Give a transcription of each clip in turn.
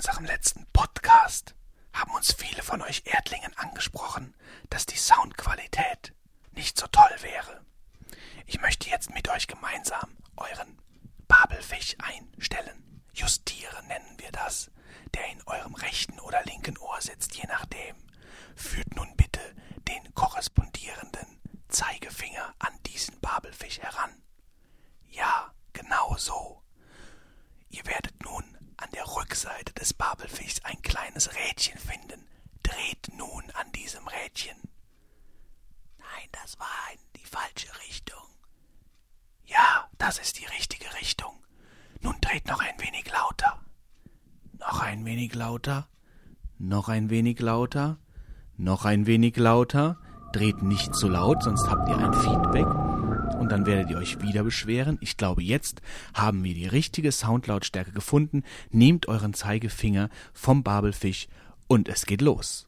unserem letzten Podcast haben uns viele von euch Erdlingen angesprochen, dass die Soundqualität nicht so toll wäre. Ich möchte jetzt mit euch gemeinsam euren Babelfisch einstellen. Justieren nennen wir das, der in eurem rechten oder linken Ohr sitzt, je nachdem. Führt nun bitte den korrespondierenden Zeigefinger an diesen Babelfisch heran. Ja, genau so. Ihr werdet nun an der Rückseite des Babelfischs ein kleines Rädchen finden. Dreht nun an diesem Rädchen. Nein, das war in die falsche Richtung. Ja, das ist die richtige Richtung. Nun dreht noch ein wenig lauter. Noch ein wenig lauter. Noch ein wenig lauter. Noch ein wenig lauter. Dreht nicht zu laut, sonst habt ihr ein Feedback und dann werdet ihr euch wieder beschweren. Ich glaube, jetzt haben wir die richtige Soundlautstärke gefunden. Nehmt euren Zeigefinger vom Babelfisch und es geht los.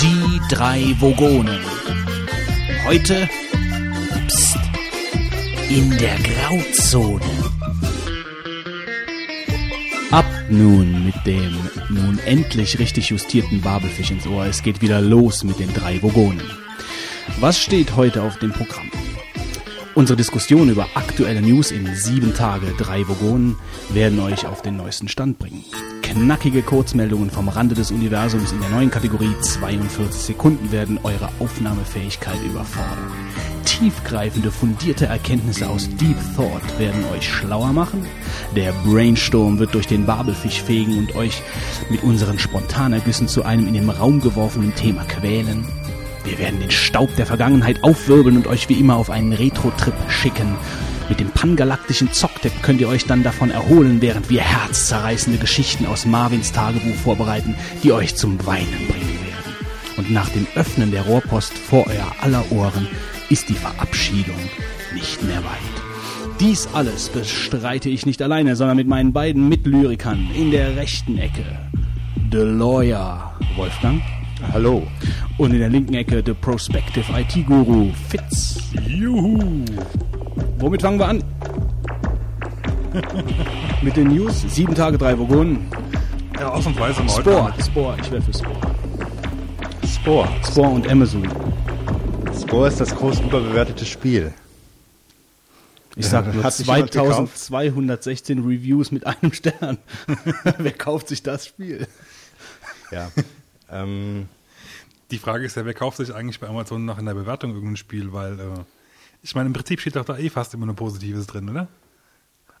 Die drei Vogonen. Heute pst, in der Grauzone. Ab nun mit dem nun endlich richtig justierten Babelfisch ins Ohr. Es geht wieder los mit den drei Vogonen. Was steht heute auf dem Programm? Unsere Diskussion über aktuelle News in sieben Tage, drei Vogonen werden euch auf den neuesten Stand bringen. Knackige Kurzmeldungen vom Rande des Universums in der neuen Kategorie 42 Sekunden werden eure Aufnahmefähigkeit überfordern. Tiefgreifende, fundierte Erkenntnisse aus Deep Thought werden euch schlauer machen. Der Brainstorm wird durch den Babelfisch fegen und euch mit unseren Spontanergüssen zu einem in den Raum geworfenen Thema quälen. Wir werden den Staub der Vergangenheit aufwirbeln und euch wie immer auf einen Retro-Trip schicken. Mit dem pangalaktischen Zocktipp könnt ihr euch dann davon erholen, während wir herzzerreißende Geschichten aus Marvins Tagebuch vorbereiten, die euch zum Weinen bringen werden. Und nach dem Öffnen der Rohrpost vor euer aller Ohren ist die Verabschiedung nicht mehr weit. Dies alles bestreite ich nicht alleine, sondern mit meinen beiden Mitlyrikern in der rechten Ecke. The Lawyer Wolfgang. Hallo. Und in der linken Ecke The Prospective IT Guru Fitz. Juhu. Womit fangen wir an? mit den News. Sieben Tage, drei Vogonen. Ja, ausnahmsweise mal heute. Spore. Spore. Ich wäre für Spore. Spore. Spore und Amazon. Spore ist das groß überbewertete Spiel. Ich sag nur Hat sich jemand 2216 Reviews mit einem Stern. Wer kauft sich das Spiel? Ja. ähm, Die Frage ist ja, wer kauft sich eigentlich bei Amazon nach einer Bewertung irgendein Spiel, weil äh, ich meine, im Prinzip steht doch da eh fast immer nur Positives drin, oder?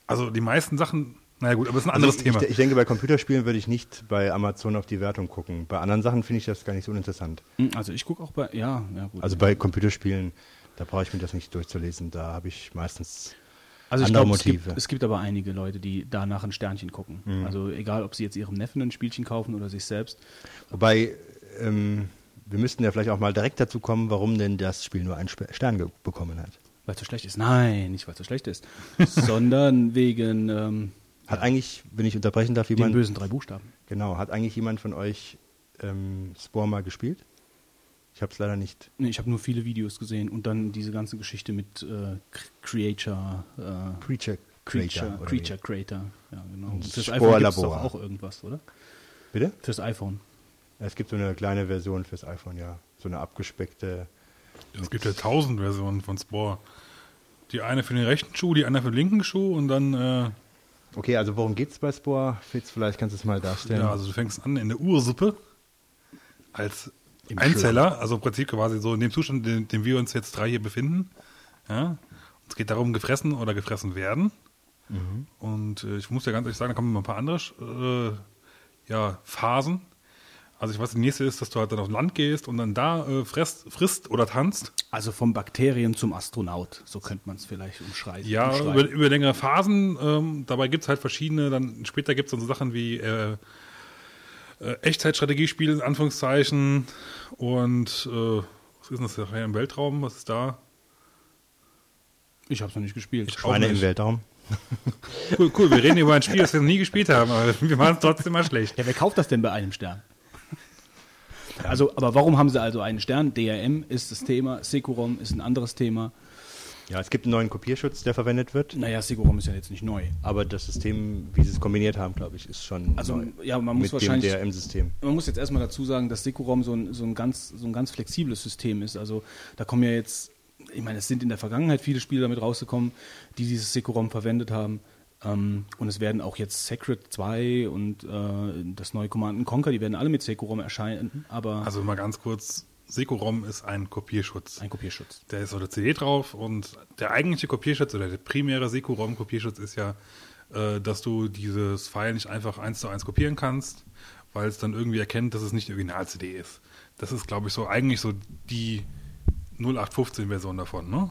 Also die meisten Sachen, naja gut, aber es ist ein anderes also Thema. Ich, ich denke, bei Computerspielen würde ich nicht bei Amazon auf die Wertung gucken. Bei anderen Sachen finde ich das gar nicht so uninteressant. Also ich gucke auch bei, ja, ja gut. Also bei Computerspielen, da brauche ich mir das nicht durchzulesen. Da habe ich meistens Also ich andere glaube, es es gibt aber einige Leute, die da nach ein Sternchen gucken. Mhm. Also egal, ob sie jetzt ihrem Neffen ein Spielchen kaufen oder sich selbst. Wobei, ähm, wir müssten ja vielleicht auch mal direkt dazu kommen, warum denn das Spiel nur einen Stern bekommen hat. Weil es so schlecht ist. Nein, nicht weil es so schlecht ist, sondern wegen ähm, Hat eigentlich, wenn ich unterbrechen darf, den jemand, bösen drei Buchstaben. genau, hat eigentlich jemand von euch ähm, Spore mal gespielt? Ich habe es leider nicht. Nee, ich habe nur viele Videos gesehen und dann diese ganze Geschichte mit äh, Cr- Creature, äh, Creature Creature, Creature? Creator. Ja, genau. Und Fürs Spore iPhone gibt es doch auch irgendwas, oder? Bitte? Fürs iPhone. Es gibt so eine kleine Version fürs iPhone, ja. So eine abgespeckte. Es gibt ja tausend Versionen von Spore. Die eine für den rechten Schuh, die andere für den linken Schuh und dann, äh, Okay, also worum geht's bei Spore? Fitz, vielleicht kannst du es mal darstellen. ja, also du fängst an in der Ursuppe als Im Einzeller, also im Prinzip quasi so in dem Zustand, in dem wir uns jetzt drei hier befinden. Ja. Es geht darum, gefressen oder gefressen werden. Mhm. Und äh, ich muss ja ganz ehrlich sagen, da kommen noch ein paar andere äh, ja, Phasen. Also ich weiß, die nächste ist, dass du halt dann aufs Land gehst und dann da äh, frisst, frisst oder tanzt. Also vom Bakterien zum Astronaut, so könnte man es vielleicht umschreiben. Ja, umschreiben. über, über längere Phasen. Ähm, dabei gibt es halt verschiedene, dann später gibt es dann so Sachen wie äh, äh, Echtzeitstrategiespiele, in Anführungszeichen. Und äh, was ist denn das nachher im Weltraum? Was ist da? Ich habe es noch nicht gespielt. Ich Schweine auch im nicht. Weltraum. Cool, cool. Wir reden über ein Spiel, das wir noch nie gespielt haben, aber wir machen es trotzdem mal schlecht. Ja, wer kauft das denn bei einem Stern? Also, aber warum haben sie also einen Stern? DRM ist das Thema, Securom ist ein anderes Thema. Ja, es gibt einen neuen Kopierschutz, der verwendet wird, Naja, Segorom ist ja jetzt nicht neu. aber das System, wie sie es kombiniert haben, glaube ich, ist schon Also, neu. ja, man muss mit wahrscheinlich- dem DRM-System. Man muss jetzt erstmal dazu sagen, dass Securom so ein, so, ein ganz, so ein ganz flexibles System ist. Also da kommen ja jetzt, ich meine, es sind in der Vergangenheit viele Spiele damit rausgekommen, die dieses Securom verwendet haben. Ähm, und es werden auch jetzt Sacred 2 und äh, das neue Command Conquer, die werden alle mit Securom erscheinen, aber Also mal ganz kurz, Secorom ist ein Kopierschutz. ein Kopierschutz. Da ist auf der CD drauf und der eigentliche Kopierschutz oder der primäre Secorom-Kopierschutz ist ja, äh, dass du dieses File nicht einfach eins zu eins kopieren kannst, weil es dann irgendwie erkennt, dass es nicht die Original-CD ist. Das ist, glaube ich, so eigentlich so die 0815-Version davon, ne?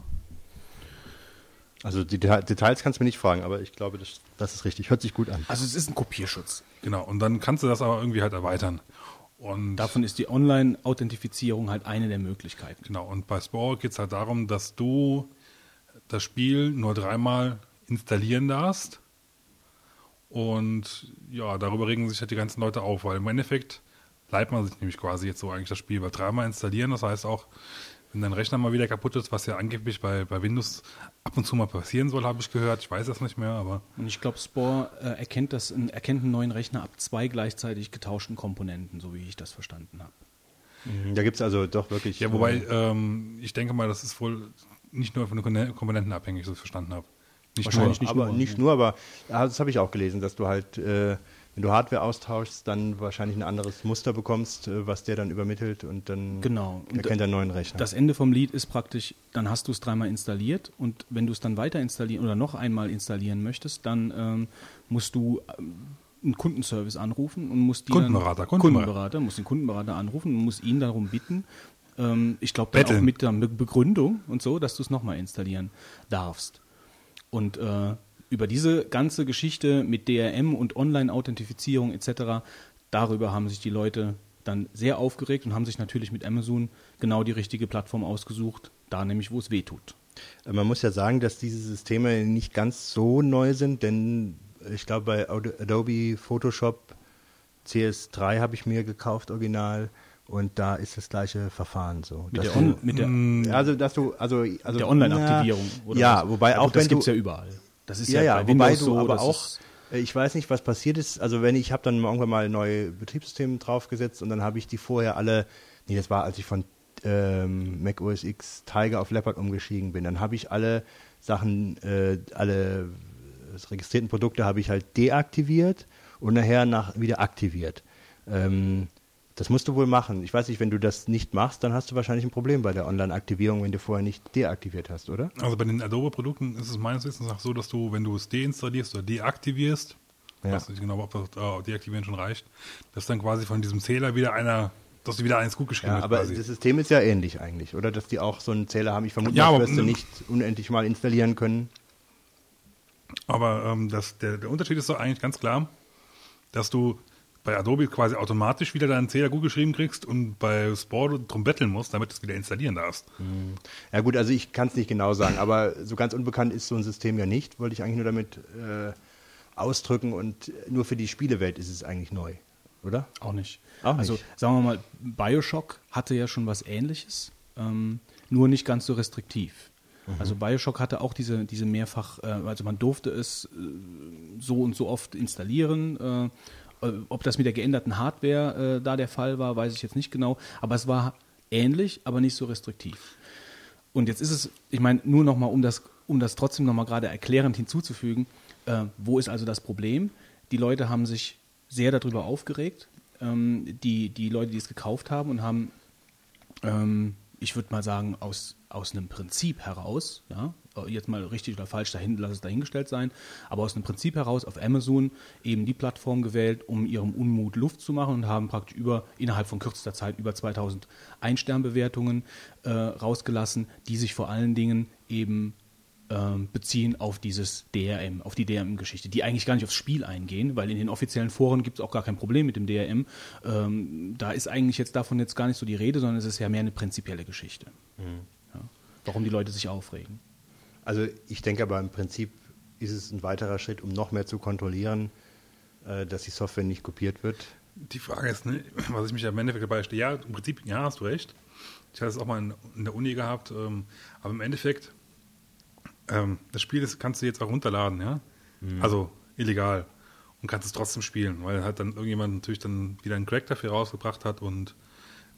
Also die Deta- Details kannst du mir nicht fragen, aber ich glaube, das, das ist richtig. Hört sich gut an. Also es ist ein Kopierschutz. Genau, und dann kannst du das aber irgendwie halt erweitern. Und Davon ist die Online-Authentifizierung halt eine der Möglichkeiten. Genau, und bei Spore geht es halt darum, dass du das Spiel nur dreimal installieren darfst. Und ja, darüber regen sich halt die ganzen Leute auf, weil im Endeffekt leiht man sich nämlich quasi jetzt so eigentlich das Spiel, weil dreimal installieren, das heißt auch, wenn dein Rechner mal wieder kaputt ist, was ja angeblich bei, bei Windows ab und zu mal passieren soll, habe ich gehört. Ich weiß das nicht mehr, aber Und ich glaube, Spore äh, erkennt, das, erkennt einen neuen Rechner ab zwei gleichzeitig getauschten Komponenten, so wie ich das verstanden habe. Da gibt es also doch wirklich. ja, wobei äh, ähm, ich denke mal, das ist wohl nicht nur von den Komponenten abhängig, so ich es verstanden habe. Nicht Wahrscheinlich nur. nicht aber nur, nicht nur, aber ja, das habe ich auch gelesen, dass du halt, äh, wenn du Hardware austauschst, dann wahrscheinlich ein anderes Muster bekommst, äh, was der dann übermittelt und dann Genau. Und erkennt er einen neuen Rechner. Das Ende vom Lied ist praktisch, dann hast du es dreimal installiert und wenn du es dann weiter installieren oder noch einmal installieren möchtest, dann ähm, musst du ähm, einen Kundenservice anrufen und musst die Kundenberater, dann, Kundenberater. Kundenberater, musst den Kundenberater anrufen und musst ihn darum bitten, ähm, ich glaube auch mit der Be- Begründung und so, dass du es nochmal installieren darfst. Und äh, über diese ganze Geschichte mit DRM und Online-Authentifizierung etc., darüber haben sich die Leute dann sehr aufgeregt und haben sich natürlich mit Amazon genau die richtige Plattform ausgesucht, da nämlich, wo es weh tut. Äh, Man muss ja sagen, dass diese Systeme nicht ganz so neu sind, denn ich glaube bei Adobe Photoshop CS3 habe ich mir gekauft, original, und da ist das gleiche Verfahren so. Mit dass der, du- mit der, Mm, also, dass du, also, also der Online-Aktivierung. oder Ja, was? wobei auch gut, das wenn gibt es ja überall. Das ist ja, ja, ja, bei wobei du so, aber auch, äh, ich weiß nicht, was passiert ist. Also wenn ich habe dann irgendwann mal neue Betriebssysteme draufgesetzt und dann habe ich die vorher alle, nee, das war, als ich von ähm, Mac OS X Tiger auf Leopard umgestiegen bin, dann habe ich alle Sachen, äh, alle registrierten Produkte habe ich halt deaktiviert und nachher nach wieder aktiviert. Ähm, das musst du wohl machen. Ich weiß nicht, wenn du das nicht machst, dann hast du wahrscheinlich ein Problem bei der Online-Aktivierung, wenn du vorher nicht deaktiviert hast, oder? Also bei den Adobe-Produkten ist es meines Wissens nach so, dass du, wenn du es deinstallierst oder deaktivierst, ich Ja. weiß nicht genau, ob das äh, deaktivieren schon reicht, dass dann quasi von diesem Zähler wieder einer, dass du wieder eins gut geschrieben Ja, wird aber quasi. das System ist ja ähnlich eigentlich, oder? Dass die auch so einen Zähler haben. Ich vermute, Ja, das aber- wirst du nicht unendlich mal installieren können. Aber ähm, das, der, der Unterschied ist doch eigentlich ganz klar, dass du bei Adobe quasi automatisch wieder deinen Zähler gut geschrieben kriegst und bei Spore drum betteln musst, damit du es wieder installieren darfst. Ja gut, also ich kann es nicht genau sagen, aber so ganz unbekannt ist so ein System ja nicht. Wollte ich eigentlich nur damit äh, ausdrücken und nur für die Spielewelt ist es eigentlich neu, oder? Auch nicht. Auch nicht. Also sagen wir mal, Bioshock hatte ja schon was ähnliches, ähm, nur nicht ganz so restriktiv. Mhm. Also Bioshock hatte auch diese, diese mehrfach, äh, also man durfte es äh, so und so oft installieren. Äh, ob das mit der geänderten Hardware äh, da der Fall war, weiß ich jetzt nicht genau. Aber es war ähnlich, aber nicht so restriktiv. Und jetzt ist es, ich meine, nur nochmal, um das, um das trotzdem nochmal gerade erklärend hinzuzufügen, äh, wo ist also das Problem? Die Leute haben sich sehr darüber aufgeregt, ähm, die, die Leute, die es gekauft haben und haben, ähm, ich würde mal sagen, aus, aus einem Prinzip heraus, ja, äh, jetzt mal richtig oder falsch dahin, lass es dahingestellt sein, aber aus einem Prinzip heraus auf Amazon eben die Plattform gewählt, um ihrem Unmut Luft zu machen und haben praktisch über, innerhalb von kürzester Zeit über 2000 Einsternbewertungen äh, rausgelassen, die sich vor allen Dingen eben ähm, beziehen auf dieses DRM, auf die DRM-Geschichte, die eigentlich gar nicht aufs Spiel eingehen, weil in den offiziellen Foren gibt es auch gar kein Problem mit dem DRM. Ähm, da ist eigentlich jetzt davon jetzt gar nicht so die Rede, sondern es ist ja mehr eine prinzipielle Geschichte. Ja. Warum die Leute sich aufregen. Also ich denke aber im Prinzip ist es ein weiterer Schritt, um noch mehr zu kontrollieren, äh, dass die Software nicht kopiert wird. Die Frage ist, ne, was ich mich ja im Endeffekt dabei stehe, ja, im Prinzip, ja, hast du recht. Ich hatte es auch mal in, in der Uni gehabt, ähm, aber im Endeffekt ähm, das Spiel ist, kannst du jetzt auch runterladen, ja? Also illegal. Und kannst es trotzdem spielen, weil halt dann irgendjemand natürlich dann wieder einen Crack dafür rausgebracht hat und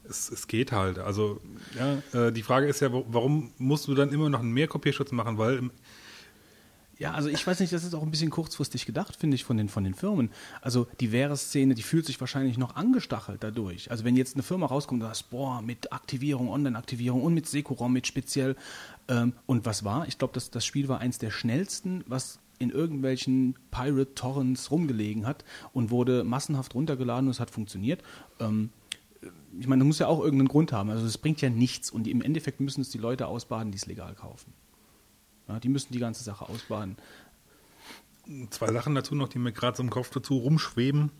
es, es geht halt. Also, ja, äh, die Frage ist ja, warum musst du dann immer noch einen Mehrkopierschutz machen? Weil im, Ja, also ich weiß nicht, das ist auch ein bisschen kurzfristig gedacht, finde ich, von den, von den Firmen. Also die Wäre-Szene, die fühlt sich wahrscheinlich noch angestachelt dadurch. Also wenn jetzt eine Firma rauskommt und sagt, boah, mit Aktivierung, Online-Aktivierung und mit Securom, mit speziell. Ähm, und was war? Ich glaube, das, das Spiel war eins der schnellsten, was in irgendwelchen Pirate Torrents rumgelegen hat und wurde massenhaft runtergeladen und es hat funktioniert. Ähm, ich meine, das muss ja auch irgendeinen Grund haben. Also es bringt ja nichts und im Endeffekt müssen es die Leute ausbaden, die es legal kaufen. Ja, die müssen die ganze Sache ausbaden. zwei Sachen dazu noch, die mir gerade so im Kopf dazu rumschweben.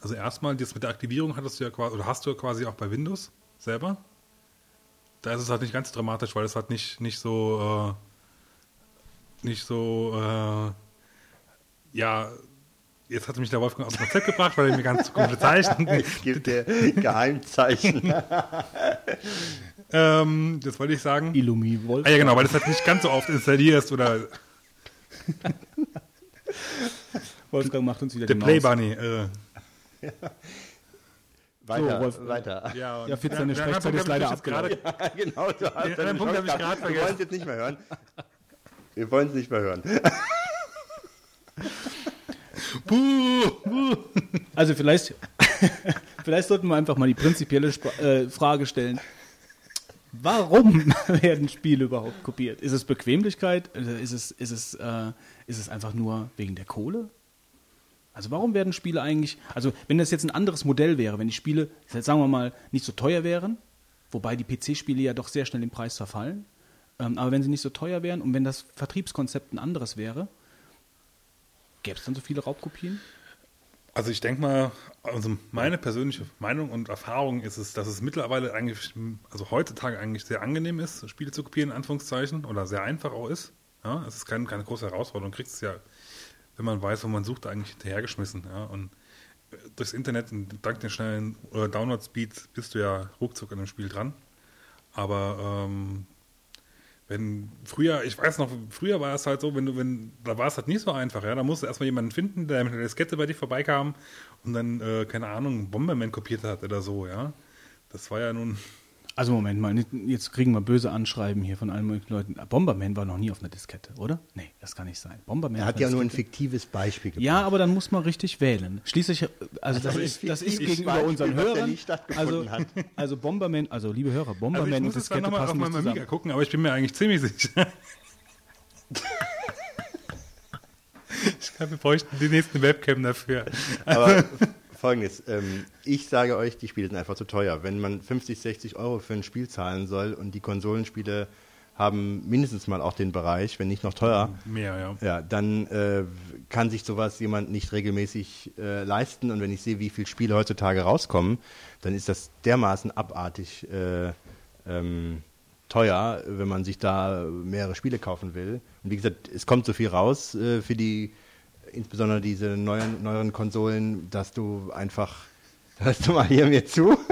Also erstmal, das mit der Aktivierung hattest du ja quasi, oder hast du ja quasi auch bei Windows selber. Da ist es halt nicht ganz dramatisch, weil es halt nicht, nicht so, äh, nicht so, äh, ja, jetzt hat mich der Wolfgang aus dem Konzept gebracht, weil er mir ganz komische Zeichen. Es gibt der Geheimzeichen. ähm, das wollte ich sagen. Illumi Wolf. Ah ja, genau, weil das halt nicht ganz so oft installierst oder Wolfgang macht uns wieder der Play. Bunny. Äh, Weiter, So, Wolf- weiter. ja, Ja, Fitz, und- deine Sprechzeit ist leider abgelaufen. genau, du hast Den Punkt hab ich grad gehabt. Wir vergessen. wollen es jetzt nicht mehr hören. Wir wollen es nicht mehr hören. Buh. Also vielleicht, vielleicht sollten wir einfach mal die prinzipielle Spra äh, Frage stellen. Warum werden Spiele überhaupt kopiert? Ist es Bequemlichkeit? Also Ist es, ist, es, äh, ist es einfach nur wegen der Kohle? Also warum werden Spiele eigentlich, also wenn das jetzt ein anderes Modell wäre, wenn die Spiele, sagen wir mal, nicht so teuer wären, wobei die PC-Spiele ja doch sehr schnell im Preis verfallen, ähm, aber wenn sie nicht so teuer wären und wenn das Vertriebskonzept ein anderes wäre, gäbe es dann so viele Raubkopien? Also ich denke mal, also meine persönliche Meinung und Erfahrung ist es, dass es mittlerweile eigentlich, also heutzutage eigentlich sehr angenehm ist, Spiele zu kopieren, in Anführungszeichen, oder sehr einfach auch ist. Ja, es ist kein, keine große Herausforderung. Du kriegst es ja, wenn man weiß, wo man sucht, eigentlich hinterhergeschmissen. Ja, und äh, durchs Internet und dank den schnellen äh, Download-Speeds bist du ja ruckzuck an dem Spiel dran. Aber ähm, wenn früher, ich weiß noch, früher war es halt so, wenn du, wenn, da war es halt nicht so einfach, ja. Da musst du erstmal jemanden finden, der mit einer Diskette bei dir vorbeikam und dann, äh, keine Ahnung, Bomberman kopiert hat oder so, ja. Das war ja nun. Also Moment mal, nicht- jetzt kriegen wir böse Anschreiben hier von allen möglichen Leuten. Bomberman war noch nie auf einer Diskette, oder? Nee, das kann nicht sein. Bomberman Er hat auf ja einer nur ein Diskette. fiktives Beispiel gebracht. Ja, aber dann muss man richtig wählen. Schließlich, äh, also das, Also ist, das ist gegenüber Beispiel, unseren Hörern. Also, hat. also Bomberman, also liebe Hörer, Also ich Bomberman muss und Diskette nochmal auf passen nicht meinem Amiga zusammen. gucken, aber ich bin mir eigentlich ziemlich sicher. ich glaube, wir bräuchten die nächste Webcam dafür. Aber folgendes, ähm, ich sage euch, die Spiele sind einfach zu teuer. Wenn man 50, 60 Euro für ein Spiel zahlen soll und die Konsolenspiele haben mindestens mal auch den Bereich, wenn nicht noch teurer, Mehr, ja. ja, dann äh, kann sich sowas jemand nicht regelmäßig äh, leisten. Und wenn ich sehe, wie viele Spiele heutzutage rauskommen, dann ist das dermaßen abartig äh, ähm, teuer, wenn man sich da mehrere Spiele kaufen will. Und wie gesagt, es kommt so viel raus äh, für die, insbesondere diese neuen, neueren Konsolen, dass du einfach, hörst du mal hier mir zu?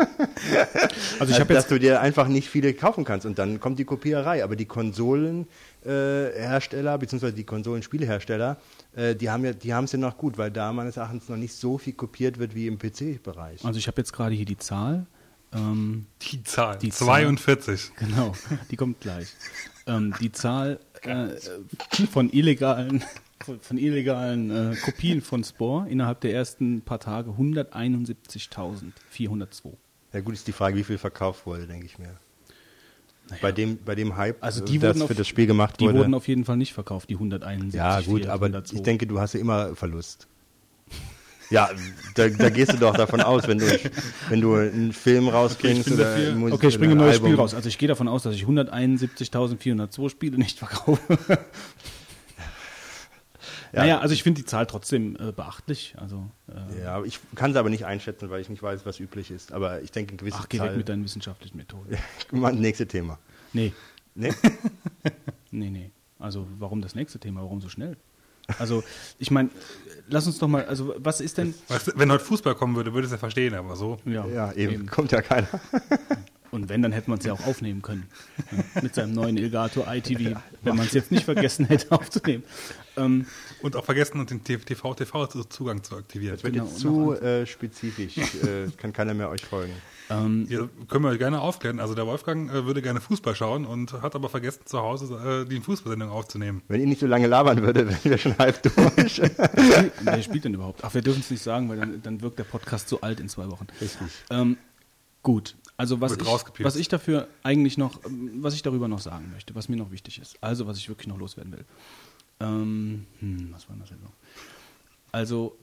Also ich habe dass du dir einfach nicht viele kaufen kannst und dann kommt die Kopiererei. Aber die Konsolenhersteller beziehungsweise die Konsolenspielehersteller, äh, die haben ja, die haben es ja noch gut, weil da meines Erachtens noch nicht so viel kopiert wird wie im PC-Bereich. also ich habe jetzt gerade hier die Zahl. Ähm, Die Zahl, Die 42. Genau, die kommt gleich. Ähm, die Zahl äh, von illegalen, von, von illegalen äh, Kopien von Spore innerhalb der ersten paar Tage 171.402. Ja gut, ist die Frage, wie viel verkauft wurde, denke ich mir. Bei dem, bei dem Hype, Also äh, die das wurden auf, für das Spiel gemacht die wurde. wurden auf jeden Fall nicht verkauft, die 171. ja gut, aber 402. ich denke, du hast ja immer Verlust. Ja, da, da gehst du doch davon aus, wenn du, wenn du einen Film rausbringst bin oder dafür. Musik- Okay, ich bringe ein neues Album. Spiel raus. Also ich gehe davon aus, dass ich 171.402 Spiele nicht verkaufe. Ja. Naja, also ich finde die Zahl trotzdem äh, beachtlich. Also, äh, Ja, ich kann es aber nicht einschätzen, weil ich nicht weiß, was üblich ist. Aber ich denke, eine gewisse ach, geh weg Zahl. mit deinen wissenschaftlichen Methoden. Mal nächste Thema. Nee, Nee? nee, nee. Also warum das nächste Thema? Warum so schnell? Also ich meine, lass uns doch mal, also was ist denn... Du, wenn heute Fußball kommen würde, würde es ja verstehen, aber so. ja, eben. Kommt ja keiner. Und wenn, dann hätte man es ja auch aufnehmen können. Ja, mit seinem neuen Elgato ITV, wenn man es jetzt nicht vergessen hätte aufzunehmen. Ähm, Und auch vergessen, den TV-TV-Zugang zu aktivieren. Das wird Genau, jetzt zu äh, spezifisch. äh, kann keiner mehr euch folgen. ähm, Ja, können wir gerne aufklären. Also der Wolfgang äh, würde gerne Fußball schauen und hat aber vergessen, zu Hause äh, die Fußballsendung aufzunehmen. Wenn ihr nicht so lange labern würde, wären wir schon halb durch. wer spielt denn überhaupt? Ach, wir dürfen es nicht sagen, weil dann, dann wirkt der Podcast so alt in zwei Wochen. Richtig. Ähm, gut, also was Wird ich, was ich dafür eigentlich noch, ähm, was ich darüber noch sagen möchte, was mir noch wichtig ist, also was ich wirklich noch loswerden will. Ähm, hm, was war das jetzt noch? Also,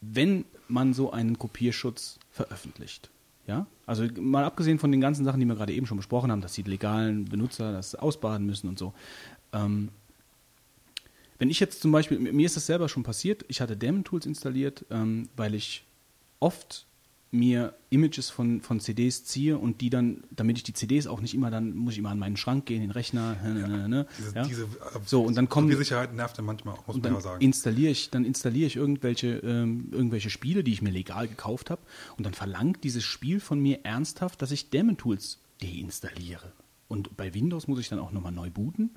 wenn man so einen Kopierschutz veröffentlicht, ja, also mal abgesehen von den ganzen Sachen, die wir gerade eben schon besprochen haben, dass die legalen Benutzer das ausbaden müssen und so, ähm, wenn ich jetzt zum Beispiel, mir ist das selber schon passiert, ich hatte Daemon Tools installiert, ähm, weil ich oft mir Images von, von CDs ziehe und die dann, damit ich die CDs auch nicht immer, dann muss ich immer an meinen Schrank gehen, den Rechner, ne, ne, ne, Diese, ja. diese, So, und dann kommen- Die Sicherheit nervt dann manchmal auch, muss man dann ja sagen. installiere ich, dann installiere ich irgendwelche, ähm, irgendwelche Spiele, die ich mir legal gekauft habe, und dann verlangt dieses Spiel von mir ernsthaft, dass ich Daemon Tools deinstalliere. Und bei Windows muss ich dann auch nochmal neu booten.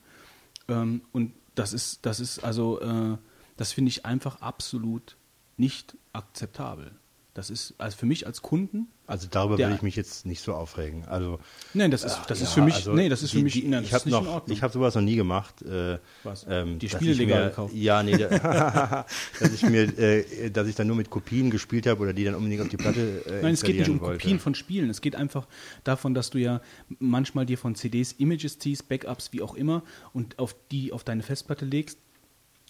Ähm, und das ist, das ist also, äh, das finde ich einfach absolut nicht akzeptabel. Das ist also für mich als Kunden. Also darüber will ich mich jetzt nicht so aufregen. Also Nein, das ist, das ja, ist für mich, also nee, das ist für die- mich, nein, ich habe noch, ich habe sowas noch nie gemacht. Äh, Was? ähm, Die Spiele legal mir, gekauft? Ja, nee, da- dass ich mir, äh, dass ich dann nur mit Kopien gespielt habe oder die dann unbedingt auf die Platte äh, Nein, es geht nicht um wollte. Kopien von Spielen. Es geht einfach davon, dass du ja manchmal dir von CDs Images ziehst, Backups, wie auch immer, und auf die auf deine Festplatte legst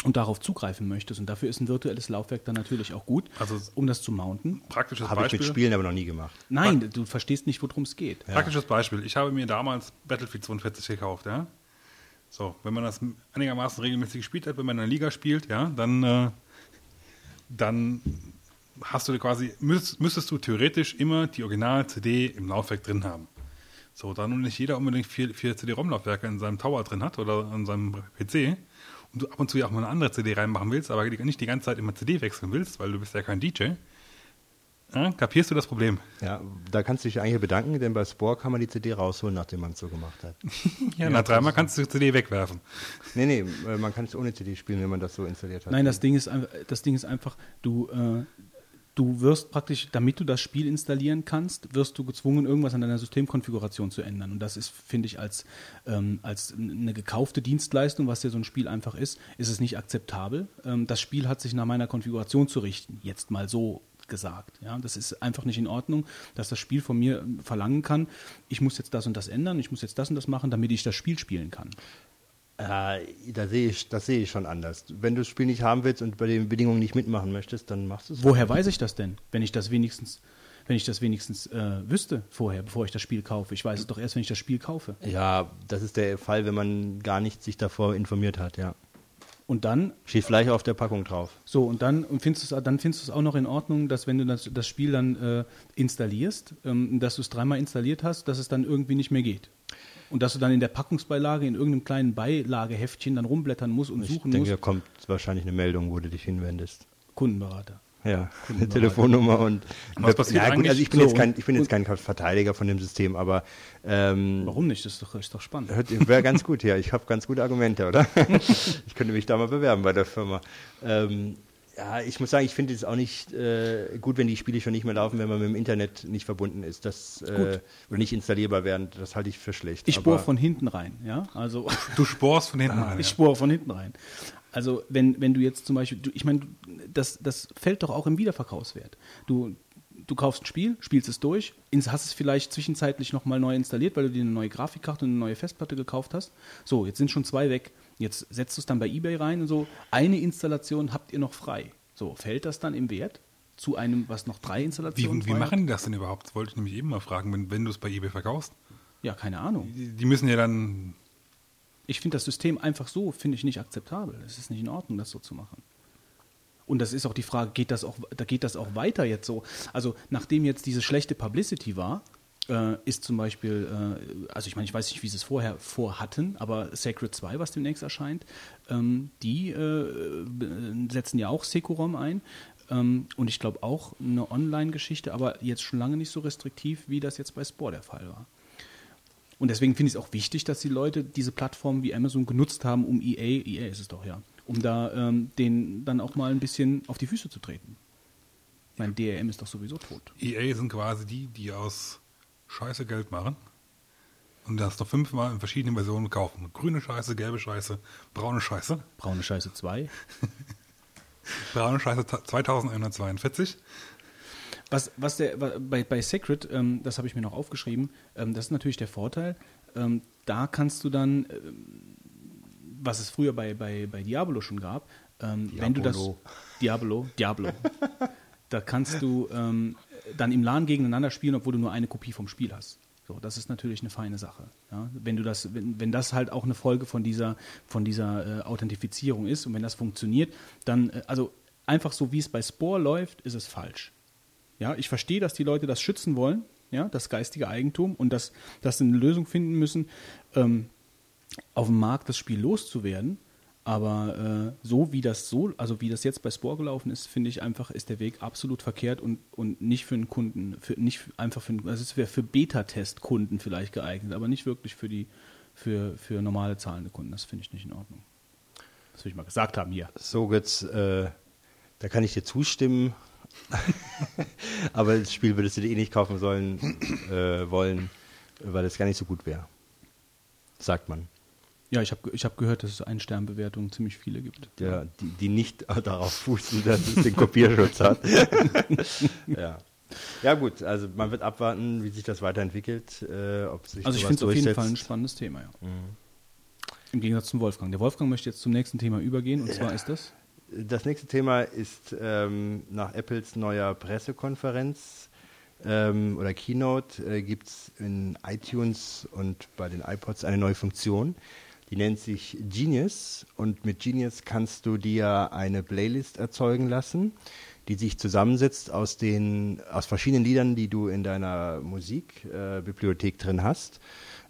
und darauf zugreifen möchtest. Und dafür ist ein virtuelles Laufwerk dann natürlich auch gut, Also- um das zu mounten. Praktisches Habe ich Beispiel. mit Spielen aber noch nie gemacht. Nein, du verstehst nicht, worum es geht. Praktisches Beispiel. Ich habe mir damals Battlefield 42 gekauft, ja. So, wenn man das einigermaßen regelmäßig gespielt hat, wenn man in einer Liga spielt, ja, dann, äh, dann hast du quasi, müsstest, müsstest du theoretisch immer die Original-CD im Laufwerk drin haben. So, da nun nicht jeder unbedingt vier, vier CD-ROM-Laufwerke in seinem Tower drin hat oder an seinem PC und du ab und zu ja auch mal eine andere CD reinmachen willst, aber nicht die ganze Zeit immer CD wechseln willst, weil du bist ja kein DJ, ja, kapierst du das Problem. Ja, da kannst du dich eigentlich bedanken, denn bei Spore kann man die CD rausholen, nachdem man es so gemacht hat. Ja, nach dreimal kannst du die CD wegwerfen. nee, nee, äh, man kann es ohne CD spielen, wenn man das so installiert hat. Nein, das Ding ist, ein- das Ding ist einfach, du, äh, du wirst praktisch, damit du das Spiel installieren kannst, wirst du gezwungen, irgendwas an deiner Systemkonfiguration zu ändern. Und das ist, finde ich, als, ähm, als eine gekaufte Dienstleistung, was ja so ein Spiel einfach ist, ist es nicht akzeptabel. Ähm, das Spiel hat sich nach meiner Konfiguration zu richten, jetzt mal so gesagt. Ja, das ist einfach nicht in Ordnung, dass das Spiel von mir ähm, verlangen kann, ich muss jetzt das und das ändern, ich muss jetzt das und das machen, damit ich das Spiel spielen kann. Äh, da sehe ich, das sehe ich schon anders. Wenn du das Spiel nicht haben willst und bei den Bedingungen nicht mitmachen möchtest, dann machst du es. Woher weiß ich das denn, wenn ich das wenigstens, wenn ich das wenigstens äh, wüsste vorher, bevor ich das Spiel kaufe? Ich weiß es doch erst, wenn ich das Spiel kaufe. Ja, das ist der Fall, wenn man gar nicht sich davor informiert hat, ja. Und dann, Steht vielleicht auf der Packung drauf. so, und dann und findest du es, dann findest du es auch noch in Ordnung, dass wenn du das, das Spiel dann äh, installierst, ähm, dass du es dreimal installiert hast, dass es dann irgendwie nicht mehr geht. Und dass du dann in der Packungsbeilage in irgendeinem kleinen Beilageheftchen dann rumblättern musst und Ich suchen denke, da musst. kommt wahrscheinlich eine Meldung, wo du dich hinwendest. Kundenberater. Ja, eine Telefonnummer und. Was passiert ja, gut, eigentlich? also ich bin, So, jetzt kein, ich bin jetzt kein Verteidiger von dem System, aber ähm, Warum nicht? Das ist doch, ist doch spannend. wäre ganz gut, ja. Ich habe ganz gute Argumente, oder? ich könnte mich da mal bewerben bei der Firma. Ähm, ja, ich muss sagen, ich finde es auch nicht äh, gut, wenn die Spiele schon nicht mehr laufen, wenn man mit dem Internet nicht verbunden ist, das äh, Gut. oder nicht installierbar werden. Das halte ich für schlecht. Ich bohre von hinten rein, ja. Also Du sporst von hinten rein. Ich Ja. spore von hinten rein. Also wenn, wenn du jetzt zum Beispiel, du, ich meine, das, das fällt doch auch im Wiederverkaufswert. Du, du kaufst ein Spiel, spielst es durch, ins- hast es vielleicht zwischenzeitlich nochmal neu installiert, weil du dir eine neue Grafikkarte und eine neue Festplatte gekauft hast. So, jetzt sind schon zwei weg. Jetzt setzt du es dann bei eBay rein und so, eine Installation habt ihr noch frei. So, fällt das dann im Wert zu einem, was noch drei Wie, Installationen wie frei machen die das denn überhaupt? Das wollte ich nämlich eben mal fragen, wenn, wenn du es bei eBay verkaufst. Ja, keine Ahnung. Die, die müssen ja dann. Ich finde das System einfach so, finde ich nicht akzeptabel. Es ist nicht in Ordnung, das so zu machen. Und das ist auch die Frage, geht das auch, da geht das auch weiter jetzt so? Also nachdem jetzt diese schlechte Publicity war, äh, ist zum Beispiel, äh, also ich meine, ich weiß nicht, wie sie es vorher vorhatten, aber Sacred 2, was demnächst erscheint, ähm, die äh, setzen ja auch Securom ein. Ähm, und ich glaube auch eine Online-Geschichte, aber jetzt schon lange nicht so restriktiv, wie das jetzt bei Sport der Fall war. Und deswegen finde ich es auch wichtig, dass die Leute diese Plattformen wie Amazon genutzt haben, um EA, EA ist es doch ja, um da ähm, den dann auch mal ein bisschen auf die Füße zu treten. Mein DRM ist doch sowieso tot. EA sind quasi die, die aus Scheiße Geld machen und das noch fünfmal in verschiedenen Versionen kaufen. Grüne Scheiße, gelbe Scheiße, braune Scheiße. Braune Scheiße 2. braune Scheiße 2142. Was, was der, bei, bei Sacred, ähm, das habe ich mir noch aufgeschrieben, ähm, das ist natürlich der Vorteil. Ähm, da kannst du dann, ähm, was es früher bei, bei, bei Diablo schon gab, ähm, wenn du das. Diablo, Diablo. da kannst du ähm, dann im LAN gegeneinander spielen, obwohl du nur eine Kopie vom Spiel hast. So, das ist natürlich eine feine Sache. Ja? Wenn du das, wenn, wenn das halt auch eine Folge von dieser, von dieser äh, Authentifizierung ist und wenn das funktioniert, dann, äh, also einfach so wie es bei Spore läuft, ist es falsch. Ja, ich verstehe, dass die Leute das schützen wollen, ja, das geistige Eigentum und dass, dass sie eine Lösung finden müssen, ähm, auf dem Markt das Spiel loszuwerden. Aber äh, so wie das so, also wie das jetzt bei Spore gelaufen ist, finde ich einfach, ist der Weg absolut verkehrt und, und nicht für einen Kunden, für, nicht einfach für, also es wäre für Beta-Test-Kunden vielleicht geeignet, aber nicht wirklich für die, für, für normale zahlende Kunden. Das finde ich nicht in Ordnung. Das will ich mal gesagt haben hier. So, jetzt, äh, da kann ich dir zustimmen. aber das Spiel würdest du dir eh nicht kaufen sollen, äh, wollen, weil es gar nicht so gut wäre. Sagt man. Ja, ich habe ich hab gehört, dass es Ein-Stern-Bewertungen ziemlich viele gibt. Ja, die, die nicht darauf fußen, dass es den Kopierschutz hat. ja. ja, gut, also man wird abwarten, wie sich das weiterentwickelt. Äh, ob sich also ich finde es auf jeden Fall ein spannendes Thema, ja. Mhm. Im Gegensatz zum Wolfgang. Der Wolfgang möchte jetzt zum nächsten Thema übergehen und ja. zwar ist das? Das nächste Thema ist ähm, nach Apples neuer Pressekonferenz ähm, oder Keynote äh, gibt es in iTunes und bei den iPods eine neue Funktion, die nennt sich Genius und mit Genius kannst du dir eine Playlist erzeugen lassen, die sich zusammensetzt aus den aus verschiedenen Liedern, die du in deiner Musikbibliothek äh, drin hast.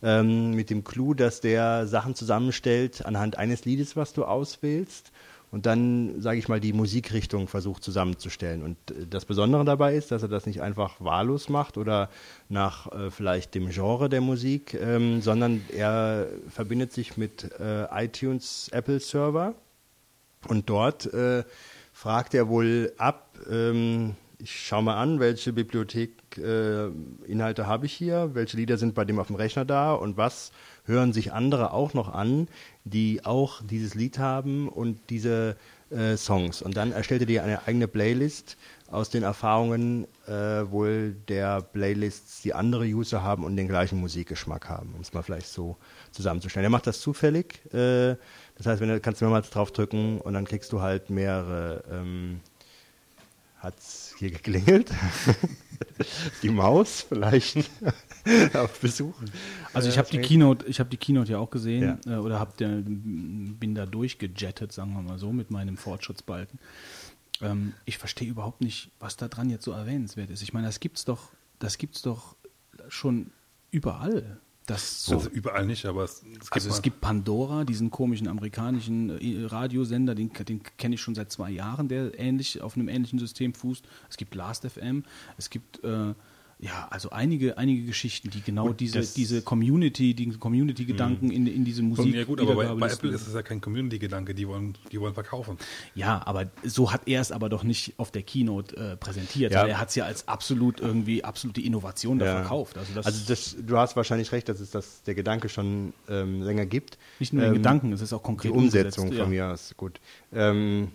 Ähm, mit dem Clou, dass der Sachen zusammenstellt anhand eines Liedes, was du auswählst und dann, sage ich mal, die Musikrichtung versucht zusammenzustellen. Und äh, das Besondere dabei ist, dass er das nicht einfach wahllos macht oder nach äh, vielleicht dem Genre der Musik, ähm, sondern er verbindet sich mit äh, iTunes Apple Server und dort äh, fragt er wohl ab, ähm, ich schaue mal an, welche Bibliothek-Inhalte äh, habe ich hier, welche Lieder sind bei dem auf dem Rechner da und was hören sich andere auch noch an, die auch dieses Lied haben und diese äh, Songs. Und dann erstellt er dir eine eigene Playlist aus den Erfahrungen äh, wohl der Playlists, die andere User haben und den gleichen Musikgeschmack haben, um es mal vielleicht so zusammenzustellen. Er macht das zufällig. Äh, das heißt, wenn du kannst du mehrmals draufdrücken und dann kriegst du halt mehrere. Ähm, hat's hier geklingelt? die Maus vielleicht auf Besuch. Also ich habe die Keynote, ich habe die Keynote ja auch gesehen ja. Äh, oder hab der, bin da durchgejettet, sagen wir mal so, mit meinem Fortschrittsbalken. Ähm, ich verstehe überhaupt nicht, was da dran jetzt so erwähnenswert ist. Ich meine, das gibt's doch, das gibt's doch schon überall. Das so, also überall nicht, aber es, es gibt Also es gibt Pandora, diesen komischen amerikanischen äh, Radiosender, den, den kenne ich schon seit zwei Jahren, der ähnlich auf einem ähnlichen System fußt. Es gibt Last.fm, es gibt äh, ja, also einige, einige Geschichten, die genau gut, diese, diese Community, diesen Community-Gedanken in, in diese Musik. Ja gut, aber bei, bei Apple ist es ja kein Community-Gedanke, die wollen, die wollen verkaufen. Ja, aber so hat er es aber doch nicht auf der Keynote äh, präsentiert. Ja. Er hat es ja als absolut irgendwie absolute Innovation da ja. verkauft. Also, das, also das, du hast wahrscheinlich recht, dass es das der Gedanke schon ähm, länger gibt. Nicht nur ähm, den Gedanken, es ist auch konkret. Die Umsetzung von mir aus, gut. Ähm,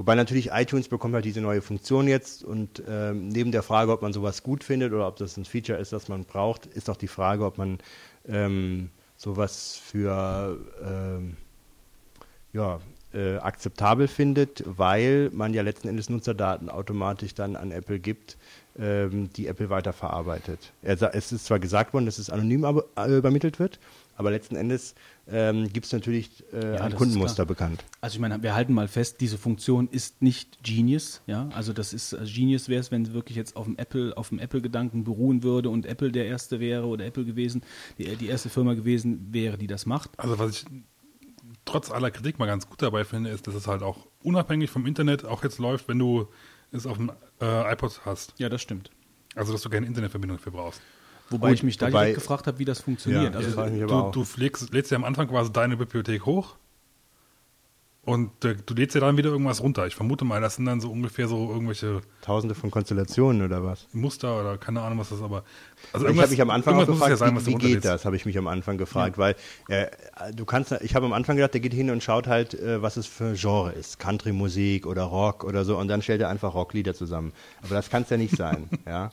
Wobei natürlich iTunes bekommt halt diese neue Funktion jetzt und ähm, neben der Frage, ob man sowas gut findet oder ob das ein Feature ist, das man braucht, ist auch die Frage, ob man ähm, sowas für ähm, ja, äh, akzeptabel findet, weil man ja letzten Endes Nutzerdaten automatisch dann an Apple gibt, ähm, die Apple weiterverarbeitet. Es ist zwar gesagt worden, dass es anonym äh, übermittelt wird, aber letzten Endes ähm, gibt es natürlich äh, ja, ein Kundenmuster bekannt. Also ich meine, wir halten mal fest, diese Funktion ist nicht Genius. Ja? Also das ist also Genius wäre es, wenn es wirklich jetzt auf dem Apple, auf dem Apple-Gedanken beruhen würde und Apple der erste wäre oder Apple gewesen, die, die erste Firma gewesen wäre, die das macht. Also was ich trotz aller Kritik mal ganz gut dabei finde, ist, dass es halt auch unabhängig vom Internet auch jetzt läuft, wenn du es auf dem äh, iPod hast. Ja, das stimmt. Also, dass du keine Internetverbindung für brauchst. Wobei Gut, ich mich da wobei- direkt gefragt habe, wie das funktioniert. Ja, also, Du, du pflegst, lädst ja am Anfang quasi deine Bibliothek hoch und äh, du lädst ja dann wieder irgendwas runter. Ich vermute mal, das sind dann so ungefähr so irgendwelche Tausende von Konstellationen oder was? Muster oder keine Ahnung, was das aber. Also ich habe mich am Anfang auch gefragt, ja sein, was wie, wie geht das, habe ich mich am Anfang gefragt, weil äh, du kannst, ich habe am Anfang gedacht, der geht hin und schaut halt, äh, was es für ein Genre ist, Country-Musik oder Rock oder so, und dann stellt er einfach Rocklieder zusammen. Aber das kann es ja nicht sein, ja.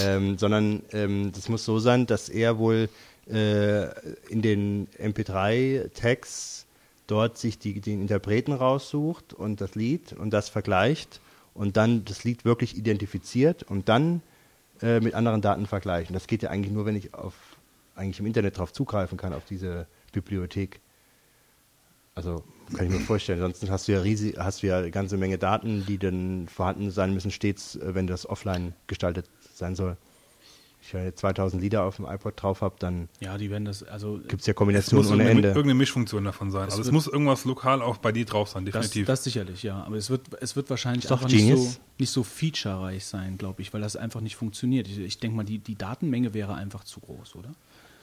Ähm, sondern ähm, das muss so sein, dass er wohl äh, in den MP3-Tags dort sich die, den Interpreten raussucht und das Lied und das vergleicht und dann das Lied wirklich identifiziert und dann äh, mit anderen Daten vergleichen. Das geht ja eigentlich nur, wenn ich auf eigentlich im Internet darauf zugreifen kann, auf diese Bibliothek. Also kann ich mir vorstellen. Ansonsten hast du ja riesig, hast du ja eine ganze Menge Daten, die dann vorhanden sein müssen, stets, äh, wenn das offline gestaltet sein soll. Wenn ich ja 2000 Lieder auf dem iPod drauf habe, dann ja, die werden das, also gibt es ja Es Kombinationen ohne irgendeine, Ende. irgendeine Mischfunktion davon sein. Also es muss irgendwas lokal auch bei dir drauf sein, das, definitiv. das sicherlich, ja. Aber es wird, es wird wahrscheinlich einfach nicht so, nicht so featurereich sein, glaube ich, weil das einfach nicht funktioniert. Ich, ich denke mal, die, die Datenmenge wäre einfach zu groß, oder?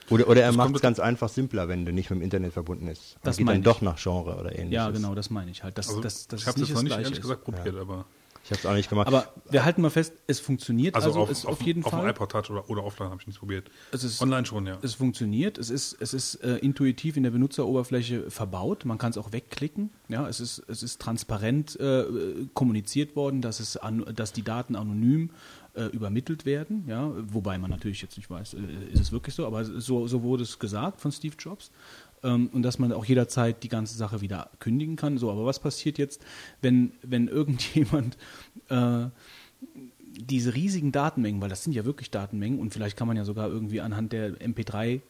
Oder, oder er Das macht es ganz einfach simpler, wenn du nicht mit dem Internet verbunden ist. Das Das geht meine dann ich. doch nach Genre oder ähnliches. Ja, genau, das meine ich halt. Das, also, das, das ich habe das noch nicht ehrlich gesagt probiert, aber Ich habe es auch nicht gemacht. Aber wir halten mal fest, es funktioniert also, also, auf, es auf, auf jeden auf Fall. dem iPod Touch oder, oder offline habe ich nicht probiert. Ist- Online schon, ja. Es funktioniert, es ist, es ist äh, intuitiv in der Benutzeroberfläche verbaut, man kann es auch wegklicken. Ja, es, ist, es ist transparent äh, kommuniziert worden, dass, es an, dass die Daten anonym äh, übermittelt werden. Ja, wobei man natürlich jetzt nicht weiß, äh, ist es wirklich so, aber so, so wurde es gesagt von Steve Jobs. Ähm, und dass man auch jederzeit die ganze Sache wieder kündigen kann. So, aber was passiert jetzt, wenn, wenn irgendjemand äh, diese riesigen Datenmengen, weil das sind ja wirklich Datenmengen und vielleicht kann man ja sogar irgendwie anhand der MP3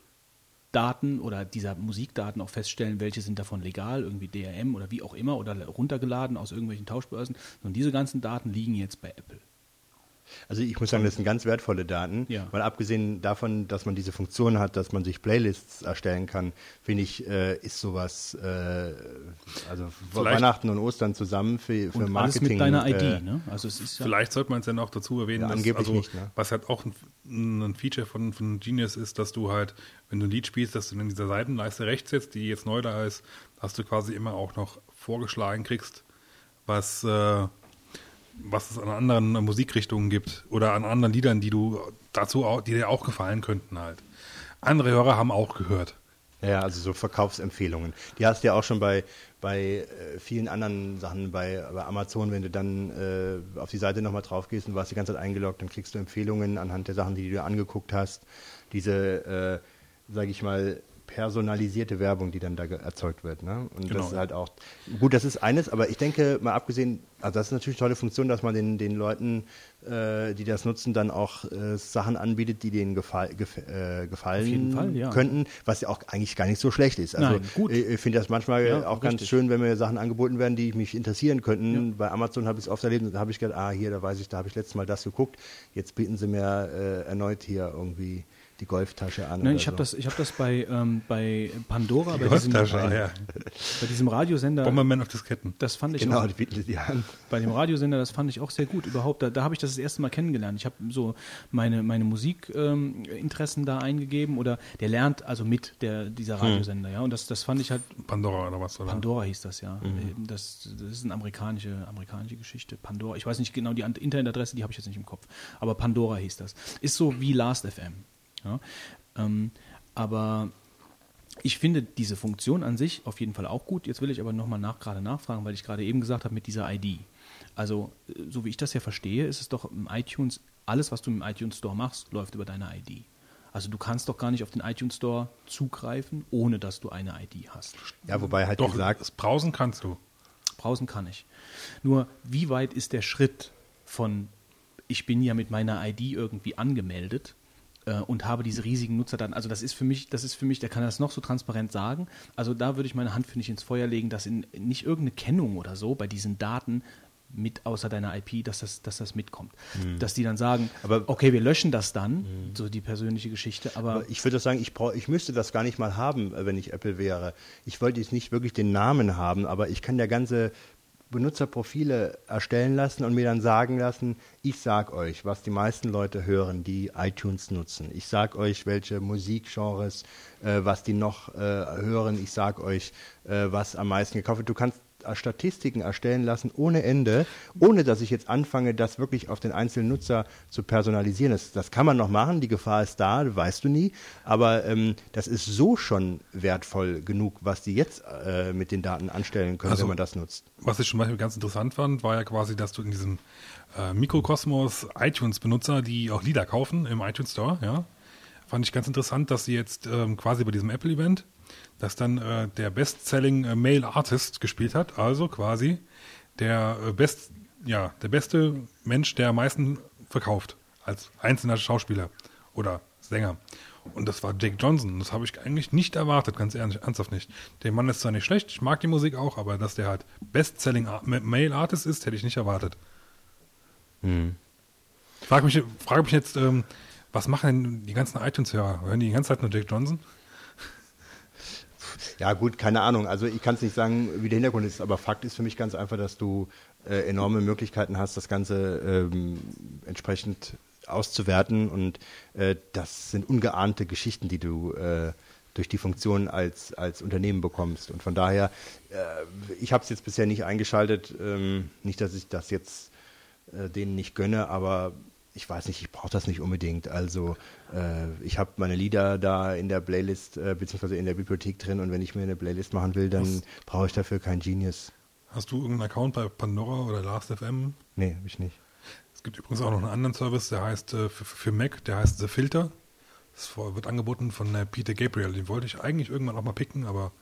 Daten oder dieser Musikdaten auch feststellen, welche sind davon legal, irgendwie DRM oder wie auch immer oder runtergeladen aus irgendwelchen Tauschbörsen. Und diese ganzen Daten liegen jetzt bei Apple. Also ich muss sagen, das sind ganz wertvolle Daten. Ja. Mal abgesehen davon, dass man diese Funktion hat, dass man sich Playlists erstellen kann, finde ich, äh, ist sowas, äh, also Vielleicht- Weihnachten und Ostern zusammen für, für Und Marketing. alles mit deiner ID, äh, ne? Also es ist ja, Vielleicht sollte man es ja noch dazu erwähnen, Ja, dass, angeblich also, nicht, ne? was halt auch ein, ein Feature von, von Genius ist, dass du halt, wenn du ein Lied spielst, dass du in dieser Seitenleiste rechts sitzt, die jetzt neu da ist, dass du quasi immer auch noch vorgeschlagen kriegst, was, äh, was es an anderen Musikrichtungen gibt oder an anderen Liedern, die du dazu auch, die dir auch gefallen könnten halt. Andere Hörer haben auch gehört. Ja, also so Verkaufsempfehlungen. Die hast du ja auch schon bei, bei äh, vielen anderen Sachen, bei, bei Amazon, wenn du dann äh, auf die Seite nochmal drauf gehst und warst die ganze Zeit eingeloggt, dann kriegst du Empfehlungen anhand der Sachen, die du dir angeguckt hast. Diese, äh, sage ich mal, personalisierte Werbung, die dann da erzeugt wird. Ne? Und Genau. das ist halt auch, gut, das ist eines, aber ich denke, mal abgesehen, also das ist natürlich eine tolle Funktion, dass man den, den Leuten, äh, die das nutzen, dann auch äh, Sachen anbietet, die denen gefall, gef äh, gefallen Fall, ja. könnten, was ja auch eigentlich gar nicht so schlecht ist. Also Nein, gut. ich, finde das manchmal Ja, auch ganz richtig. schön, wenn mir Sachen angeboten werden, die mich interessieren könnten. Bei Amazon habe ich es oft erlebt und da habe ich gedacht, ah, hier, da weiß ich, da habe ich letztes Mal das geguckt. Jetzt bieten sie mir äh, erneut hier irgendwie die Golftasche an. Nein, ich habe so. das, ich hab das bei, ähm, bei Pandora, bei diesem, Golftasche, ah, ja. bei diesem Radiosender. Bomberman auf Disketten. Das fand ich Genau, auch, die dir an. bei dem Radiosender, das fand ich auch sehr gut. Überhaupt, da, da habe ich das das erste Mal kennengelernt. Ich habe so meine, meine Musikinteressen ähm, da eingegeben oder der lernt also mit der, dieser Radiosender, ja. Und das, das fand ich halt, Pandora oder was? Oder? Pandora hieß das ja. Eben Das, das ist eine amerikanische, amerikanische Geschichte. Pandora, ich weiß nicht genau die Internetadresse, die habe ich jetzt nicht im Kopf. Aber Pandora hieß das. Ist so wie Last.fm. Ja? Ähm, aber ich finde diese Funktion an sich auf jeden Fall auch gut. Jetzt will ich aber nochmal nach, gerade nachfragen, weil ich gerade eben gesagt habe mit dieser ID. Also, äh, so wie ich das ja verstehe, ist es doch im iTunes, alles, was du im iTunes Store machst, läuft über deine ID. Also du kannst doch gar nicht auf den iTunes Store zugreifen, ohne dass du eine ID hast. Ja, wobei halt Doch, gesagt, das Brausen kannst du. Browsen kann ich. Nur, wie weit ist der Schritt von, ich bin ja mit meiner ID irgendwie angemeldet und habe diese riesigen Nutzerdaten. Also das ist für mich, das ist für mich, der kann das noch so transparent sagen. Also da würde ich meine Hand für nicht ins Feuer legen, dass in, nicht irgendeine Kennung oder so bei diesen Daten mit außer deiner IP, dass das, dass das mitkommt. Dass die dann sagen, Aber- okay, wir löschen das dann, so die persönliche Geschichte, aber, Aber ich würde sagen, ich, brauch, ich müsste das gar nicht mal haben, äh, wenn ich Apple wäre. Ich wollte jetzt nicht wirklich den Namen haben, aber ich kann ja ganze Benutzerprofile erstellen lassen und mir dann sagen lassen, ich sag euch, was die meisten Leute hören, die iTunes nutzen. Ich sag euch, welche Musikgenres, äh, was die noch äh, hören. Ich sag euch, äh, was am meisten gekauft wird. Du kannst Statistiken erstellen lassen ohne Ende, ohne dass ich jetzt anfange, das wirklich auf den einzelnen Nutzer zu personalisieren. Das, das kann man noch machen, die Gefahr ist da, weißt du nie, aber ähm, das ist so schon wertvoll genug, was die jetzt äh, mit den Daten anstellen können, Also, wenn man das nutzt. Was ich zum Beispiel ganz interessant fand, war ja quasi, dass du in diesem äh, Mikrokosmos iTunes-Benutzer, die auch Lieder kaufen im iTunes Store, ja, fand ich ganz interessant, dass sie jetzt ähm, quasi bei diesem Apple-Event, dass dann äh, der Best-Selling äh, Male Artist gespielt hat, also quasi der äh, best, ja, der beste Mensch, der am meisten verkauft als einzelner Schauspieler oder Sänger. Und das war Jake Johnson. Das habe ich eigentlich nicht erwartet, ganz ehrlich, ernsthaft nicht. Der Mann ist zwar nicht schlecht, ich mag die Musik auch, aber dass der halt Best-Selling Ar- Male Artist ist, hätte ich nicht erwartet. Frag mich, frage mich jetzt, ähm, was machen denn die ganzen iTunes-Hörer? Hören die die ganze Zeit nur Jake Johnson? Ja gut, keine Ahnung. Also ich kann es nicht sagen, wie der Hintergrund ist, aber Fakt ist für mich ganz einfach, dass du äh, enorme Möglichkeiten hast, das Ganze ähm, entsprechend auszuwerten und äh, das sind ungeahnte Geschichten, die du äh, durch die Funktion als, als Unternehmen bekommst. Und von daher, äh, ich habe es jetzt bisher nicht eingeschaltet, ähm, nicht, dass ich das jetzt äh, denen nicht gönne, aber ich weiß nicht, ich brauche das nicht unbedingt. Also äh, ich habe meine Lieder da in der Playlist äh, beziehungsweise in der Bibliothek drin und wenn ich mir eine Playlist machen will, dann brauche ich dafür kein Genius. Hast du irgendeinen Account bei Pandora oder Last.fm? Nee, habe ich nicht. Es gibt übrigens auch noch einen anderen Service, der heißt äh, für, für Mac, der heißt The Filter. Das wird angeboten von äh, Peter Gabriel. Den wollte ich eigentlich irgendwann auch mal picken, aber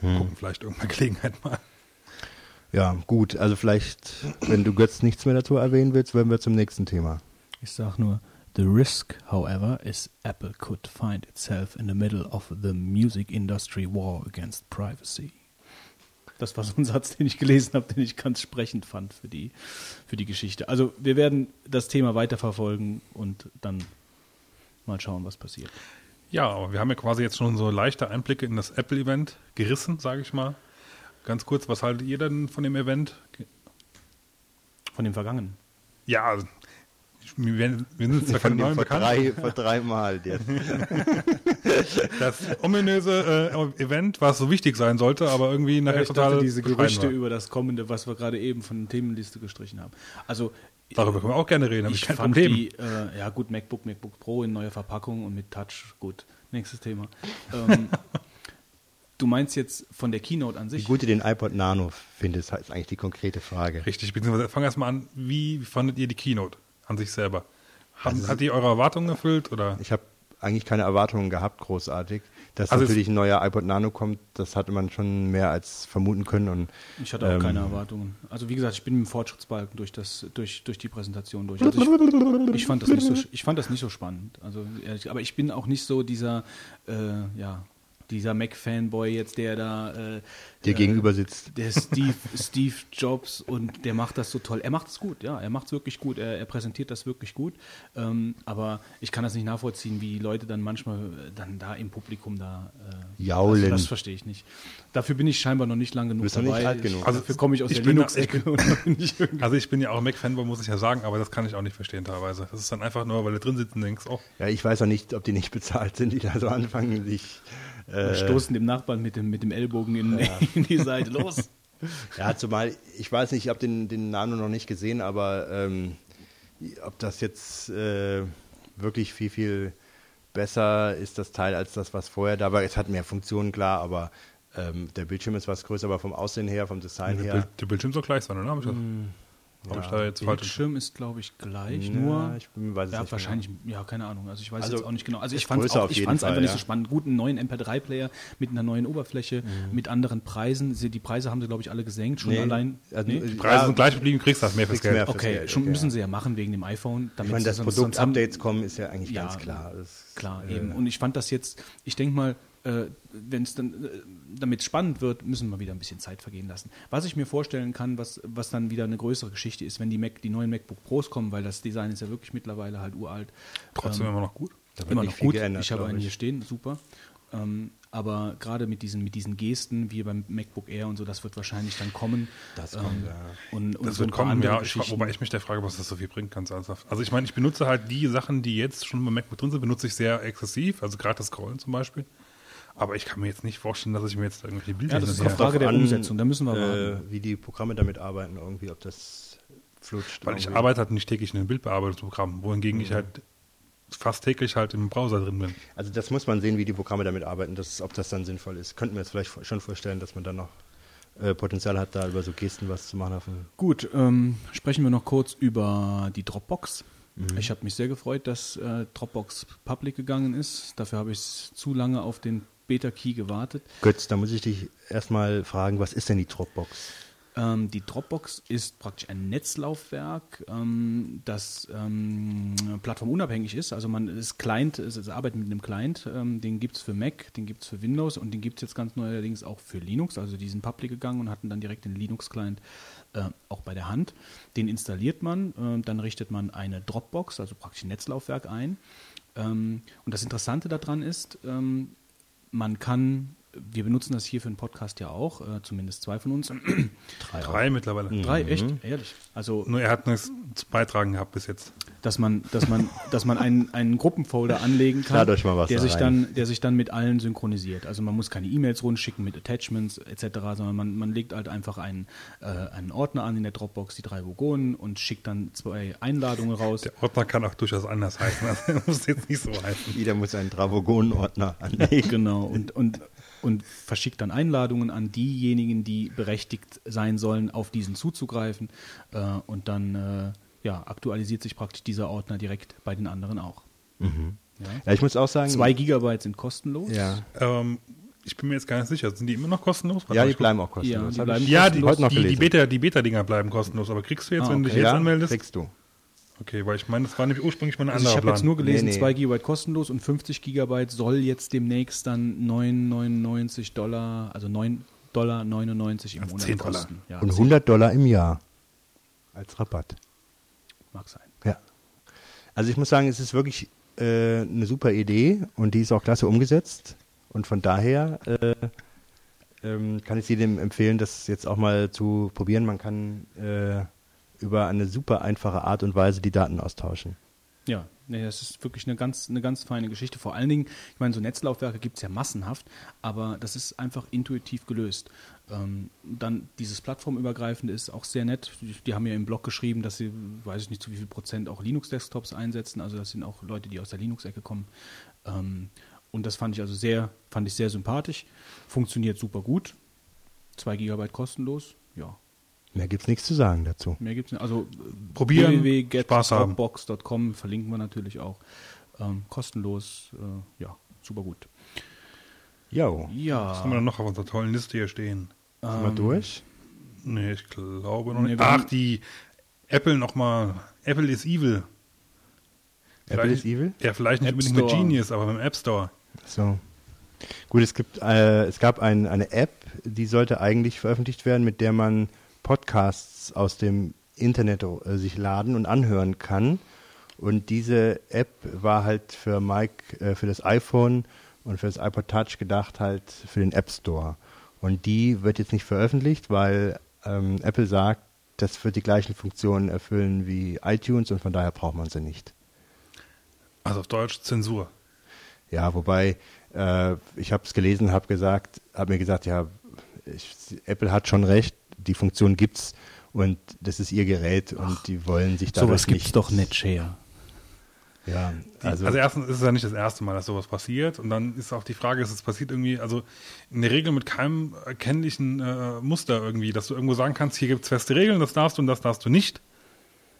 gucken, vielleicht irgendeine Gelegenheit mal. Ja, gut. Also vielleicht, wenn du Götz nichts mehr dazu erwähnen willst, werden wir zum nächsten Thema. Ich sag nur, the risk, however, is Apple could find itself in the middle of the music industry war against privacy. Das war so ein Satz, den ich gelesen habe, den ich ganz sprechend fand für die, für die Geschichte. Also wir werden das Thema weiterverfolgen und dann mal schauen, was passiert. Ja, aber wir haben ja quasi jetzt schon so leichte Einblicke in das Apple-Event gerissen, sage ich mal. Ganz kurz, was haltet ihr denn von dem Event? Von dem Vergangenen. Ja, wir, werden- wir sind zwar neuen vor bekannt. drei, vor dreimal jetzt. Das ominöse äh, Event, was so wichtig sein sollte, aber irgendwie nachher ich total dachte, diese Gerüchte war. über das Kommende, was wir gerade eben von der Themenliste gestrichen haben. Also Darüber können wir auch gerne reden, habe ich ich kein fand Problem. die, äh, ja gut, MacBook, MacBook Pro in neuer Verpackung und mit Touch, gut. Nächstes Thema. Ähm, du meinst jetzt von der Keynote an Wie sich? gut du den iPod Nano findest, ist eigentlich die konkrete Frage. Richtig, beziehungsweise fangen wir erstmal an, wie fandet ihr die Keynote an sich selber? Hat, Also- hat die eure Erwartungen erfüllt oder? Ich habe eigentlich keine Erwartungen gehabt, großartig. Dass Also natürlich ein neuer iPod Nano kommt, das hatte man schon mehr als vermuten können. Und, Ich hatte auch ähm, keine Erwartungen. Also wie gesagt, ich bin im Fortschrittsbalken durch, das, durch, durch die Präsentation durch. Also ich, ich, fand das nicht so, ich fand das nicht so spannend. Also ehrlich, aber ich bin auch nicht so dieser, äh, ja, dieser Mac-Fanboy jetzt, der da äh, dir äh, gegenüber sitzt. der Steve, Steve Jobs und der macht das so toll. Er macht es gut, ja, er macht es wirklich gut, er, er präsentiert das wirklich gut. Ähm, aber ich kann das nicht nachvollziehen, wie die Leute dann manchmal äh, dann da im Publikum da äh, Jaulen. Das, das verstehe ich nicht. Dafür bin ich scheinbar noch nicht lang genug bist noch nicht dabei. alt genug. Also dafür komme ich aus Ich der bin- Linux-Ecke. Also ich bin ja auch Mac-Fanboy, muss ich ja sagen, aber das kann ich auch nicht verstehen teilweise. Das ist dann einfach nur, weil du drin sitzt und denkst, oh, Ja, ich weiß auch nicht, ob die nicht bezahlt sind, die da so anfangen, sich. Äh, stoßen dem Nachbarn mit dem, mit dem Ellbogen in, in die Seite. Los! Ja, zumal, ich weiß nicht, ich habe den, den Nano noch nicht gesehen, aber ähm, ob das jetzt äh, wirklich viel, viel besser ist, das Teil, als das, was vorher da war. Es hat mehr Funktionen, klar, aber ähm, der Bildschirm ist was größer, aber vom Aussehen her, vom Design der, her. Bild, der Bildschirm soll gleich sein, oder? Hab hab ich da jetzt? Bildschirm ist, glaube ich, gleich. Ja, nur ich bin- weiß es ja, nicht wahrscheinlich, ja, keine Ahnung. Also ich weiß Also, jetzt auch nicht genau. Also ich fand es einfach Fall, nicht ja. so spannend. Guten neuen MP3-Player mit einer neuen Oberfläche, Mhm. mit anderen Preisen. Sie- Die Preise haben sie, glaube ich, alle gesenkt. Schon Nee, allein. also, nee? Die Preise Ja, sind gleich geblieben, kriegst das mehr fürs Geld. mehr fürs Okay, Geld, schon okay, müssen ja. sie ja machen wegen dem iPhone. Damit Ich meine, dass Produktupdates kommen, ist ja eigentlich Ja, ganz klar. Das, Klar, äh, eben. Und ich fand das jetzt, ich denke mal, äh, wenn es dann äh, damit spannend wird, müssen wir wieder ein bisschen Zeit vergehen lassen. Was ich mir vorstellen kann, was, was dann wieder eine größere Geschichte ist, wenn die Mac, die neuen MacBook Pros kommen, weil das Design ist ja wirklich mittlerweile halt uralt. Trotzdem Ähm, immer noch gut. Da wird immer noch gut. geändert, ich habe einen ich. hier stehen, super. Ähm, aber gerade mit diesen, mit diesen Gesten, wie beim MacBook Air und so, das wird wahrscheinlich dann kommen. Das Ähm, kommt, ja. Und, und Das so wird kommen, ja. Ich, wobei ich mich der frage, was das so viel bringt, ganz ernsthaft. Also ich meine, ich benutze halt die Sachen, die jetzt schon beim MacBook drin sind, benutze ich sehr exzessiv, also gerade das Scrollen zum Beispiel. Aber ich kann mir jetzt nicht vorstellen, dass ich mir jetzt irgendwelche Bilder Ja, das ist eine Frage der An, Umsetzung, da müssen wir äh, warten. wie die Programme damit arbeiten, irgendwie, ob das flutscht. Weil ich arbeite halt nicht täglich in einem Bildbearbeitungsprogramm, wohingegen ich halt fast täglich halt im Browser drin bin. Also das muss man sehen, wie die Programme damit arbeiten, dass, ob das dann sinnvoll ist. Könnten wir jetzt vielleicht schon vorstellen, dass man dann noch äh, Potenzial hat, da über so Gesten was zu machen. Gut, ähm, sprechen wir noch kurz über die Dropbox. Mhm. Ich habe mich sehr gefreut, dass äh, Dropbox public gegangen ist. Dafür habe ich zu lange auf den Beta-Key gewartet. Götz, da muss ich dich erstmal fragen, was ist denn die Dropbox? Ähm, die Dropbox ist praktisch ein Netzlaufwerk, ähm, das ähm, plattformunabhängig ist. Also man ist Client, es, es arbeitet mit einem Client, ähm, den gibt es für Mac, den gibt es für Windows und den gibt es jetzt ganz neuerdings auch für Linux. Also die sind public gegangen und hatten dann direkt den Linux-Client äh, auch bei der Hand. Den installiert man, äh, dann richtet man eine Dropbox, also praktisch ein Netzlaufwerk ein. Ähm, und das Interessante daran ist, ähm, man kann, wir benutzen das hier für den Podcast ja auch, äh, zumindest zwei von uns. Drei. Drei mittlerweile. Drei, echt? Ehrlich. Also, Nur er hat nichts zu beitragen gehabt bis jetzt. dass man, dass man, dass man einen, einen Gruppenfolder anlegen kann, Lad euch mal was der da sich rein. dann, der sich dann mit allen synchronisiert. Also man muss keine E-Mails rundschicken mit Attachments etc., sondern man, man legt halt einfach einen, äh, einen Ordner an in der Dropbox, die drei Vogonen und schickt dann zwei Einladungen raus. Der Ordner kann auch durchaus anders heißen. Also er muss jetzt nicht so heißen. Jeder muss einen Dravogon-Ordner anlegen. Genau, und, und, und verschickt dann Einladungen an diejenigen, die berechtigt sein sollen, auf diesen zuzugreifen. Äh, und dann äh, ja, aktualisiert sich praktisch dieser Ordner direkt bei den anderen auch. Ja. Ja, ich muss auch sagen, Zwei Gigabyte sind kostenlos. ja, Ähm, ich bin mir jetzt gar nicht sicher. Sind die immer noch kostenlos? Warte ja, die bleiben auch kostenlos. Ja, die bleiben Ja, noch die, die Beta-Dinger bleiben kostenlos. Aber kriegst du jetzt, Ah, wenn du dich okay. jetzt ja, anmeldest? kriegst du. Okay, weil ich meine, das war nämlich ursprünglich mal ein Also ich anderer habe Plan. jetzt nur gelesen, Nee, nee. 2 Gigabyte kostenlos und 50 Gigabyte soll jetzt demnächst dann 9,99 Dollar, also 9 Dollar 99 im Also Monat 10 Dollar. kosten. Ja, Und 10 100 Dollar im Jahr als Rabatt. mag sein. Ja. Also ich muss sagen, es ist wirklich äh, eine super Idee und die ist auch klasse umgesetzt. Und von daher äh, ähm, kann ich jedem empfehlen, das jetzt auch mal zu probieren. Man kann äh, über eine super einfache Art und Weise die Daten austauschen. Ja, nee, das ist wirklich eine ganz, eine ganz feine Geschichte. Vor allen Dingen, ich meine, so Netzlaufwerke gibt es ja massenhaft, aber das ist einfach intuitiv gelöst. Ähm, dann dieses plattformübergreifende ist auch sehr nett. Die, die haben ja im Blog geschrieben, dass sie, weiß ich nicht zu wie viel Prozent auch Linux-Desktops einsetzen. Also das sind auch Leute, die aus der Linux-Ecke kommen. Ähm, und das fand ich also sehr, fand ich sehr sympathisch. Funktioniert super gut. 2 Gigabyte kostenlos. Ja, Mehr gibt's nichts zu sagen dazu. Mehr gibt's nicht. Also Probieren, Spaß haben. www.getdropbox.com verlinken wir natürlich auch. Ähm, kostenlos, äh, ja, super gut. Jo, Ja. Was haben wir noch auf unserer tollen Liste hier stehen? sind wir durch? Nee, ich glaube noch Nee, nicht. Ach, die Apple nochmal. Apple is evil. Apple Vielleicht- is evil? Ja, vielleicht nicht App unbedingt mit. Genius, aber mit dem App Store. So. Gut, es gibt, äh, es gab ein, eine App, die sollte eigentlich veröffentlicht werden, mit der man Podcasts aus dem Internet äh, sich laden und anhören kann. Und diese App war halt für Mike, äh, für das iPhone und für das iPod Touch gedacht, halt für den App Store. Und die wird jetzt nicht veröffentlicht, weil ähm, Apple sagt, das wird die gleichen Funktionen erfüllen wie iTunes und von daher braucht man sie nicht. Also auf Deutsch Zensur. Ja, wobei äh, ich habe es gelesen, habe gesagt, habe mir gesagt, ja, ich, Apple hat schon recht, die Funktion gibt's und das ist ihr Gerät und die wollen sich da Sowas gibt's doch nicht, Share. Ja, Also, also, erstens ist es ja nicht das erste Mal, dass sowas passiert. Und dann ist auch die Frage, ist es passiert irgendwie, also in der Regel mit keinem erkennlichen äh, Muster irgendwie, dass du irgendwo sagen kannst, hier gibt's feste Regeln, das darfst du und das darfst du nicht.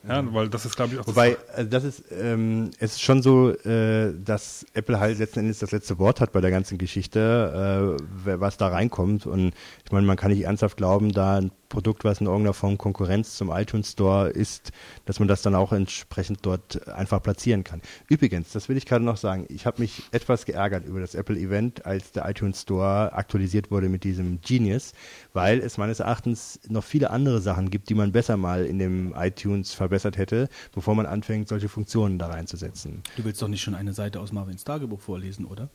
Ja, weil das ist, glaube ich, auch wobei äh, das ist, ähm, es ist schon so, äh, dass Apple halt letzten Endes das letzte Wort hat bei der ganzen Geschichte, äh, was da reinkommt. Und ich meine, man kann nicht ernsthaft glauben, da ein Produkt, was in irgendeiner Form Konkurrenz zum iTunes Store ist, dass man das dann auch entsprechend dort einfach platzieren kann. Übrigens, das will ich gerade noch sagen, ich habe mich etwas geärgert über das Apple-Event, als der iTunes Store aktualisiert wurde mit diesem Genius, weil es meines Erachtens noch viele andere Sachen gibt, die man besser mal in dem iTunes verbessert hätte, bevor man anfängt, solche Funktionen da reinzusetzen. Du willst doch nicht schon eine Seite aus Marvins Tagebuch vorlesen, oder?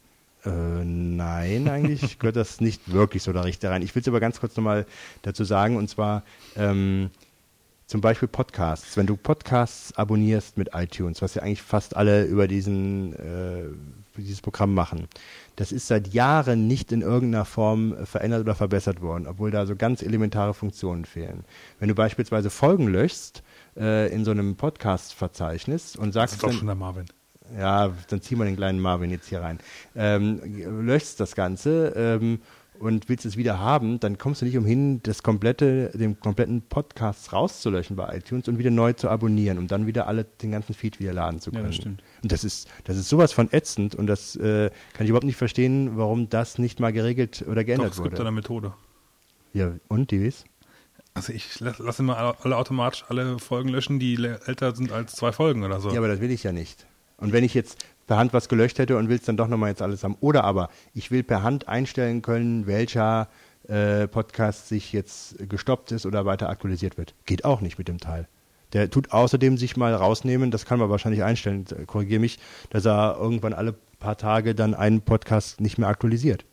Äh, nein, eigentlich gehört das nicht wirklich so da richtig rein. Ich will es aber ganz kurz nochmal dazu sagen, und zwar ähm, zum Beispiel Podcasts. Wenn du Podcasts abonnierst mit iTunes, was ja eigentlich fast alle über diesen, äh, dieses Programm machen, das ist seit Jahren nicht in irgendeiner Form verändert oder verbessert worden, obwohl da so ganz elementare Funktionen fehlen. Wenn du beispielsweise Folgen löschst äh, in so einem Podcast-Verzeichnis und sagst Das ist dann, schon der Marvin. Ja, dann ziehen wir den kleinen Marvin jetzt hier rein. Ähm, löschst das Ganze ähm, und willst es wieder haben, dann kommst du nicht umhin, das komplette, den kompletten Podcast rauszulöschen bei iTunes und wieder neu zu abonnieren, um dann wieder alle den ganzen Feed wieder laden zu Ja, können. das stimmt. Und das ist, das ist sowas von ätzend und das äh, kann ich überhaupt nicht verstehen, warum das nicht mal geregelt oder Doch, geändert es gibt wurde. da eine Methode. Ja, und die ist? Also ich lasse lass immer alle, alle automatisch alle Folgen löschen, die älter sind als zwei Folgen oder so. Ja, aber das will ich ja nicht. Und wenn ich jetzt per Hand was gelöscht hätte und will es dann doch nochmal jetzt alles haben. Oder aber ich will per Hand einstellen können, welcher äh, Podcast sich jetzt gestoppt ist oder weiter aktualisiert wird. Geht auch nicht mit dem Teil. Der tut außerdem sich mal rausnehmen, das kann man wahrscheinlich einstellen, korrigiere mich, dass er irgendwann alle paar Tage dann einen Podcast nicht mehr aktualisiert.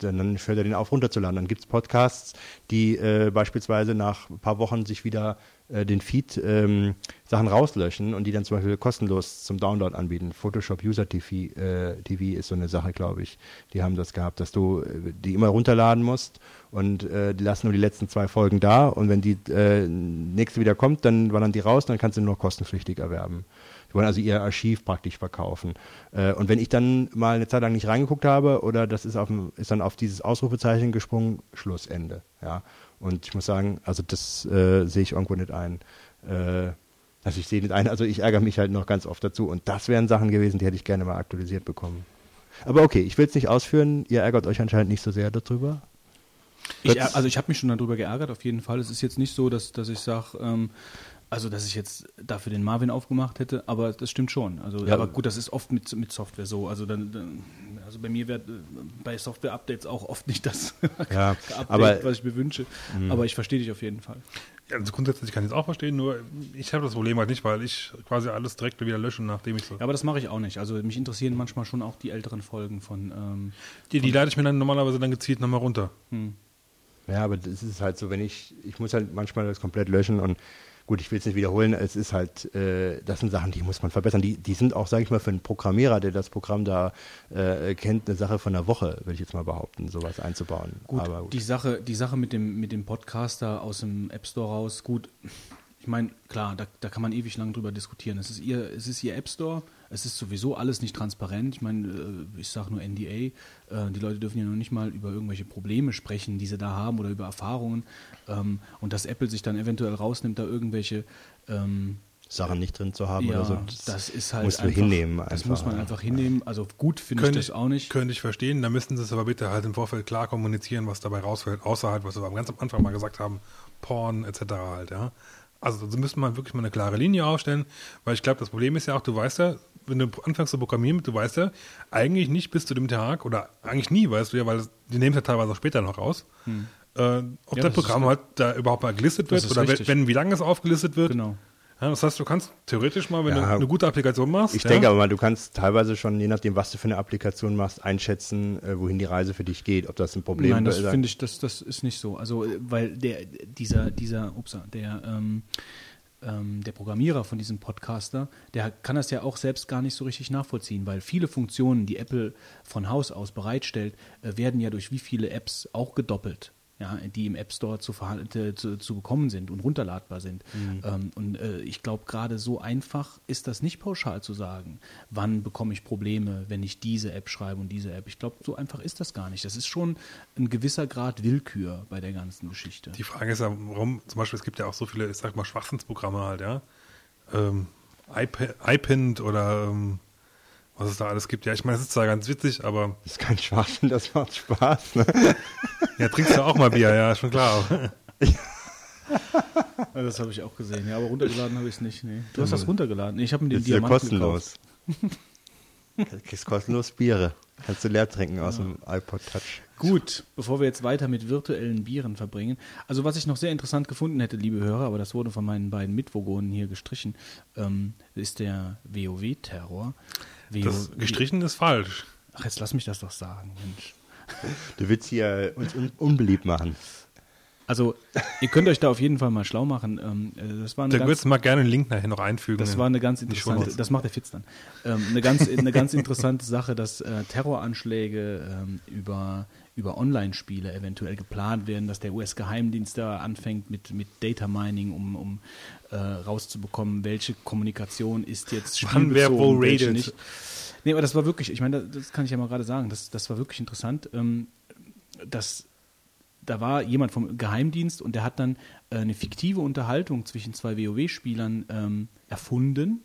Dann fällt er den auf, runterzuladen. Dann gibt es Podcasts, die äh, beispielsweise nach ein paar Wochen sich wieder äh, den Feed ähm, Sachen rauslöschen und die dann zum Beispiel kostenlos zum Download anbieten. Photoshop User TV, äh, TV ist so eine Sache, glaube ich. Die haben das gehabt, dass du äh, die immer runterladen musst und äh, die lassen nur die letzten zwei Folgen da und wenn die äh, nächste wieder kommt, dann wandern die raus, dann kannst du nur kostenpflichtig erwerben. Die wollen also ihr Archiv praktisch verkaufen. Äh, und wenn ich dann mal eine Zeit lang nicht reingeguckt habe oder das ist, auf ist dann auf dieses Ausrufezeichen gesprungen, Schlussende. Ja. Und ich muss sagen, also das äh, sehe ich irgendwo nicht ein. Äh, also ich sehe nicht ein, also ich ärgere mich halt noch ganz oft dazu. Und das wären Sachen gewesen, die hätte ich gerne mal aktualisiert bekommen. Aber okay, ich will es nicht ausführen. Ihr ärgert euch anscheinend nicht so sehr darüber. Ich, also ich habe mich schon darüber geärgert, auf jeden Fall. Es ist jetzt nicht so, dass, dass ich sage, ähm, also dass ich jetzt dafür den Marvin aufgemacht hätte, aber das stimmt schon. Also, Ja. aber gut, das ist oft mit, mit Software so. Also dann, dann also bei mir wird äh, bei Software-Updates auch oft nicht das Ja, Update, aber- was ich mir wünsche. Aber ich verstehe dich auf jeden Fall. Ja, also grundsätzlich kann ich es auch verstehen, nur ich habe das Problem halt nicht, weil ich quasi alles direkt wieder lösche, nachdem ich so. Ja, aber das mache ich auch nicht. Also mich interessieren manchmal schon auch die älteren Folgen von. Ähm, Die, die lade ich mir dann normalerweise dann gezielt nochmal runter. Ja, aber das ist halt so, wenn ich, ich muss halt manchmal das komplett löschen und gut, ich will es nicht wiederholen, es ist halt, äh, das sind Sachen, die muss man verbessern. Die, die sind auch, sage ich mal, für einen Programmierer, der das Programm da äh, kennt, eine Sache von einer Woche, würde ich jetzt mal behaupten, sowas einzubauen. Gut, aber gut. Die, Sache, die Sache mit dem, mit dem Podcaster aus dem App Store raus, gut, ich meine, klar, da, da kann man ewig lang drüber diskutieren. Es ist, ihr, es ist ihr App Store, es ist sowieso alles nicht transparent. Ich meine, äh, ich sage nur NDA, äh, die Leute dürfen ja noch nicht mal über irgendwelche Probleme sprechen, die sie da haben oder über Erfahrungen. Ähm, und dass Apple sich dann eventuell rausnimmt, da irgendwelche ähm, Sachen nicht drin zu haben ja, oder so. das ist halt musst du einfach, hinnehmen. Das einfach. muss man einfach hinnehmen. Also gut finde ich Könnte das auch nicht. Könnte ich verstehen, da müssten sie es aber bitte halt im Vorfeld klar kommunizieren, was dabei rausfällt, außer halt, was wir ganz am Anfang mal gesagt haben, Porn etc. halt, ja. Also da müsste man wirklich mal eine klare Linie aufstellen, weil ich glaube, das Problem ist ja auch, du weißt ja, wenn du anfängst zu programmieren, du weißt ja, eigentlich nicht bis zu dem Tag oder eigentlich nie weißt du ja, weil die nehmen es ja teilweise auch später noch raus, äh, ob Hm. Ja, das das Programm ist- halt da überhaupt mal gelistet wird ist oder wenn, richtig. wenn, wie lange es aufgelistet wird. Genau. Ja, das heißt, du kannst theoretisch mal, wenn Ja. du eine gute Applikation machst, Ich ja, denke aber mal, du kannst teilweise schon, je nachdem, was du für eine Applikation machst, einschätzen, äh, wohin die Reise für dich geht, ob das ein Problem Nein, das ist. finde ich, das, das ist nicht so. Also, äh, weil der, dieser, dieser, upsa, der, ähm, ähm, der Programmierer von diesem Podcaster, der kann das ja auch selbst gar nicht so richtig nachvollziehen, weil viele Funktionen, die Apple von Haus aus bereitstellt, äh, werden ja durch wie viele Apps auch gedoppelt. Ja, die im App Store zu, äh, zu, zu bekommen sind und runterladbar sind. Ähm, und äh, ich glaube, gerade so einfach ist das nicht pauschal zu sagen, wann bekomme ich Probleme, wenn ich diese App schreibe und diese App. Ich glaube, so einfach ist das gar nicht. Das ist schon ein gewisser Grad Willkür bei der ganzen Geschichte. Die Frage ist ja, warum, zum Beispiel, es gibt ja auch so viele, ich sag mal, Schwachsinnsprogramme halt, ja. Ähm, iP- iPint oder ähm, was es da alles gibt. Ja, ich meine, das ist zwar ganz witzig, aber Das ist kein Schwachsinn, das macht Spaß. Ne? ja, trinkst du auch mal Bier, ja, schon klar. Ja, das habe ich auch gesehen. Ja, aber runtergeladen habe ich es nicht. Nee. Du hast das runtergeladen. Nee, ich habe mir den ist ja Diamanten kostenlos. Du kriegst kostenlos Biere. Kannst du leer trinken aus dem iPod Touch. Gut, bevor wir jetzt weiter mit virtuellen Bieren verbringen. Also was ich noch sehr interessant gefunden hätte, liebe Hörer, aber das wurde von meinen beiden Mitwogonen hier gestrichen, ähm, ist der WoW-Terror. Das gestrichen ist falsch. Ach, jetzt lass mich das doch sagen, Mensch. Du willst hier uns un unbeliebt machen. Also, ihr könnt euch da auf jeden Fall mal schlau machen. Ähm, äh, das war eine Da ganz, würdest du mal gerne einen Link nachher noch einfügen. das war eine ganz interessante, das macht der Fitz dann. Ähm, eine, ganz, eine ganz interessante Sache, dass äh, Terroranschläge ähm, über, über Online-Spiele eventuell geplant werden, dass der US-Geheimdienst da anfängt mit, mit Data Mining, um, um äh, rauszubekommen, welche Kommunikation ist jetzt Wann wer spielbezogen, wo raided. nicht. Nee, aber das war wirklich, ich meine, das, kann ich ja mal gerade sagen, das, das war wirklich interessant. Dass da war jemand vom Geheimdienst und der hat dann äh, eine fiktive Unterhaltung zwischen zwei WoW-Spielern ähm, erfunden,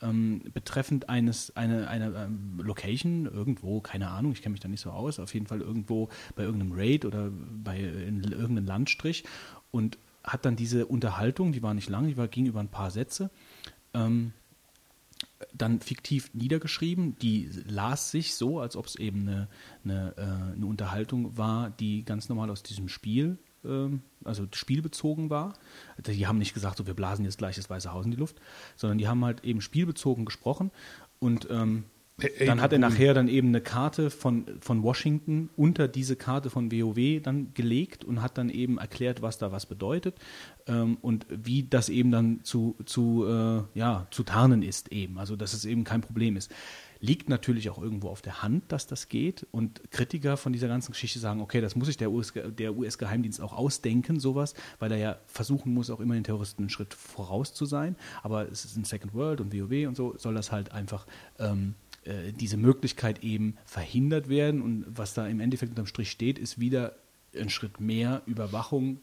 ähm, betreffend eines, eine, eine ähm, Location irgendwo, keine Ahnung, ich kenne mich da nicht so aus, auf jeden Fall irgendwo bei irgendeinem Raid oder bei in irgendeinem Landstrich und hat dann diese Unterhaltung, die war nicht lang, die war, ging über ein paar Sätze, ähm, dann fiktiv niedergeschrieben. Die las sich so, als ob es eben eine, eine, äh, eine Unterhaltung war, die ganz normal aus diesem Spiel, ähm, also spielbezogen war. Die haben nicht gesagt, so wir blasen jetzt gleich das Weiße Haus in die Luft, sondern die haben halt eben spielbezogen gesprochen und ähm, dann hat er du- nachher dann eben eine Karte von, von Washington unter diese Karte von WoW dann gelegt und hat dann eben erklärt, was da was bedeutet ähm, und wie das eben dann zu, zu, äh, ja, zu tarnen ist eben. Also dass es eben kein Problem ist. Liegt natürlich auch irgendwo auf der Hand, dass das geht und Kritiker von dieser ganzen Geschichte sagen, okay, das muss sich der US der US-Geheimdienst auch ausdenken, sowas, weil er ja versuchen muss, auch immer den Terroristen einen Schritt voraus zu sein. Aber es ist ein Second World und WoW und so soll das halt einfach ähm, äh, diese Möglichkeit eben verhindert werden. Und was da im Endeffekt unterm Strich steht, ist wieder ein Schritt mehr Überwachung,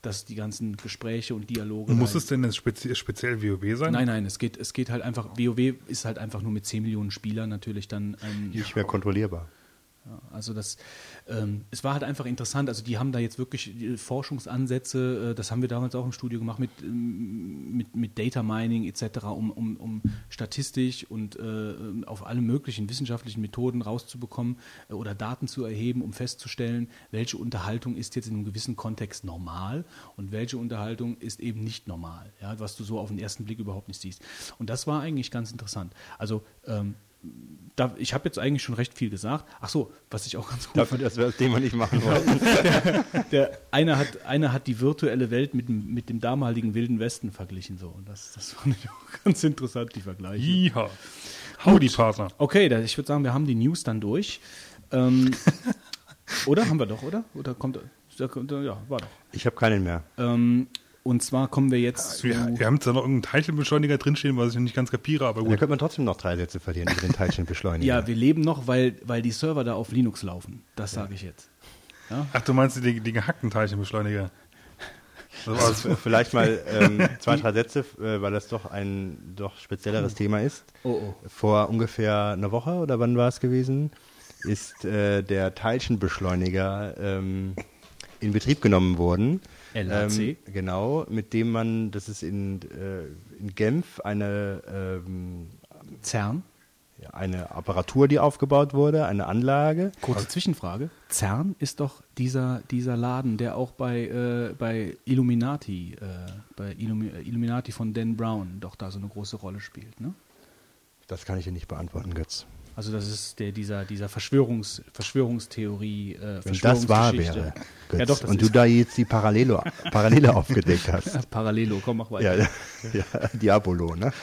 dass die ganzen Gespräche und Dialoge. Und muss da- es denn jetzt spezi speziell WoW sein? Nein, nein, es geht, es geht halt einfach, WoW ist halt einfach nur mit 10 Millionen Spielern natürlich dann ein, Nicht mehr kontrollierbar. Ja, also das, ähm, es war halt einfach interessant. Also die haben da jetzt wirklich Forschungsansätze, äh, das haben wir damals auch im Studio gemacht mit, ähm, mit, mit Data Mining etc., um, um, um statistisch und äh, auf alle möglichen wissenschaftlichen Methoden rauszubekommen äh, oder Daten zu erheben, um festzustellen, welche Unterhaltung ist jetzt in einem gewissen Kontext normal und welche Unterhaltung ist eben nicht normal, ja, was du so auf den ersten Blick überhaupt nicht siehst. Und das war eigentlich ganz interessant. Also ähm, da, ich habe jetzt eigentlich schon recht viel gesagt. Ach so, was ich auch ganz gut Dafür, dass wir das Thema nicht machen wollten. der eine hat, einer hat die virtuelle Welt mit dem, mit dem damaligen Wilden Westen verglichen. So. Und das, das fand ich auch ganz interessant, die Vergleiche. Ja. Howdy, Partner. Okay, da, ich würde sagen, wir haben die News dann durch. Ähm, oder? Haben wir doch, oder? Oder kommt. da kommt- Ja, war doch. Ich habe keinen mehr. Ähm, und zwar kommen wir jetzt zu. Wir, wir haben da noch irgendeinen Teilchenbeschleuniger drinstehen, was ich nicht ganz kapiere, aber Da gut. könnte man trotzdem noch drei Sätze verlieren über den Teilchenbeschleuniger. Ja, wir leben noch, weil, weil die Server da auf Linux laufen. Das sage ich jetzt. Ach, du meinst die, die gehackten Teilchenbeschleuniger? Das war Also vielleicht mal ähm, zwei, drei Sätze, äh, weil das doch ein doch spezielleres Thema ist. Oh, oh. Vor ungefähr einer Woche oder wann war es gewesen, ist äh, der Teilchenbeschleuniger ähm, in Betrieb genommen worden. LHC. Ähm, genau, mit dem man, das ist in, äh, in Genf eine, ähm, CERN. eine Apparatur, die aufgebaut wurde, eine Anlage. Kurze Zwischenfrage. CERN ist doch dieser, dieser Laden, der auch bei, äh, bei Illuminati, äh, bei Illumi Illuminati von Dan Brown doch da so eine große Rolle spielt. Ne? Das kann ich dir nicht beantworten, Götz. Also das ist der, dieser, dieser Verschwörungs, Verschwörungstheorie, äh, Wenn das wahr wäre, Götz, Ja doch, und du da jetzt die Parallele, Parallele aufgedeckt hast. Parallelo, komm, mach weiter. Ja, ja, Diabolo, ne?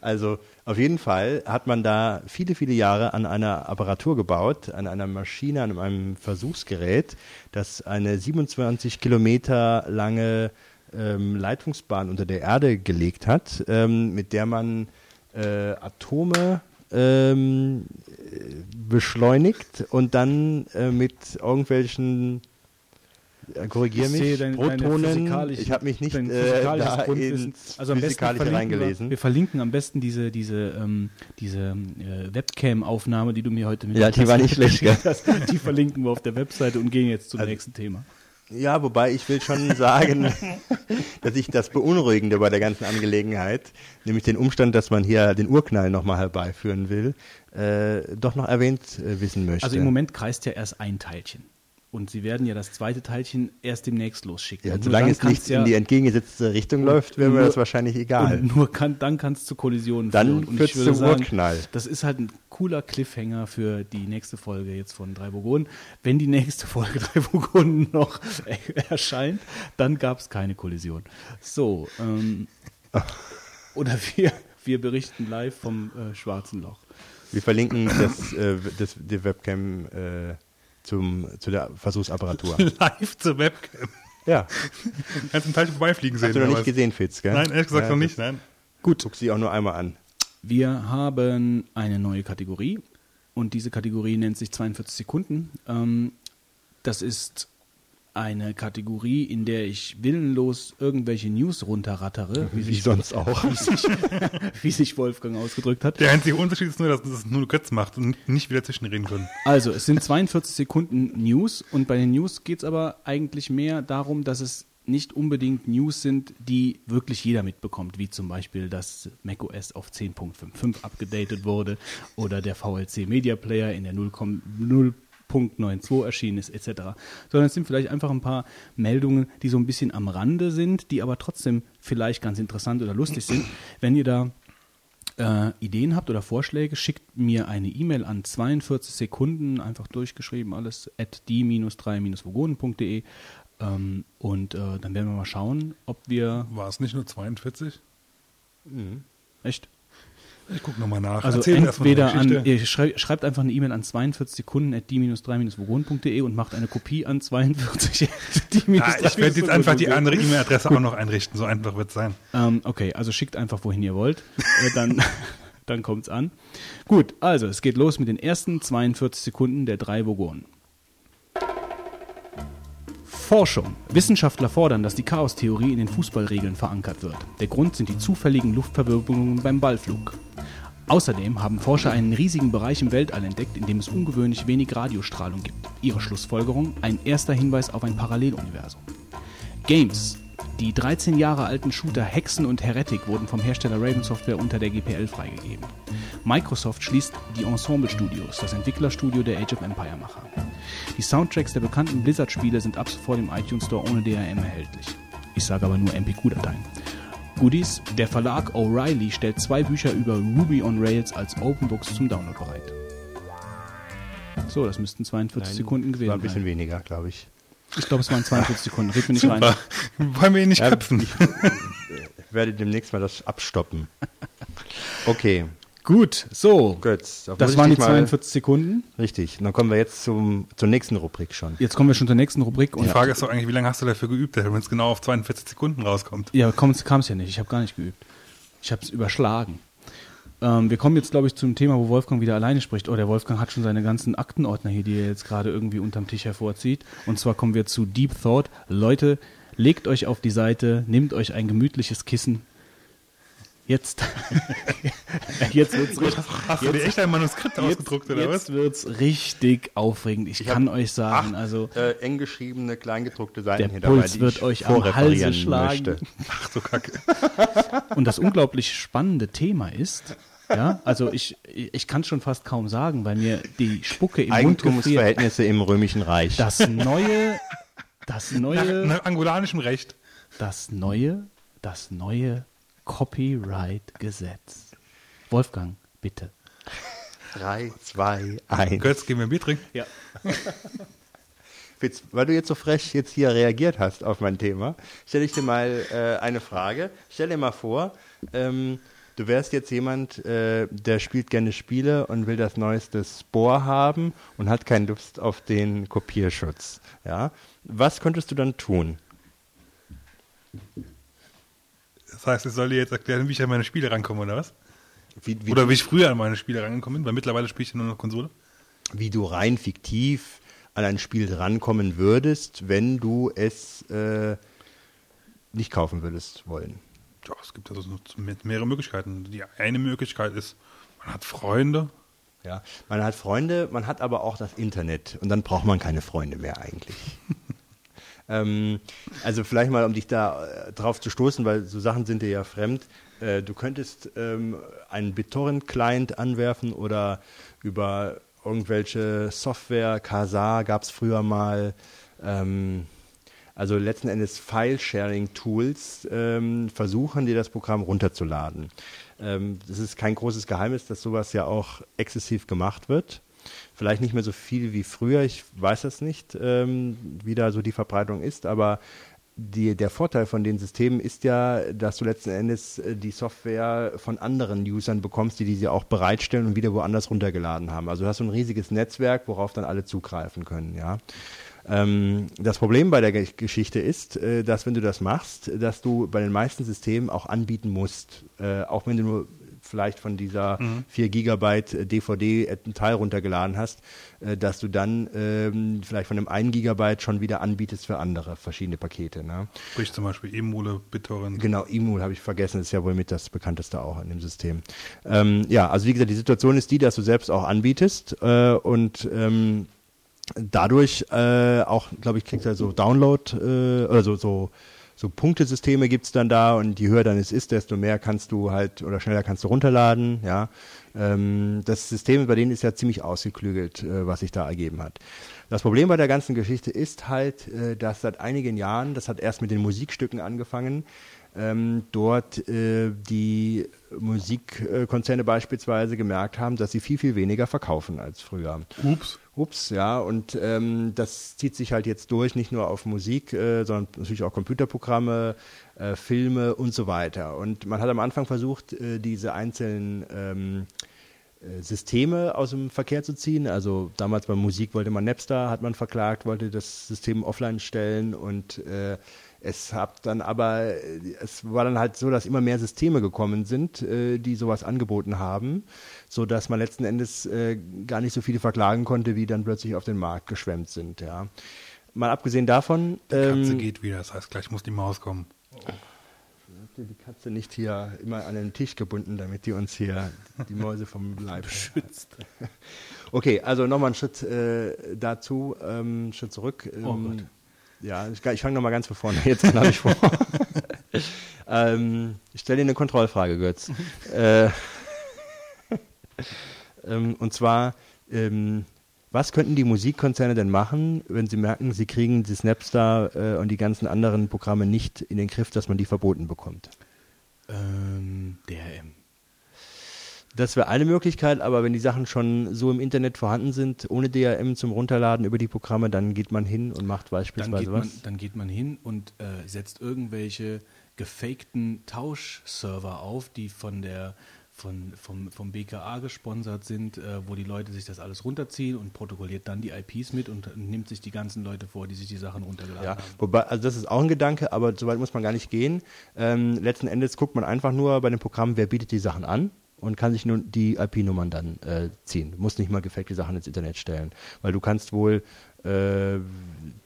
Also auf jeden Fall hat man da viele, viele Jahre an einer Apparatur gebaut, an einer Maschine, an einem Versuchsgerät, das eine 27 Kilometer lange ähm, Leitungsbahn unter der Erde gelegt hat, ähm, mit der man äh, Atome ähm, äh, beschleunigt und dann äh, mit irgendwelchen äh, korrigier Ich mich, dein- Protonen, ich habe mich nicht äh, da ins Also am besten Physikalische verlinken wir, reingelesen. wir verlinken am besten diese, diese, ähm, diese äh, Webcam-Aufnahme, die du mir heute mit Ja, die war nicht schlecht, hast. Die verlinken wir auf der Webseite und gehen jetzt zum Also- nächsten Thema. Ja, wobei ich will schon sagen, dass ich das Beunruhigende bei der ganzen Angelegenheit, nämlich den Umstand, dass man hier den Urknall nochmal herbeiführen will, äh, doch noch erwähnt äh, wissen möchte. Also im Moment kreist ja erst ein Teilchen. Und sie werden ja das zweite Teilchen erst demnächst losschicken. ja, solange dann es nicht ja, in die entgegengesetzte Richtung läuft, wäre mir das wahrscheinlich egal. Nur kann, dann kann es zu Kollisionen Dann führen. Ich würde zum sagen, Urknall. Das ist halt ein cooler Cliffhanger für die nächste Folge jetzt von Drei Vogonen. Wenn die nächste Folge Drei Vogonen noch erscheint, dann gab es keine Kollision. So, ähm, oder wir, wir berichten live vom äh, Schwarzen Loch. Wir verlinken das, äh, das, die Webcam äh, zum, zu der Versuchsapparatur. Live zur Webcam. Ja, Kannst du einen Teil vorbeifliegen sehen. hast du noch nicht was? gesehen, Fitz, gell? Nein, ehrlich gesagt Ja, noch nicht. Nein. Gut. Guck sie auch nur einmal an. Wir haben eine neue Kategorie und diese Kategorie nennt sich 42 Sekunden. Ähm, das ist eine Kategorie, in der ich willenlos irgendwelche News runterrattere, wie, Wie sich, sonst auch. wie, sich, wie sich Wolfgang ausgedrückt hat. Der einzige Unterschied ist nur, dass es nur Götz macht und nicht wieder zwischenreden können. Also, es sind 42 Sekunden News und bei den News geht es aber eigentlich mehr darum, dass es nicht unbedingt News sind, die wirklich jeder mitbekommt, wie zum Beispiel, dass macOS auf 10.55 abgedatet wurde oder der VLC Media Player in der 0.92 erschienen ist, etc. Sondern es sind vielleicht einfach ein paar Meldungen, die so ein bisschen am Rande sind, die aber trotzdem vielleicht ganz interessant oder lustig sind. Wenn ihr da äh, Ideen habt oder Vorschläge, schickt mir eine E-Mail an 42 Sekunden, einfach durchgeschrieben alles, at die-3-vogonen.de ähm, und äh, dann werden wir mal schauen, ob wir, War es nicht nur 42? echt, Ich gucke nochmal nach. also Erzähl entweder an, ihr schrei, schreibt einfach eine E-Mail an 42 Sekunden at die-3-vogonen.de und macht eine Kopie an 42 die Ah, ich werde jetzt einfach die andere E-Mail-Adresse auch noch einrichten. So einfach wird es sein. Ähm, okay, also schickt einfach, wohin ihr wollt. äh, dann dann kommt es an. Gut, also es geht los mit den ersten 42 Sekunden der drei Vogonen. Forschung. Wissenschaftler fordern, dass die Chaostheorie in den Fußballregeln verankert wird. Der Grund sind die zufälligen Luftverwirbelungen beim Ballflug. Außerdem haben Forscher einen riesigen Bereich im Weltall entdeckt, in dem es ungewöhnlich wenig Radiostrahlung gibt. Ihre Schlussfolgerung? Ein erster Hinweis auf ein Paralleluniversum. Games. Die 13 Jahre alten Shooter Hexen und Heretic wurden vom Hersteller Raven Software unter der GPL freigegeben. Microsoft schließt die Ensemble Studios, das Entwicklerstudio der Age of Empire Macher. Die Soundtracks der bekannten Blizzard-Spiele sind ab sofort im iTunes Store ohne DRM erhältlich. Ich sage aber nur MPQ-Dateien. Goodies, der Verlag O'Reilly stellt zwei Bücher über Ruby on Rails als Open Books zum Download bereit. So, das müssten 42 Sekunden gewesen War ein bisschen sein. weniger, glaube ich. Ich glaube, es waren 42 Sekunden. Red mir nicht rein. Super. Wollen wir ihn nicht Ja, köpfen? Ich werde demnächst mal das abstoppen. Okay, Gut, so. Götz. muss Das waren die dich mal- 42 Sekunden. Richtig. Und dann kommen wir jetzt zum, zur nächsten Rubrik schon. Jetzt kommen wir schon zur nächsten Rubrik. Die Und Frage ist doch eigentlich, wie lange hast du dafür geübt, wenn es genau auf 42 Sekunden rauskommt? ja, kam es ja nicht. Ich habe gar nicht geübt. Ich habe es überschlagen. Ähm, wir kommen jetzt, glaube ich, zum Thema, wo Wolfgang wieder alleine spricht. Oh, der Wolfgang hat schon seine ganzen Aktenordner hier, die er jetzt gerade irgendwie unterm Tisch hervorzieht. Und zwar kommen wir zu Deep Thought. Leute, legt euch auf die Seite, nehmt euch ein gemütliches Kissen. Jetzt, jetzt wird's richtig. Hast du dir echt ein Manuskript ausgedruckt oder jetzt was? wird's richtig aufregend. Ich, Ich kann euch sagen, also äh, eng geschriebene, kleingedruckte Seiten Der hier dabei, Puls die wird euch am Halse schlagen. möchte. Ach so kacke. Und das unglaublich spannende Thema ist, ja, also ich, ich kann es schon fast kaum sagen, weil mir die Spucke im. Eigentumsverhältnisse im Römischen Reich. Das neue, das Nach, neue, nach angolanischem Recht. das neue, das neue Copyright-Gesetz. Wolfgang, bitte. 3, 2, 1. Götz, gehen wir ein Bier trinken? Ja. Fitz, weil du jetzt so frech jetzt hier reagiert hast auf mein Thema, stelle ich dir mal äh, eine Frage. Stell dir mal vor, ähm, du wärst jetzt jemand, äh, der spielt gerne Spiele und will das neueste Spore haben und hat keine Lust auf den Kopierschutz. Ja? Was könntest du dann tun? Das heißt, ich soll dir jetzt erklären, wie ich an meine Spiele rankomme, oder was? Wie, wie, Oder wie ich früher an meine Spiele rangekommen bin, weil mittlerweile spiele ich ja nur noch Konsole. wie du rein fiktiv an ein Spiel rankommen würdest, wenn du es äh, nicht kaufen würdest wollen. Ja, es gibt also mehrere Möglichkeiten. Die eine Möglichkeit ist, man hat Freunde. Ja, man hat Freunde, man hat aber auch das Internet und dann braucht man keine Freunde mehr eigentlich. ähm, also vielleicht mal, um dich da äh, drauf zu stoßen, weil so Sachen sind dir ja fremd. Äh, du könntest ähm, einen BitTorrent-Client anwerfen oder über irgendwelche Software, Kazaa gab es früher mal. Ähm, also letzten Endes File-Sharing-Tools ähm, versuchen, dir das Programm runterzuladen. Ähm, das ist kein großes Geheimnis, dass sowas ja auch exzessiv gemacht wird. Vielleicht nicht mehr so viel wie früher, ich weiß das nicht, ähm, wie da so die Verbreitung ist, aber die, der Vorteil von den Systemen ist ja, dass du letzten Endes äh, die Software von anderen Usern bekommst, die diese auch bereitstellen und wieder woanders runtergeladen haben. Also du hast so ein riesiges Netzwerk, worauf dann alle zugreifen können, ja. Ähm, das Problem bei der Geschichte ist, äh, dass wenn du das machst, dass du bei den meisten Systemen auch anbieten musst, äh, auch wenn du nur vielleicht von dieser mhm. 4 Gigabyte DVD einen Teil runtergeladen hast, äh, dass du dann ähm, vielleicht von einem 1 Gigabyte schon wieder anbietest für andere verschiedene Pakete. Ne? Sprich zum Beispiel Emule, BitTorrent. Genau, Emule habe ich vergessen, ist ja wohl mit das bekannteste auch in dem System. Ähm, ja, also wie gesagt, die Situation ist die, dass du selbst auch anbietest äh, und ähm, dadurch äh, auch, glaube ich, kriegst du so Download äh, oder so, so so Punktesysteme gibt's dann da und je höher dann es ist, desto mehr kannst du halt oder schneller kannst du runterladen, ja. Ähm, das System bei denen ist ja ziemlich ausgeklügelt, äh, was sich da ergeben hat. Das Problem bei der ganzen Geschichte ist halt, äh, dass seit einigen Jahren, das hat erst mit den Musikstücken angefangen, ähm, dort äh, die Musikkonzerne beispielsweise gemerkt haben, dass sie viel, viel weniger verkaufen als früher. Ups. Ups, ja, und ähm, das zieht sich halt jetzt durch, nicht nur auf Musik, äh, sondern natürlich auch Computerprogramme, äh, Filme und so weiter. Und man hat am Anfang versucht, äh, diese einzelnen ähm, äh, Systeme aus dem Verkehr zu ziehen. Also damals bei Musik wollte man Napster, hat man verklagt, wollte das System offline stellen und äh, es hat dann aber, es war dann halt so, dass immer mehr Systeme gekommen sind, äh, die sowas angeboten haben, so dass man letzten Endes äh, gar nicht so viele verklagen konnte, wie dann plötzlich auf den Markt geschwemmt sind. Ja. Mal abgesehen davon. Die Katze ähm, geht wieder, das heißt, gleich muss die Maus kommen. Oh. Die Katze nicht hier immer an den Tisch gebunden, damit die uns hier die Mäuse vom Leib beschützt. Okay, also nochmal einen Schritt äh, dazu, ähm, Schritt zurück. Oh ähm, oh Gott. Ja, ich, ich fange nochmal ganz von vorne jetzt an, habe ich vor. ähm, ich stelle dir eine Kontrollfrage, Götz. äh, und zwar, ähm, was könnten die Musikkonzerne denn machen, wenn sie merken, sie kriegen die Snapstar äh, und die ganzen anderen Programme nicht in den Griff, dass man die verboten bekommt? Ähm, DRM. Das wäre eine Möglichkeit, aber wenn die Sachen schon so im Internet vorhanden sind, ohne DRM zum Runterladen über die Programme, dann geht man hin und macht beispielsweise dann was. Man, dann geht man hin und äh, setzt irgendwelche gefakten Tauschserver auf, die von der von, vom, vom BKA gesponsert sind, äh, wo die Leute sich das alles runterziehen und protokolliert dann die IPs mit und nimmt sich die ganzen Leute vor, die sich die Sachen runtergeladen ja, haben. Wobei, also das ist auch ein Gedanke, aber soweit muss man gar nicht gehen. Ähm, letzten Endes guckt man einfach nur bei dem Programm, wer bietet die Sachen an und kann sich nun die IP-Nummern dann äh, ziehen. Du musst nicht mal gefakte Sachen ins Internet stellen, weil du kannst wohl äh,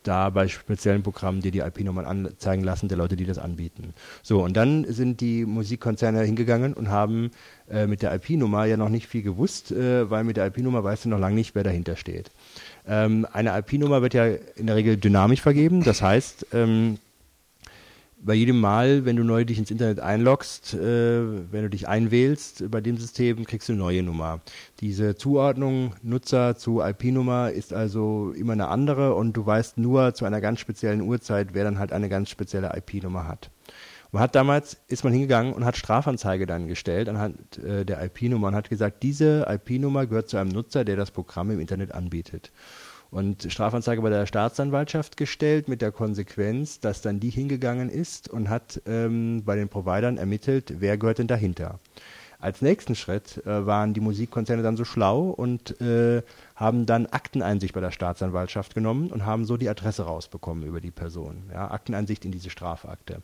da bei speziellen Programmen dir die IP-Nummern anzeigen lassen der Leute, die das anbieten. So, und dann sind die Musikkonzerne hingegangen und haben äh, mit der IP-Nummer ja noch nicht viel gewusst, äh, weil mit der IP-Nummer weißt du noch lange nicht, wer dahinter steht. Ähm, eine IP-Nummer wird ja in der Regel dynamisch vergeben, das heißt, ähm, bei jedem Mal, wenn du neu dich ins Internet einloggst, äh, wenn du dich einwählst bei dem System, kriegst du eine neue Nummer. Diese Zuordnung Nutzer zu IP-Nummer ist also immer eine andere und du weißt nur zu einer ganz speziellen Uhrzeit, wer dann halt eine ganz spezielle IP-Nummer hat. Man hat damals, ist man hingegangen und hat Strafanzeige dann gestellt anhand äh, der IP-Nummer und hat gesagt, diese IP-Nummer gehört zu einem Nutzer, der das Programm im Internet anbietet und Strafanzeige bei der Staatsanwaltschaft gestellt mit der Konsequenz, dass dann die hingegangen ist und hat ähm, bei den Providern ermittelt, wer gehört denn dahinter. Als nächsten Schritt äh, waren die Musikkonzerne dann so schlau und äh, haben dann Akteneinsicht bei der Staatsanwaltschaft genommen und haben so die Adresse rausbekommen über die Person. Ja, Akteneinsicht in diese Strafakte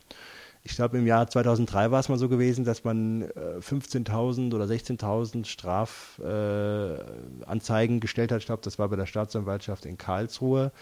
ich glaube, im Jahr 2003 war es mal so gewesen, dass man äh, 15.000 oder 16.000 Strafanzeigen äh, gestellt hat. Ich glaube, das war bei der Staatsanwaltschaft in Karlsruhe.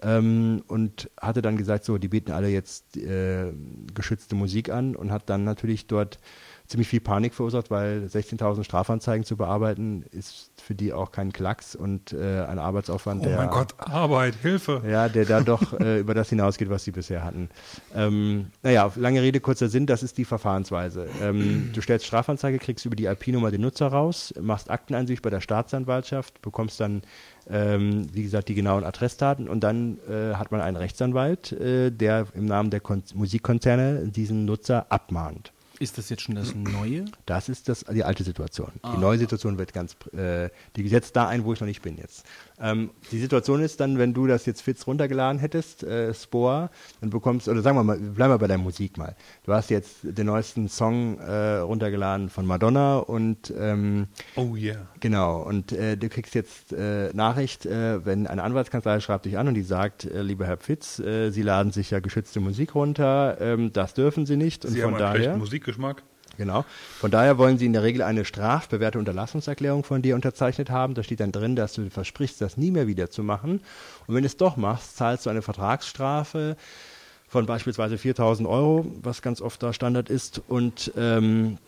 Ähm, und hatte dann gesagt, so, die bieten alle jetzt äh, geschützte Musik an und hat dann natürlich dort ziemlich viel Panik verursacht, weil 16.000 Strafanzeigen zu bearbeiten ist für die auch kein Klacks und äh, ein Arbeitsaufwand, Oh der mein Gott, Arbeit, Hilfe. ja, der da doch äh, über das hinausgeht, was sie bisher hatten. Ähm, naja, lange Rede, kurzer Sinn, das ist die Verfahrensweise. Ähm, du stellst Strafanzeige, kriegst über die IP-Nummer den Nutzer raus, machst Akteneinsicht bei der Staatsanwaltschaft, bekommst dann, ähm, wie gesagt, die genauen Adressdaten und dann äh, hat man einen Rechtsanwalt, äh, der im Namen der Kon Musikkonzerne diesen Nutzer abmahnt. Ist das jetzt schon das Neue? Das ist das, die alte Situation. Ah. Die neue Situation wird ganz, äh, die setzt da ein, wo ich noch nicht bin jetzt. Ähm, die Situation ist dann, wenn du das jetzt Fitz runtergeladen hättest, äh, Spore, dann bekommst, oder sagen wir mal, bleiben wir bei der Musik mal. Du hast jetzt den neuesten Song äh, runtergeladen von Madonna und ähm, Oh yeah. Genau, und äh, du kriegst jetzt äh, Nachricht, äh, wenn eine Anwaltskanzlei schreibt dich an und die sagt, äh, lieber Herr Pfitz, äh, Sie laden sich ja geschützte Musik runter, ähm, das dürfen Sie nicht. Und Sie von haben einen schlechten daher, Musikgeschmack. Genau, von daher wollen Sie in der Regel eine strafbewährte Unterlassungserklärung von dir unterzeichnet haben. Da steht dann drin, dass du versprichst, das nie mehr wieder zu machen. Und wenn du es doch machst, zahlst du eine Vertragsstrafe von beispielsweise 4000 Euro, was ganz oft da Standard ist, und ähm,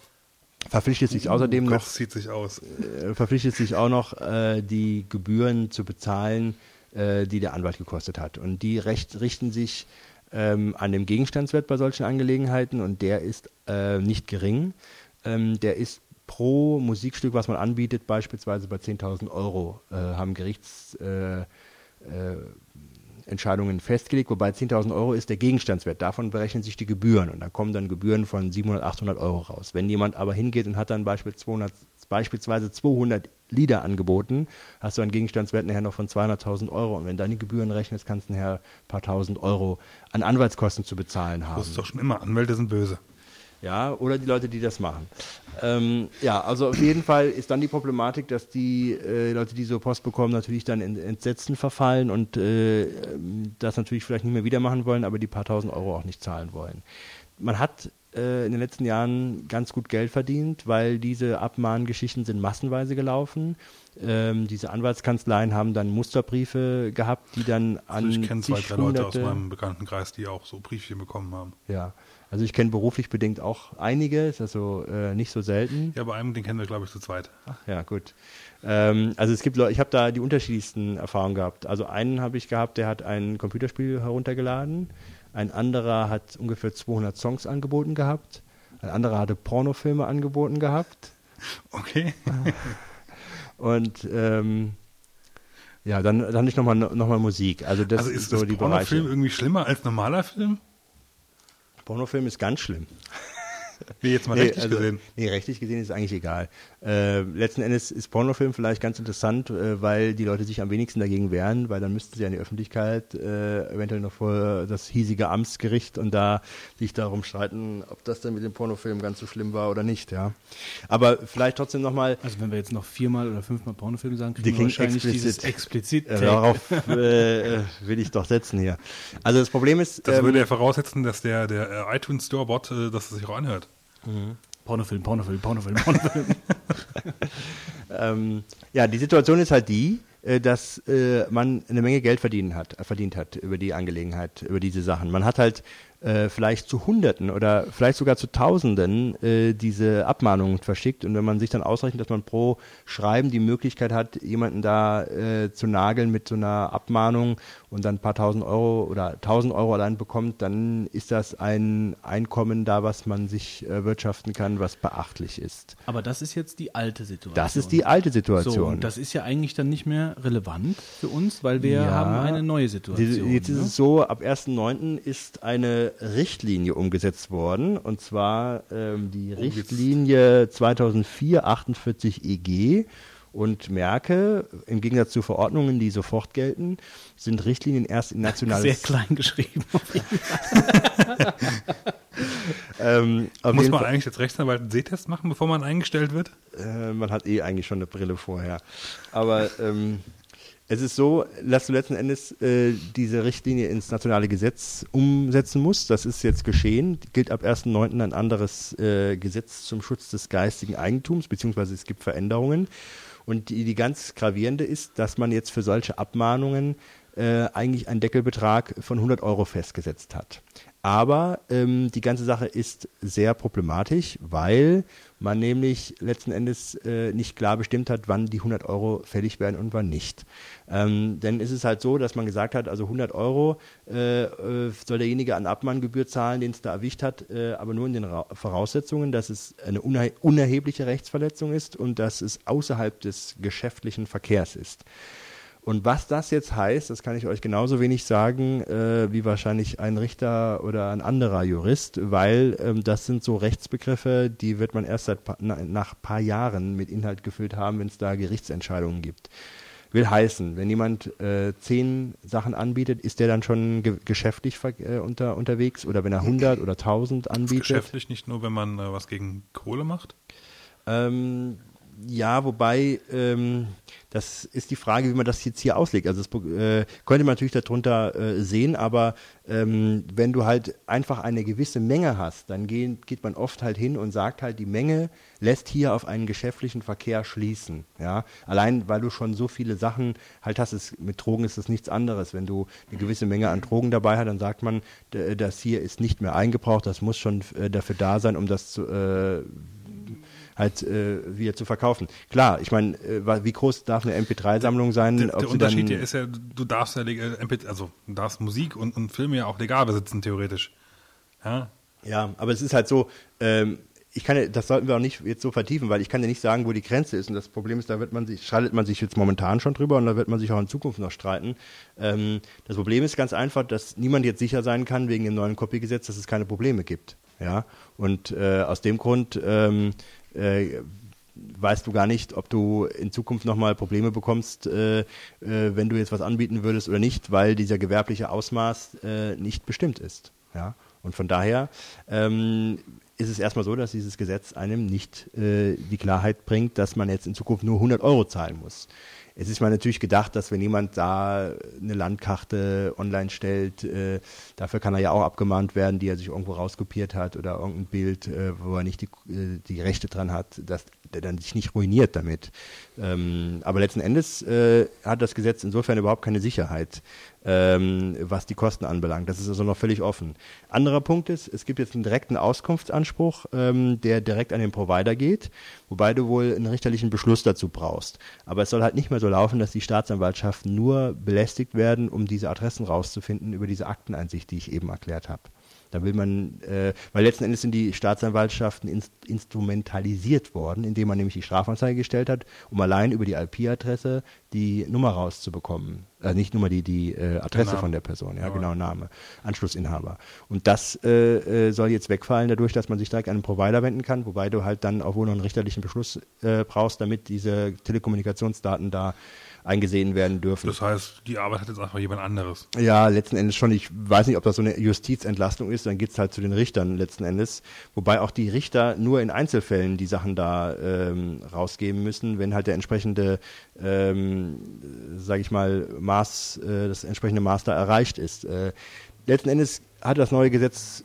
verpflichtet sich außerdem noch Das zieht sich aus. äh, verpflichtet sich auch noch, äh, die Gebühren zu bezahlen, äh, die der Anwalt gekostet hat. Und die recht, richten sich ähm, an dem Gegenstandswert bei solchen Angelegenheiten und der ist äh, nicht gering. Ähm, der ist pro Musikstück, was man anbietet, beispielsweise bei 10.000 Euro, äh, haben Gerichts... Äh, äh, festgelegt, wobei 10.000 Euro ist der Gegenstandswert. Davon berechnen sich die Gebühren und da kommen dann Gebühren von 700, 800 Euro raus. Wenn jemand aber hingeht und hat dann beispielsweise 200, beispielsweise 200 Lieder angeboten, hast du einen Gegenstandswert nachher noch von 200.000 Euro und wenn dann die Gebühren rechnest, kannst du nachher ein paar tausend Euro an Anwaltskosten zu bezahlen haben. Das ist doch schon immer, Anwälte sind böse. Ja, oder die Leute, die das machen. Ähm, ja, also auf jeden Fall ist dann die Problematik, dass die äh, Leute, die so Post bekommen, natürlich dann in Entsetzen verfallen und äh, ähm, das natürlich vielleicht nicht mehr wieder machen wollen, aber die paar tausend Euro auch nicht zahlen wollen. Man hat äh, in den letzten Jahren ganz gut Geld verdient, weil diese Abmahngeschichten sind massenweise gelaufen. Ähm, diese Anwaltskanzleien haben dann Musterbriefe gehabt, die dann an Also ich kenne zwei, drei Leute aus Hunderte- meinem Bekanntenkreis, die auch so Briefchen bekommen haben. ja, also ich kenne beruflich bedingt auch einige, ist also äh, nicht so selten. Ja, bei einem, den kennen wir, glaube ich, zu zweit. Ja, gut. Ähm, also es gibt Leute, ich habe da die unterschiedlichsten Erfahrungen gehabt. Also einen habe ich gehabt, der hat ein Computerspiel heruntergeladen. Ein anderer hat ungefähr 200 Songs angeboten gehabt. Ein anderer hatte Pornofilme angeboten gehabt. Okay. Und ähm, ja, dann, dann hatte ich nochmal noch mal Musik. Also das also ist ist so das die Pornofilm Bereiche. irgendwie schlimmer als normaler Film? Pornofilm ist ganz schlimm. Wie jetzt mal Nee, rechtlich also, gesehen. Nee, rechtlich gesehen ist es eigentlich egal. Äh, letzten Endes ist Pornofilm vielleicht ganz interessant, äh, weil die Leute sich am wenigsten dagegen wehren, weil dann müssten sie an die Öffentlichkeit, äh, eventuell noch vor das hiesige Amtsgericht und da sich darum streiten, ob das dann mit dem Pornofilm ganz so schlimm war oder nicht, ja. Aber vielleicht trotzdem nochmal, Also wenn wir jetzt noch viermal oder fünfmal Pornofilm sagen, Die kriegen wir wahrscheinlich explizit. dieses explizit. äh, darauf äh, will ich doch setzen hier. Also das Problem ist, Das ähm, würde ja voraussetzen, dass der, der äh, iTunes Store-Bot, äh, dass es sich auch anhört. Pornofilm, Pornofilm, Pornofilm, Pornofilm. Ähm, ja, die Situation ist halt die, äh, dass äh, man eine Menge Geld verdient hat, verdient hat über die Angelegenheit, über diese Sachen. Man hat halt äh, vielleicht zu Hunderten oder vielleicht sogar zu Tausenden äh, diese Abmahnungen verschickt. Und wenn man sich dann ausrechnet, dass man pro Schreiben die Möglichkeit hat, jemanden da äh, zu nageln mit so einer Abmahnung und dann ein paar tausend Euro oder tausend Euro allein bekommt, dann ist das ein Einkommen da, was man sich äh, wirtschaften kann, was beachtlich ist. Aber das ist jetzt die alte Situation. Das ist die alte Situation. So, und das ist ja eigentlich dann nicht mehr relevant für uns, weil wir Ja. haben eine neue Situation. Jetzt ist ne? es so, ab 1.9. ist eine Richtlinie umgesetzt worden, und zwar ähm, die jetzt. Richtlinie 2004-48 EG. Und merke, im Gegensatz zu Verordnungen, die sofort gelten, sind Richtlinien erst in Sehr nationales... klein geschrieben. Ähm, Muss man Fall- eigentlich als Rechtsanwalt einen Sehtest machen, bevor man eingestellt wird? Äh, man hat eh eigentlich schon eine Brille vorher. Aber ähm, es ist so, dass du letzten Endes äh, diese Richtlinie ins nationale Gesetz umsetzen musst. Das ist jetzt geschehen. Gilt ab 1.9. ein anderes äh, Gesetz zum Schutz des geistigen Eigentums, beziehungsweise es gibt Veränderungen. Und die, die ganz gravierende ist, dass man jetzt für solche Abmahnungen äh, eigentlich einen Deckelbetrag von 100 Euro festgesetzt hat. Aber ähm, die ganze Sache ist sehr problematisch, weil man nämlich letzten Endes äh, nicht klar bestimmt hat, wann die 100 Euro fällig werden und wann nicht. Ähm, denn es ist halt so, dass man gesagt hat, also 100 Euro äh, äh, soll derjenige an Abmahngebühr zahlen, den es da erwischt hat, äh, aber nur in den Ra Voraussetzungen, dass es eine unerhe unerhebliche Rechtsverletzung ist und dass es außerhalb des geschäftlichen Verkehrs ist. Und was das jetzt heißt, das kann ich euch genauso wenig sagen äh, wie wahrscheinlich ein Richter oder ein anderer Jurist, weil ähm, das sind so Rechtsbegriffe, die wird man erst seit pa nach paar Jahren mit Inhalt gefüllt haben, wenn es da Gerichtsentscheidungen gibt. Will heißen, wenn jemand äh, zehn Sachen anbietet, ist der dann schon ge geschäftlich äh, unter, unterwegs oder wenn er 100 oder 1000 anbietet? Geschäftlich nicht nur, wenn man äh, was gegen Kohle macht? Ähm, ja, wobei ähm, das ist die Frage, wie man das jetzt hier auslegt. Also das äh, könnte man natürlich darunter äh, sehen, aber ähm, wenn du halt einfach eine gewisse Menge hast, dann gehen, geht man oft halt hin und sagt halt, die Menge lässt hier auf einen geschäftlichen Verkehr schließen. Ja, allein weil du schon so viele Sachen halt hast. Es, mit Drogen ist das nichts anderes. Wenn du eine gewisse Menge an Drogen dabei hast, dann sagt man, das hier ist nicht mehr eingebraucht. Das muss schon äh, dafür da sein, um das zu äh, halt äh, wieder zu verkaufen. Klar, ich meine, äh, wie groß darf eine MP3-Sammlung sein? Der, der Unterschied hier ist ja, du darfst ja, MP, also du darfst Musik und, und Filme ja auch legal besitzen, theoretisch. Ja, ja aber es ist halt so, ähm, ich kann ja, das sollten wir auch nicht jetzt so vertiefen, weil ich kann ja nicht sagen, wo die Grenze ist. Und das Problem ist, da wird man sich, streitet man sich jetzt momentan schon drüber und da wird man sich auch in Zukunft noch streiten. Ähm, das Problem ist ganz einfach, dass niemand jetzt sicher sein kann wegen dem neuen Copygesetz, dass es keine Probleme gibt. Ja, und äh, aus dem Grund ähm, äh, weißt du gar nicht, ob du in Zukunft nochmal Probleme bekommst, äh, äh, wenn du jetzt was anbieten würdest oder nicht, weil dieser gewerbliche Ausmaß äh, nicht bestimmt ist. Ja? Und von daher ähm, ist es erstmal so, dass dieses Gesetz einem nicht äh, die Klarheit bringt, dass man jetzt in Zukunft nur 100 Euro zahlen muss. Es ist mal natürlich gedacht, dass wenn jemand da eine Landkarte online stellt, äh, dafür kann er ja auch abgemahnt werden, die er sich irgendwo rauskopiert hat oder irgendein Bild, äh, wo er nicht die, äh, die Rechte dran hat, dass der dann sich nicht ruiniert damit. Ähm, aber letzten Endes äh, hat das Gesetz insofern überhaupt keine Sicherheit, ähm, was die Kosten anbelangt. Das ist also noch völlig offen. Anderer Punkt ist, es gibt jetzt einen direkten Auskunftsanspruch, ähm, der direkt an den Provider geht, wobei du wohl einen richterlichen Beschluss dazu brauchst. Aber es soll halt nicht mehr so laufen, dass die Staatsanwaltschaften nur belästigt werden, um diese Adressen rauszufinden über diese Akteneinsicht, die ich eben erklärt habe. Da will man, äh, weil letzten Endes sind die Staatsanwaltschaften inst instrumentalisiert worden, indem man nämlich die Strafanzeige gestellt hat, um allein über die IP-Adresse die Nummer rauszubekommen. Also nicht Nummer, die, die äh, Adresse von der Person, ja, ja, genau, Name, Anschlussinhaber. Und das äh, äh, soll jetzt wegfallen, dadurch, dass man sich direkt an einen Provider wenden kann, wobei du halt dann auch wohl noch einen richterlichen Beschluss äh, brauchst, damit diese Telekommunikationsdaten da eingesehen werden dürfen. Das heißt, die Arbeit hat jetzt einfach jemand anderes. Ja, letzten Endes schon. Ich weiß nicht, ob das so eine Justizentlastung ist, dann geht's halt zu den Richtern letzten Endes. Wobei auch die Richter nur in Einzelfällen die Sachen da ähm, rausgeben müssen, wenn halt der entsprechende, ähm, sage ich mal, Maß, äh, das entsprechende Maß da erreicht ist. Äh, letzten Endes hat das neue Gesetz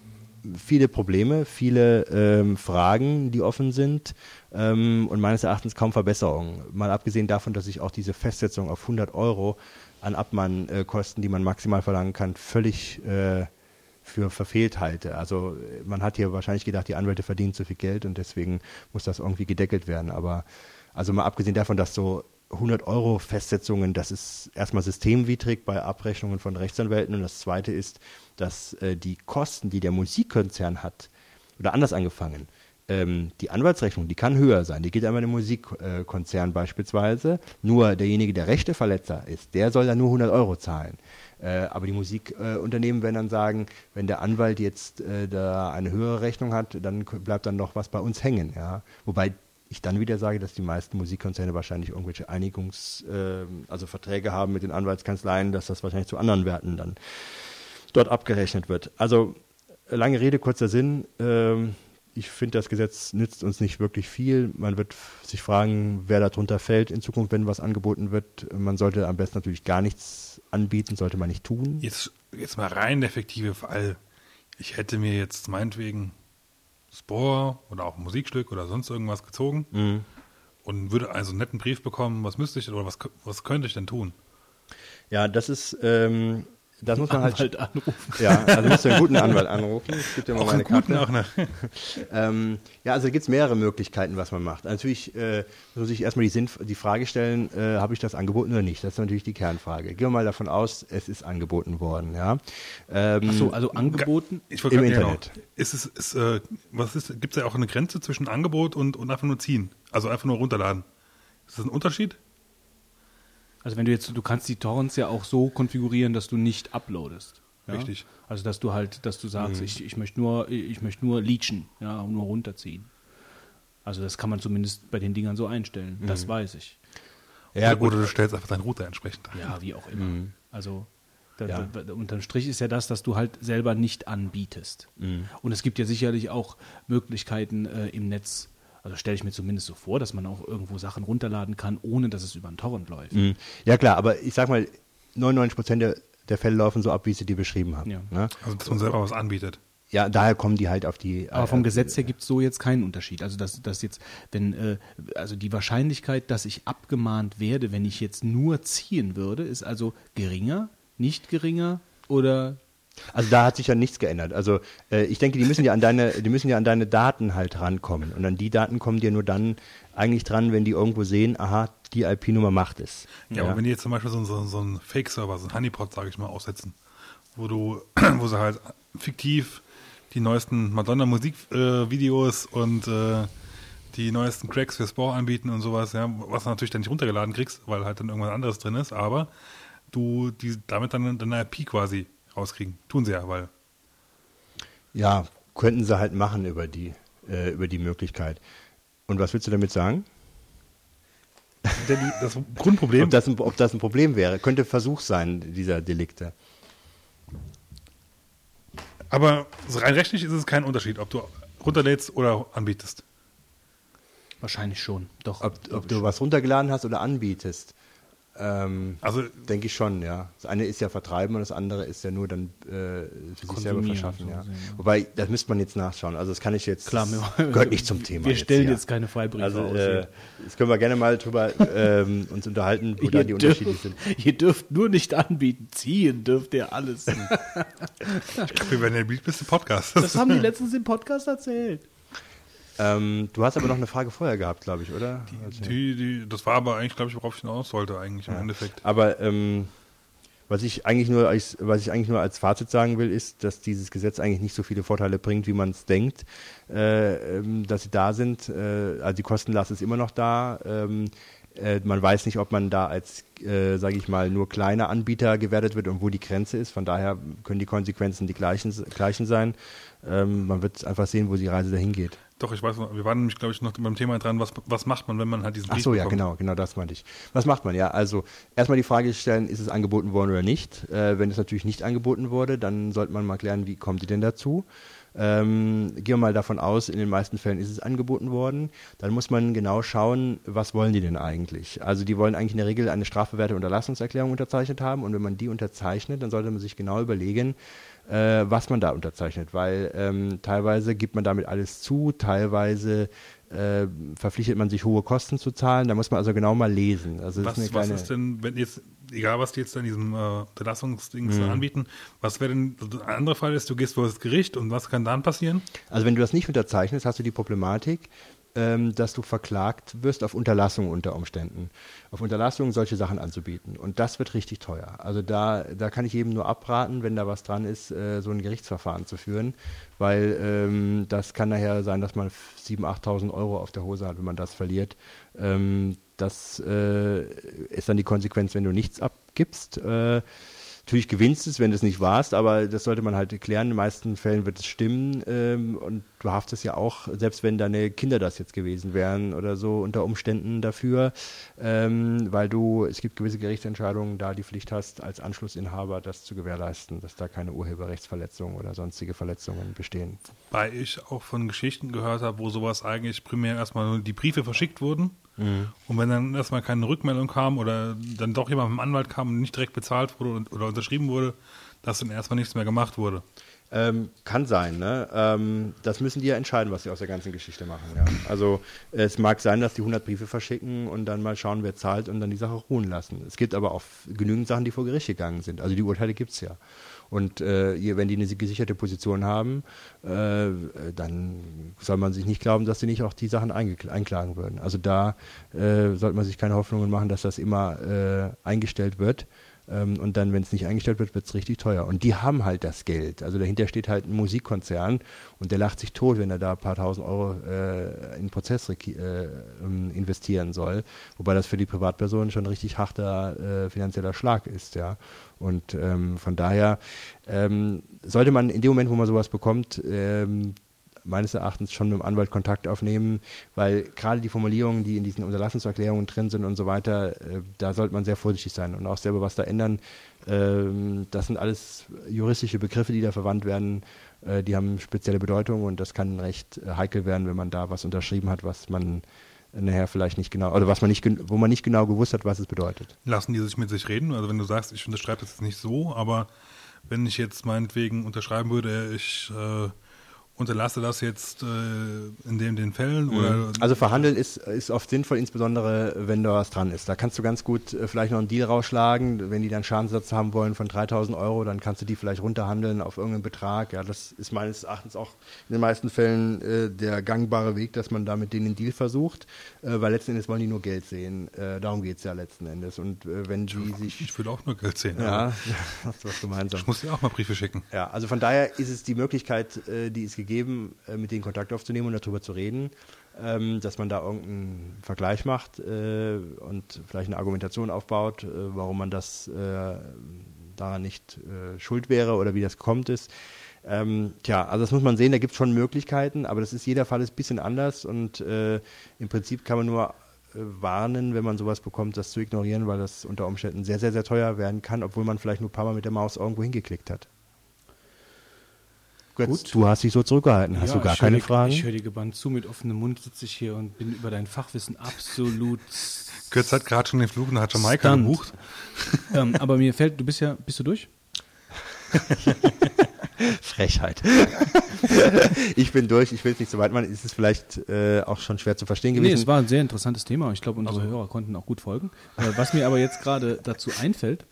viele Probleme, viele ähm, Fragen, die offen sind ähm, und meines Erachtens kaum Verbesserungen. Mal abgesehen davon, dass ich auch diese Festsetzung auf 100 Euro an Abmahnkosten, die man maximal verlangen kann, völlig äh, für verfehlt halte. Also man hat hier wahrscheinlich gedacht, die Anwälte verdienen zu viel Geld und deswegen muss das irgendwie gedeckelt werden. Aber also mal abgesehen davon, dass so 100 Euro Festsetzungen, das ist erstmal systemwidrig bei Abrechnungen von Rechtsanwälten und das zweite ist, dass äh, die Kosten, die der Musikkonzern hat, oder anders angefangen, ähm, die Anwaltsrechnung, die kann höher sein, die geht einmal dem Musikkonzern äh, beispielsweise, nur derjenige, der Rechteverletzer ist, der soll dann nur 100 Euro zahlen. Äh, aber die Musikunternehmen werden dann sagen, wenn der Anwalt jetzt äh, da eine höhere Rechnung hat, dann bleibt dann noch was bei uns hängen. Ja? Wobei ich dann wieder sage, dass die meisten Musikkonzerne wahrscheinlich irgendwelche Einigungs-, äh, also Verträge haben mit den Anwaltskanzleien, dass das wahrscheinlich zu anderen Werten dann dort abgerechnet wird. Also lange Rede, kurzer Sinn. Ähm, ich finde, das Gesetz nützt uns nicht wirklich viel. Man wird sich fragen, wer darunter fällt in Zukunft, wenn was angeboten wird. Man sollte am besten natürlich gar nichts anbieten, sollte man nicht tun. Jetzt, jetzt mal rein der effektive Fall. Ich hätte mir jetzt meinetwegen Spore oder auch ein Musikstück oder sonst irgendwas gezogen mhm. und würde also einen netten Brief bekommen, was müsste ich oder was, was könnte ich denn tun? Ja, das ist, ähm, das muss man halt, Anwalt anrufen. ja, also musst du einen guten Anwalt anrufen. Ich gebe dir mal Auch meine Karte. auch? Ähm, ja, also gibt es mehrere Möglichkeiten, was man macht. Natürlich äh, muss ich erstmal die, Sinn, die Frage stellen, äh, habe ich das angeboten oder nicht? Das ist natürlich die Kernfrage. Gehen wir mal davon aus, es ist angeboten worden. Ja? Ähm, Ach so, also angeboten. Ich Im Internet. Ist es, ist, äh, was ist, gibt es ja auch eine Grenze zwischen Angebot und, und einfach nur ziehen? Also einfach nur runterladen. Ist das ein Unterschied? Also wenn du jetzt, du kannst die Torrents ja auch so konfigurieren, dass du nicht uploadest. Ja? Richtig. Also dass du halt, dass du sagst, Mhm. ich, ich möchte nur, ich möchte nur leechen, ja, nur runterziehen. Also das kann man zumindest bei den Dingern so einstellen. Mhm. Das weiß ich. ja, oder, gut. du stellst einfach deinen Router entsprechend ein. Ja, wie auch immer. Mhm. Also da, Ja. da, da, unterm Strich ist ja das, dass du halt selber nicht anbietest. Mhm. Und es gibt ja sicherlich auch Möglichkeiten äh, im Netz, also stelle ich mir zumindest so vor, dass man auch irgendwo Sachen runterladen kann, ohne dass es über einen Torrent läuft. Mhm. Ja klar, aber ich sag mal, 99 Prozent der, der Fälle laufen so ab, wie ich sie dir beschrieben habe. Ja. Ne? Also dass man selber was anbietet. Ja, daher kommen die halt auf die. Aber vom äh, Gesetz her gibt es so jetzt keinen Unterschied. Also dass, dass jetzt, wenn, äh, also die Wahrscheinlichkeit, dass ich abgemahnt werde, wenn ich jetzt nur ziehen würde, ist also geringer, nicht geringer oder Also da hat sich ja nichts geändert. Also äh, ich denke, die müssen ja an deine, die müssen ja an deine Daten halt rankommen. Und an die Daten kommen dir nur dann eigentlich dran, wenn die irgendwo sehen, aha, die IP-Nummer macht es. Ja, aber wenn die jetzt zum Beispiel so, so, so einen Fake-Server, so einen Honeypot, sage ich mal, aufsetzen, wo du, wo sie halt fiktiv die neuesten Madonna-Musikvideos und äh, die neuesten Cracks für Spore anbieten und sowas, ja, was du natürlich dann nicht runtergeladen kriegst, weil halt dann irgendwas anderes drin ist, aber du die damit dann deine IP quasi rauskriegen. Tun sie ja, weil Ja, könnten sie halt machen über die, äh, über die Möglichkeit. Und was willst du damit sagen? das Grundproblem, Ob das, ein, ob das ein Problem wäre? Könnte Versuch sein, dieser Delikte. aber rein rechtlich ist es kein Unterschied, ob du runterlädst oder anbietest. wahrscheinlich schon. Doch. Ob, ob du schon. was runtergeladen hast oder anbietest. Ähm, Also denke ich schon, ja. Das eine ist ja vertreiben und das andere ist ja nur dann äh, für sich selber verschaffen, so ja. gesehen, ja. Wobei, das müsste man jetzt nachschauen. Also das kann ich jetzt, Klar, wir- gehört nicht zum Thema. Wir stellen hier. jetzt keine Freibriefe Also aus. äh, das können wir gerne mal drüber ähm, uns unterhalten, wo da die dürft, Unterschiede sind. ihr dürft nur nicht anbieten, ziehen dürft ihr alles. wir werden der beliebteste Podcast. Das haben die letztens im Podcast erzählt. Ähm, du hast aber noch eine Frage vorher gehabt, glaube ich, oder? Also- Die, die, das war aber eigentlich, glaube ich, worauf ich hinaus sollte, eigentlich im Endeffekt. Aber ähm, was ich eigentlich nur als, was ich eigentlich nur als Fazit sagen will, ist, dass dieses Gesetz eigentlich nicht so viele Vorteile bringt, wie man es denkt, äh, ähm, dass sie da sind. Äh, also die Kostenlast ist immer noch da. Ähm, äh, man weiß nicht, ob man da als, äh, sage ich mal, nur kleiner Anbieter gewertet wird und wo die Grenze ist. Von daher können die Konsequenzen die gleichen, gleichen sein. Ähm, man wird einfach sehen, wo die Reise dahin geht. Doch, ich weiß noch, wir waren nämlich, glaube ich, noch beim Thema dran, was, was macht man, wenn man halt diesen Ach Brief so, ja, bekommt. genau, genau das meinte ich. Was macht man? Ja, also erstmal die Frage stellen, ist es angeboten worden oder nicht? Äh, wenn es natürlich nicht angeboten wurde, dann sollte man mal klären, wie kommt die denn dazu? Ähm, gehen wir mal davon aus, in den meisten Fällen ist es angeboten worden. Dann muss man genau schauen, was wollen die denn eigentlich? Also die wollen eigentlich in der Regel eine strafbewährte Unterlassungserklärung unterzeichnet haben und wenn man die unterzeichnet, dann sollte man sich genau überlegen, äh, was man da unterzeichnet, weil ähm, teilweise gibt man damit alles zu, teilweise äh, verpflichtet man sich hohe Kosten zu zahlen, da muss man also genau mal lesen. Also Was, ist was ist denn, wenn jetzt, egal was die jetzt in diesem äh, Unterlassungsdings Mhm. anbieten, was wäre denn, also ein anderer Fall ist, du gehst vor das Gericht und was kann dann passieren? Also wenn du das nicht unterzeichnest, hast du die Problematik, ähm, dass du verklagt wirst auf Unterlassung unter Umständen. Auf Unterlassung solche Sachen anzubieten. Und das wird richtig teuer. Also da, da kann ich jedem nur abraten, wenn da was dran ist, äh, so ein Gerichtsverfahren zu führen, weil ähm, das kann nachher sein, dass man 7.000, 8.000 Euro auf der Hose hat, wenn man das verliert. Ähm, das äh, ist dann die Konsequenz, wenn du nichts abgibst. Äh, Natürlich gewinnst es, wenn du es nicht warst, aber das sollte man halt klären. In den meisten Fällen wird es stimmen ähm, und du haftest ja auch, selbst wenn deine Kinder das jetzt gewesen wären oder so unter Umständen dafür, ähm, weil du, es gibt gewisse Gerichtsentscheidungen, da die Pflicht hast, als Anschlussinhaber das zu gewährleisten, dass da keine Urheberrechtsverletzungen oder sonstige Verletzungen bestehen. Weil ich auch von Geschichten gehört habe, wo sowas eigentlich primär erstmal nur die Briefe verschickt wurden. Mhm. Und wenn dann erstmal keine Rückmeldung kam oder dann doch jemand mit dem Anwalt kam und nicht direkt bezahlt wurde und, oder unterschrieben wurde, dass dann erstmal nichts mehr gemacht wurde. Ähm, kann sein, ne? Ähm, das müssen die ja entscheiden, was sie aus der ganzen Geschichte machen. Ja? Also es mag sein, dass die 100 Briefe verschicken und dann mal schauen, wer zahlt und dann die Sache ruhen lassen. Es gibt aber auch genügend Sachen, die vor Gericht gegangen sind. Also die Urteile gibt es ja. Und äh, wenn die eine gesicherte Position haben, äh, dann soll man sich nicht glauben, dass sie nicht auch die Sachen einklagen würden. Also da äh, sollte man sich keine Hoffnungen machen, dass das immer äh, eingestellt wird. Ähm, und dann, wenn es nicht eingestellt wird, wird es richtig teuer. Und die haben halt das Geld. Also dahinter steht halt ein Musikkonzern und der lacht sich tot, wenn er da ein paar tausend Euro äh, in Prozess äh, ähm, investieren soll. Wobei das für die Privatpersonen schon ein richtig harter äh, finanzieller Schlag ist, ja. Und ähm, von daher ähm, sollte man in dem Moment, wo man sowas bekommt, ähm, meines Erachtens schon mit dem Anwalt Kontakt aufnehmen, weil gerade die Formulierungen, die in diesen Unterlassungserklärungen drin sind und so weiter, äh, da sollte man sehr vorsichtig sein und auch selber was da ändern. Ähm, das sind alles juristische Begriffe, die da verwandt werden. Äh, die haben spezielle Bedeutung und das kann recht äh, heikel werden, wenn man da was unterschrieben hat, was man nachher vielleicht nicht genau, oder was man nicht, wo man nicht genau gewusst hat, was es bedeutet. Lassen die sich mit sich reden? Also wenn du sagst, ich unterschreibe das jetzt nicht so, aber wenn ich jetzt meinetwegen unterschreiben würde, ich äh, unterlasse das jetzt äh, in dem den Fällen? Mhm. Oder? Also verhandeln ist, ist oft sinnvoll, insbesondere wenn da was dran ist. Da kannst du ganz gut äh, vielleicht noch einen Deal rausschlagen. Wenn die dann Schadenssatz haben wollen von 3000 Euro, dann kannst du die vielleicht runterhandeln auf irgendeinen Betrag. Ja, das ist meines Erachtens auch in den meisten Fällen äh, der gangbare Weg, dass man da mit denen einen Deal versucht, äh, weil letzten Endes wollen die nur Geld sehen. Äh, darum geht es ja letzten Endes. Und äh, wenn die sich... Ich will auch nur Geld sehen. Ja, hast du was gemeinsam. Ich muss dir auch mal Briefe schicken. Ja, also von daher ist es die Möglichkeit, die es gegeben äh, mit denen Kontakt aufzunehmen und darüber zu reden, ähm, dass man da irgendeinen Vergleich macht äh, und vielleicht eine Argumentation aufbaut, äh, warum man das daran nicht schuld wäre oder wie das kommt ist. Ähm, tja, also das muss man sehen, da gibt es schon Möglichkeiten, aber das ist jeder Fall ist ein bisschen anders und äh, im Prinzip kann man nur äh, warnen, wenn man sowas bekommt, das zu ignorieren, weil das unter Umständen sehr, sehr, sehr teuer werden kann, obwohl man vielleicht nur ein paar Mal mit der Maus irgendwo hingeklickt hat. Gut. Du hast dich so zurückgehalten. Hast ja, du gar keine die, Fragen? Ich höre dir gebannt zu. Mit offenem Mund sitze ich hier und bin über dein Fachwissen absolut. Götz hat gerade schon den Flug nach Jamaika Stand. gebucht. ähm, aber mir fällt, du bist ja, bist du durch? Frechheit. ich bin durch, ich will es nicht so weit machen. Ist es vielleicht äh, auch schon schwer zu verstehen gewesen? Nee, es war ein sehr interessantes Thema. Ich glaube, unsere also. Hörer konnten auch gut folgen. Äh, was mir aber jetzt gerade dazu einfällt,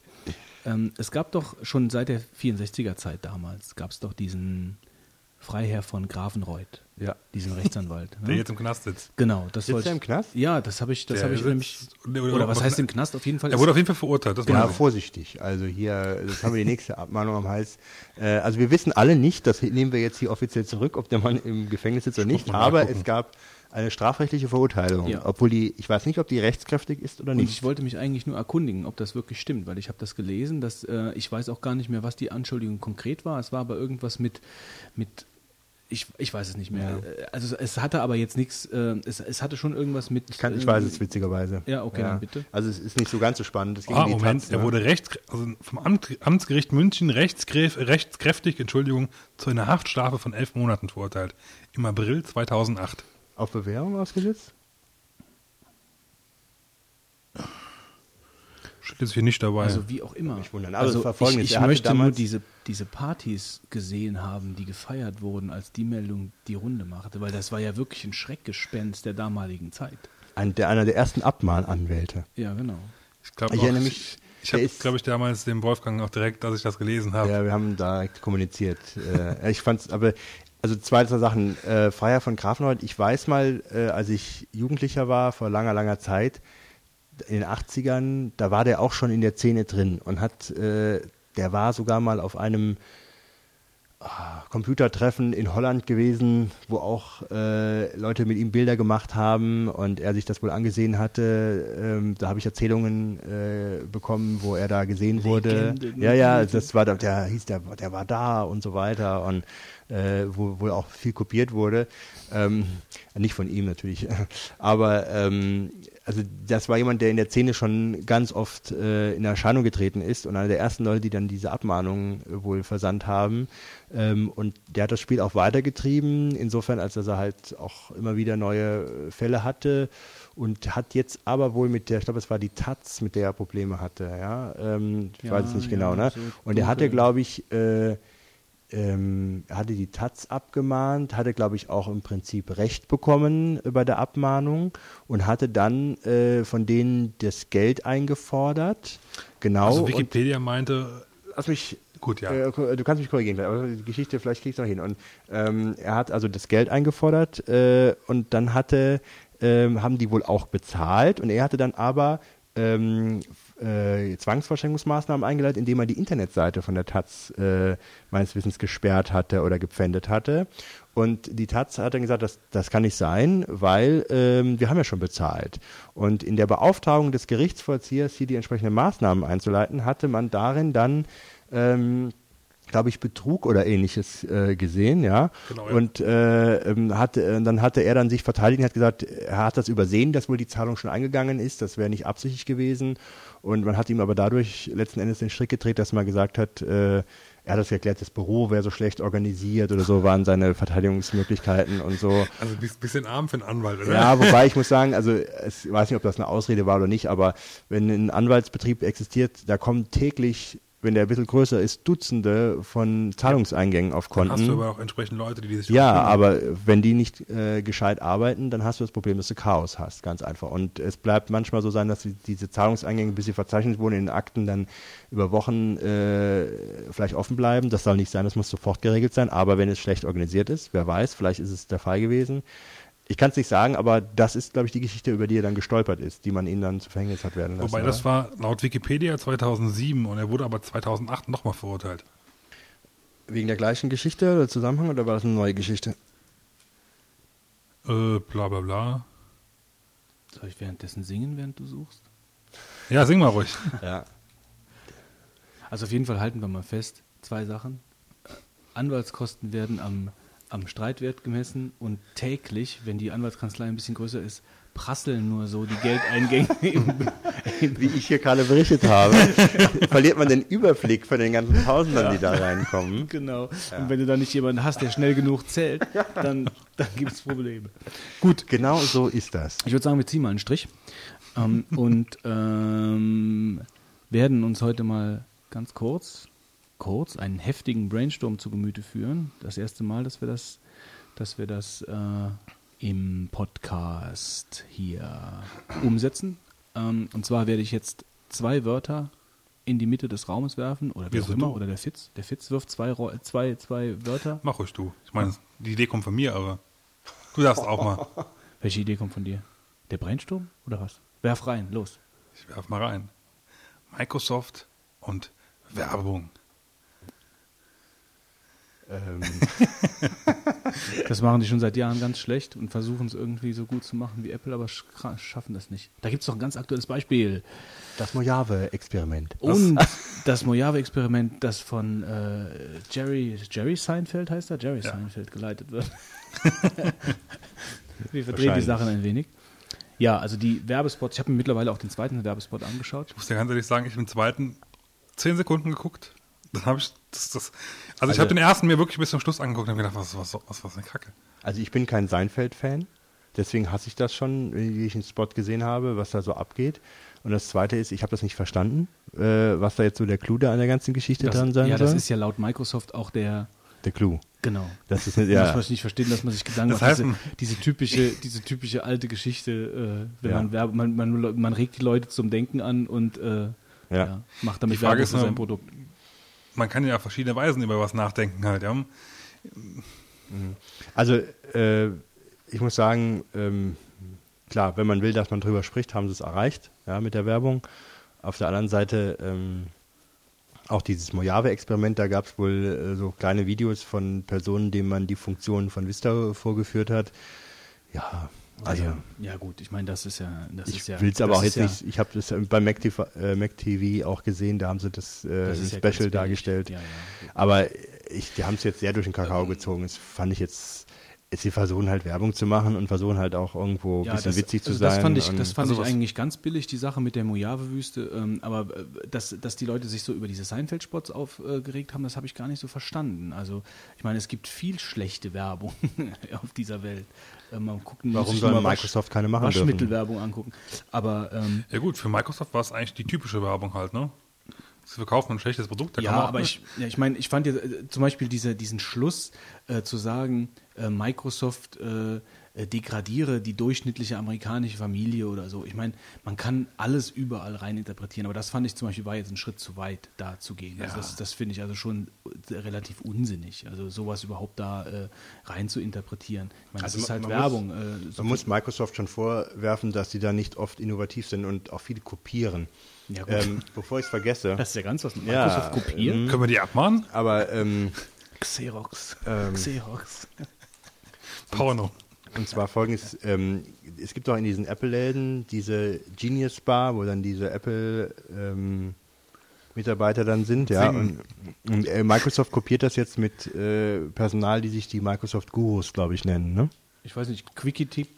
ähm, es gab doch schon seit der 64er Zeit damals, gab es doch diesen Freiherr von Grafenreuth. Ja. Diesen Rechtsanwalt. Der ne? jetzt im Knast sitzt. Genau. Das sitzt er im Knast? Ja, das habe ich, das habe ich nämlich. Oder, oder was heißt im Knast? Auf jeden Fall. Er wurde auf jeden Fall verurteilt. Das ja, vorsichtig. Also hier, das haben wir die nächste Abmahnung am Hals. Äh, also wir wissen alle nicht, das nehmen wir jetzt hier offiziell zurück, ob der Mann im Gefängnis sitzt oder nicht. Aber es gab eine strafrechtliche Verurteilung, ja. obwohl die, ich weiß nicht, ob die rechtskräftig ist oder nicht. Und ich wollte mich eigentlich nur erkundigen, ob das wirklich stimmt, weil ich habe das gelesen, dass äh, ich weiß auch gar nicht mehr, was die Anschuldigung konkret war. Es war aber irgendwas mit, mit ich, ich weiß es nicht mehr. Ja. Also es hatte aber jetzt nichts, äh, es, es hatte schon irgendwas mit. Ich, kann, ich weiß es witzigerweise. Ja, okay, ja. dann bitte. Also es ist nicht so ganz so spannend. ah, Moment, Tanz, er ne? wurde recht, also vom Amt, Amtsgericht München rechtskräf, rechtskräftig, Entschuldigung, zu einer Haftstrafe von elf Monaten verurteilt. Im April 2008. Auf Bewährung ausgesetzt? Steht jetzt hier nicht dabei. Also wie auch immer. Mich wundern. Also, also ich, ich möchte nur diese, diese Partys gesehen haben, die gefeiert wurden, als die Meldung die Runde machte, weil das war ja wirklich ein Schreckgespenst der damaligen Zeit. Ein, der, einer der ersten Abmahnanwälte. Ja, genau. Ich glaube ich erinnere mich. Ich habe, glaube ich, damals dem Wolfgang auch direkt, als ich das gelesen habe. Ja, wir haben direkt kommuniziert. äh, ich fand's, aber also zwei Sachen. Äh, Freier von Grafenreuth, ich weiß mal, äh, als ich Jugendlicher war, vor langer, langer Zeit, in den 80ern, da war der auch schon in der Szene drin und hat, äh, der war sogar mal auf einem Computertreffen in Holland gewesen, wo auch äh, Leute mit ihm Bilder gemacht haben und er sich das wohl angesehen hatte. Ähm, da habe ich Erzählungen äh, bekommen, wo er da gesehen wurde. Legende, ja, ja, das war der hieß der, der war da und so weiter und äh, wo wohl auch viel kopiert wurde. Ähm, nicht von ihm natürlich, aber ähm, also das war jemand, der in der Szene schon ganz oft äh, in Erscheinung getreten ist und einer der ersten Leute, die dann diese Abmahnungen äh, wohl versandt haben. Ähm, und der hat das Spiel auch weitergetrieben, insofern, als dass er halt auch immer wieder neue äh, Fälle hatte und hat jetzt aber wohl mit der, ich glaube, es war die Taz, mit der er Probleme hatte, ja. Ähm, ich ja, weiß es nicht genau, ja, ne? So und er hatte, glaube ich, äh, ähm, hatte die Taz abgemahnt, hatte, glaube ich, auch im Prinzip Recht bekommen bei der Abmahnung und hatte dann äh, von denen das Geld eingefordert. Genau. Also und- Wikipedia meinte, lass mich. Gut, ja. Äh, du kannst mich korrigieren, aber die Geschichte, vielleicht kriegst du noch hin. Und ähm, er hat also das Geld eingefordert äh, und dann hatte, ähm, haben die wohl auch bezahlt und er hatte dann aber ähm, äh, Zwangsverschenkungsmaßnahmen eingeleitet, indem er die Internetseite von der Taz äh, meines Wissens gesperrt hatte oder gepfändet hatte. Und die Taz hat dann gesagt, das, das kann nicht sein, weil ähm, wir haben ja schon bezahlt. Und in der Beauftragung des Gerichtsvollziehers, hier die entsprechenden Maßnahmen einzuleiten, hatte man darin dann ähm, glaube ich, Betrug oder ähnliches äh, gesehen, ja. Genau, ja. Und äh, ähm, hatte, äh, dann hatte er dann sich verteidigt und hat gesagt, er hat das übersehen, dass wohl die Zahlung schon eingegangen ist, das wäre nicht absichtlich gewesen. Und man hat ihm aber dadurch letzten Endes den Strick gedreht, dass man gesagt hat, äh, er hat das erklärt, das Büro wäre so schlecht organisiert oder so waren seine Verteidigungsmöglichkeiten und so. also ein bisschen arm für einen Anwalt, oder? Ja, wobei ich muss sagen, also ich weiß nicht, ob das eine Ausrede war oder nicht, aber wenn ein Anwaltsbetrieb existiert, da kommen täglich, wenn der ein bisschen größer ist, Dutzende von Zahlungseingängen auf Dann hast du Konten. aber auch entsprechend Leute, die sich Ja, aber wenn die nicht äh, gescheit arbeiten, dann hast du das Problem, dass du Chaos hast, ganz einfach. Und es bleibt manchmal so sein, dass die, diese Zahlungseingänge, bis sie verzeichnet wurden, in den Akten dann über Wochen äh, vielleicht offen bleiben. Das soll nicht sein, das muss sofort geregelt sein. Aber wenn es schlecht organisiert ist, wer weiß, vielleicht ist es der Fall gewesen. Ich kann es nicht sagen, aber das ist, glaube ich, die Geschichte, über die er dann gestolpert ist, die man ihn dann zu Verhängnis hat werden lassen. Wobei das war laut Wikipedia 2007 und er wurde aber 2008 nochmal verurteilt. Wegen der gleichen Geschichte oder Zusammenhang oder war das eine neue Geschichte? Äh, bla bla bla. Soll ich währenddessen singen, während du suchst? Ja, sing mal ruhig. Ja. Also auf jeden Fall halten wir mal fest, zwei Sachen. Anwaltskosten werden am, am Streitwert gemessen und täglich, wenn die Anwaltskanzlei ein bisschen größer ist, prasseln nur so die Geldeingänge Wie ich hier gerade berichtet habe, verliert man den Überblick von den ganzen Tausendern, die da reinkommen. Genau. Und wenn du da nicht jemanden hast, der schnell genug zählt, dann, dann gibt es Probleme. Gut, Genau so ist das. ich würde sagen, wir ziehen mal einen Strich ähm, und ähm, werden uns heute mal ganz kurz, kurz einen heftigen Brainstorm zu Gemüte führen. Das erste Mal, dass wir das, dass wir das äh, im Podcast hier umsetzen. Ähm, und zwar werde ich jetzt zwei Wörter in die Mitte des Raumes werfen oder wer auch immer du? oder der Fitz. Der Fitz wirft zwei, zwei, zwei Wörter. Mach ruhig du. Ich meine, die Idee kommt von mir, aber du darfst auch mal. Welche Idee kommt von dir? Der Brainstorm oder was? Werf rein, los. Ich werf mal rein. Microsoft und Werbung. Ähm, Das machen die schon seit Jahren ganz schlecht und versuchen es irgendwie so gut zu machen wie Apple, aber sch schaffen das nicht. Da gibt es doch ein ganz aktuelles Beispiel. das Mojave-Experiment. Und das Mojave-Experiment, das von äh, Jerry, Jerry Seinfeld heißt er? Jerry Seinfeld geleitet wird. Wir verdrehen die. Sachen ein wenig. Ja, also die Werbespots, ich habe mir mittlerweile auch den zweiten Werbespot angeschaut. Ich muss dir ganz ehrlich sagen, ich habe den zweiten zehn Sekunden geguckt. Dann habe ich das, das. Also, ich Also- habe den ersten mir wirklich bis zum Schluss angeguckt und habe gedacht, was, was, was, was eine Kacke. Also ich bin kein Seinfeld-Fan, deswegen hasse ich das schon, wie ich einen Spot gesehen habe, was da so abgeht. Und das Zweite ist, ich habe das nicht verstanden, äh, was da jetzt so der Clou da an der ganzen Geschichte Das, dran sein ja, soll. das ist ja laut Microsoft auch der, der Clou. genau. Das ist nicht, Ja. Muss ja, man nicht verstehen, dass man sich Gedanken Das macht. heißt, diese, diese typische, diese typische alte Geschichte, äh, wenn Ja. man, Werbe, man, man, man regt die Leute zum Denken an und äh, ja. macht damit Werbung für sein Produkt. Man kann ja auf verschiedene Weisen über was nachdenken halt, ja. Also äh, ich muss sagen, ähm, klar, wenn man will, dass man drüber spricht, haben sie es erreicht, ja, mit der Werbung. Auf der anderen Seite ähm, auch dieses Mojave-Experiment, da gab es wohl äh, so kleine Videos von Personen, denen man die Funktionen von Vista vorgeführt hat. Ja, also ja, ja gut, ich meine, das ist ja, das ich ist ja. will es aber auch jetzt ja, nicht, ich habe das bei Mac TV, äh, Mac TV auch gesehen, da haben sie das, äh, das Special dargestellt. Aber ich, die haben es jetzt sehr durch den Kakao gezogen. Das fand ich jetzt, sie versuchen halt Werbung zu machen und versuchen halt auch irgendwo ein Ja, bisschen das, witzig zu also sein. Das fand ich, das fand ich eigentlich ganz billig, die Sache mit der Mojave-Wüste. Ähm, aber äh, dass, dass die Leute sich so über diese Seinfeld-Spots aufgeregt haben, das habe ich gar nicht so verstanden. Also, ich meine, es gibt viel schlechte Werbung auf dieser Welt. Äh, man guckt, Warum soll mal Microsoft keine machen dürfen? Waschmittelwerbung angucken. Aber ähm, Ja gut, für Microsoft war es eigentlich die typische Werbung halt, ne? Sie verkaufen ein schlechtes Produkt. Da kann Ja, man auch- aber ich, ja, ich meine, ich fand ja äh, zum Beispiel diese, diesen Schluss äh, zu sagen, äh, Microsoft äh, äh, degradiere die durchschnittliche amerikanische Familie oder so. Ich meine, man kann alles überall reininterpretieren, aber das fand ich zum Beispiel war jetzt ein Schritt zu weit, da zu gehen. Also Ja. das, das finde ich also schon relativ unsinnig, also sowas überhaupt da äh, rein zu interpretieren. Ich meine, das Also ist man- halt man Werbung. muss- äh, so Man muss Microsoft schon vorwerfen, dass sie da nicht oft innovativ sind und auch viele kopieren. Ja, gut. ähm, bevor ich es vergesse. das ist ja ganz was. Ja, Microsoft kopiert. Können wir die abmahnen? Aber ähm, Xerox. Ähm. Xerox. Porno. Und zwar folgendes, ähm, es gibt auch in diesen Apple-Läden diese Genius Bar, wo dann diese Apple ähm, Mitarbeiter dann sind, ja. Und, und äh, Microsoft kopiert das jetzt mit äh, Personal, die sich die Microsoft Gurus, glaube ich, nennen, ne? ich weiß nicht, Quickie Tip,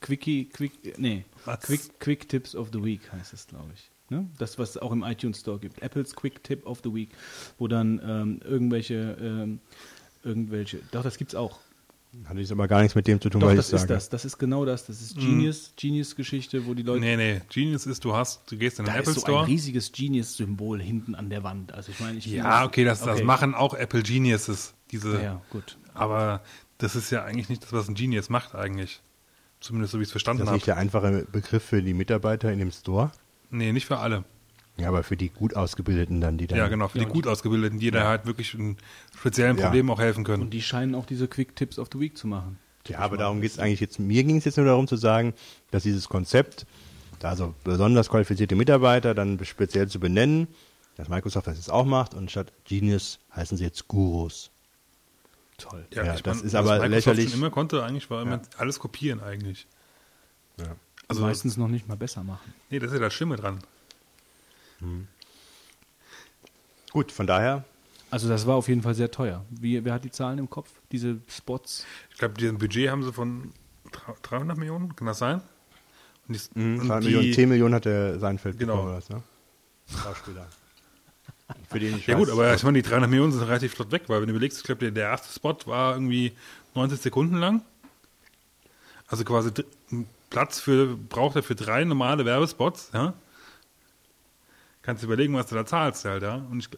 Quickie, Quick, nee? Quick, Quick Tips of the Week heißt es, glaube ich. Ne? Das, was es auch im iTunes Store gibt. Apples Quick Tip of the Week, wo dann ähm, irgendwelche, ähm, irgendwelche, doch, das gibt's auch. Hat jetzt aber gar nichts mit dem zu tun, Doch, was das ich ist sage. das. Das ist genau das. Das ist Genius, Genius-Geschichte, wo die Leute. Nee, nee. Genius ist, du hast, du gehst in den da Apple ist so Store. ein riesiges Genius-Symbol hinten an der Wand. Also ich meine, ich finde ja, okay, das, das machen auch Apple Geniuses. Diese, Ja, ja, gut. Aber das ist ja eigentlich nicht das, was ein Genius macht eigentlich. Zumindest so wie ich es verstanden Das ist habe. nicht der einfache Begriff für die Mitarbeiter in dem Store. Nee, nicht für alle. Ja, aber für die gut ausgebildeten dann, die dann. Ja, genau, für die gut ausgebildeten, die da halt wirklich in speziellen Ja. Problemen auch helfen können. Und die scheinen auch diese Quick Tips of the Week zu machen. Ja, aber darum geht es eigentlich jetzt, mir ging es jetzt nur darum zu sagen, dass dieses Konzept, da also besonders qualifizierte Mitarbeiter dann speziell zu benennen, dass Microsoft das jetzt auch macht und statt Genius heißen sie jetzt Gurus. Toll. Ja, ich das mein, ist was aber Microsoft lächerlich. schon immer konnte, eigentlich war immer alles kopieren eigentlich. Ja. Also, meistens noch nicht mal besser machen. nee, das ist ja das Schlimme dran. Gut, von daher, Also das war auf jeden Fall sehr teuer. Wie, wer hat die Zahlen im Kopf? Diese Spots? Ich glaube, diesen Budget haben sie von 300 Millionen, kann das sein? Und die, und 2 die- Millionen, 10 Millionen hat der Seinfeld Genau. bekommen, was, ne? Schauspieler. Für den ich Ja weiß, gut, aber ich meine, die 300 Millionen sind relativ flott weg, weil wenn du überlegst, ich glaube, der, der erste Spot war irgendwie 90 Sekunden lang. Also quasi Platz für, braucht er für drei normale Werbespots, ja. Kannst du überlegen, was du da zahlst halt, ja. Und ich,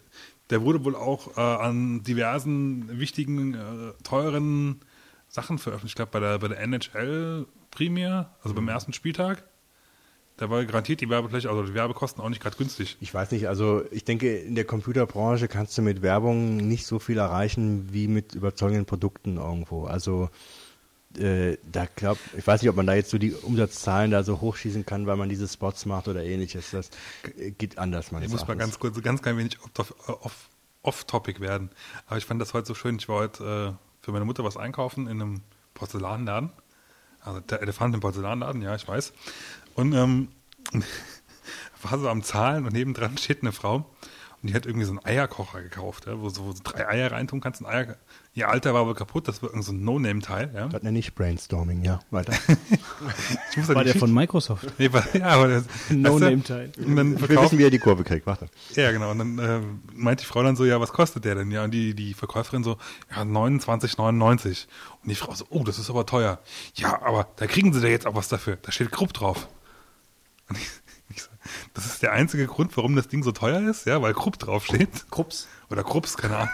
der wurde wohl auch äh, an diversen wichtigen, äh, teuren Sachen veröffentlicht. Ich glaube, bei der, bei der NHL Premier, also beim ersten Spieltag, da war garantiert die Werbefläche, also die Werbekosten auch nicht gerade günstig. Ich weiß nicht, also ich denke, in der Computerbranche kannst du mit Werbung nicht so viel erreichen wie mit überzeugenden Produkten irgendwo. Also äh, da glaub, ich weiß nicht, ob man da jetzt so die Umsatzzahlen da so hochschießen kann, weil man diese Spots macht oder ähnliches. Das äh, geht anders, man Ich muss mal ganz kurz, ganz klein wenig off- off- off-topic werden. Aber ich fand das heute so schön. Ich war heute äh, für meine Mutter was einkaufen in einem Porzellanladen. Also der Elefant im Porzellanladen, ja, ich weiß. Und ähm, war so am Zahlen und nebendran steht eine Frau und die hat irgendwie so einen Eierkocher gekauft, ja, wo, so, drei Eier reintun kannst. Ein Eier, ihr Alter war wohl kaputt, das war irgend so ein No-Name-Teil. Ja. Das nenne ich Brainstorming, ja. Weiter. Ich muss War der von Microsoft? Nee, war, ja, aber das, No-Name-Teil. Und dann Wir wissen, wie er die Kurve kriegt. Warte. Ja, genau. Und dann äh, meint die Frau dann so, ja, was kostet der denn? Ja, und die, die Verkäuferin so, ja, 29,99. Und die Frau so, oh, das ist aber teuer. Ja, aber da kriegen sie da jetzt auch was dafür. Da steht Krupp drauf. Und ich, das ist der einzige Grund, warum das Ding so teuer ist, ja, weil Krupp draufsteht. Krups. Oder Krupps, keine Ahnung.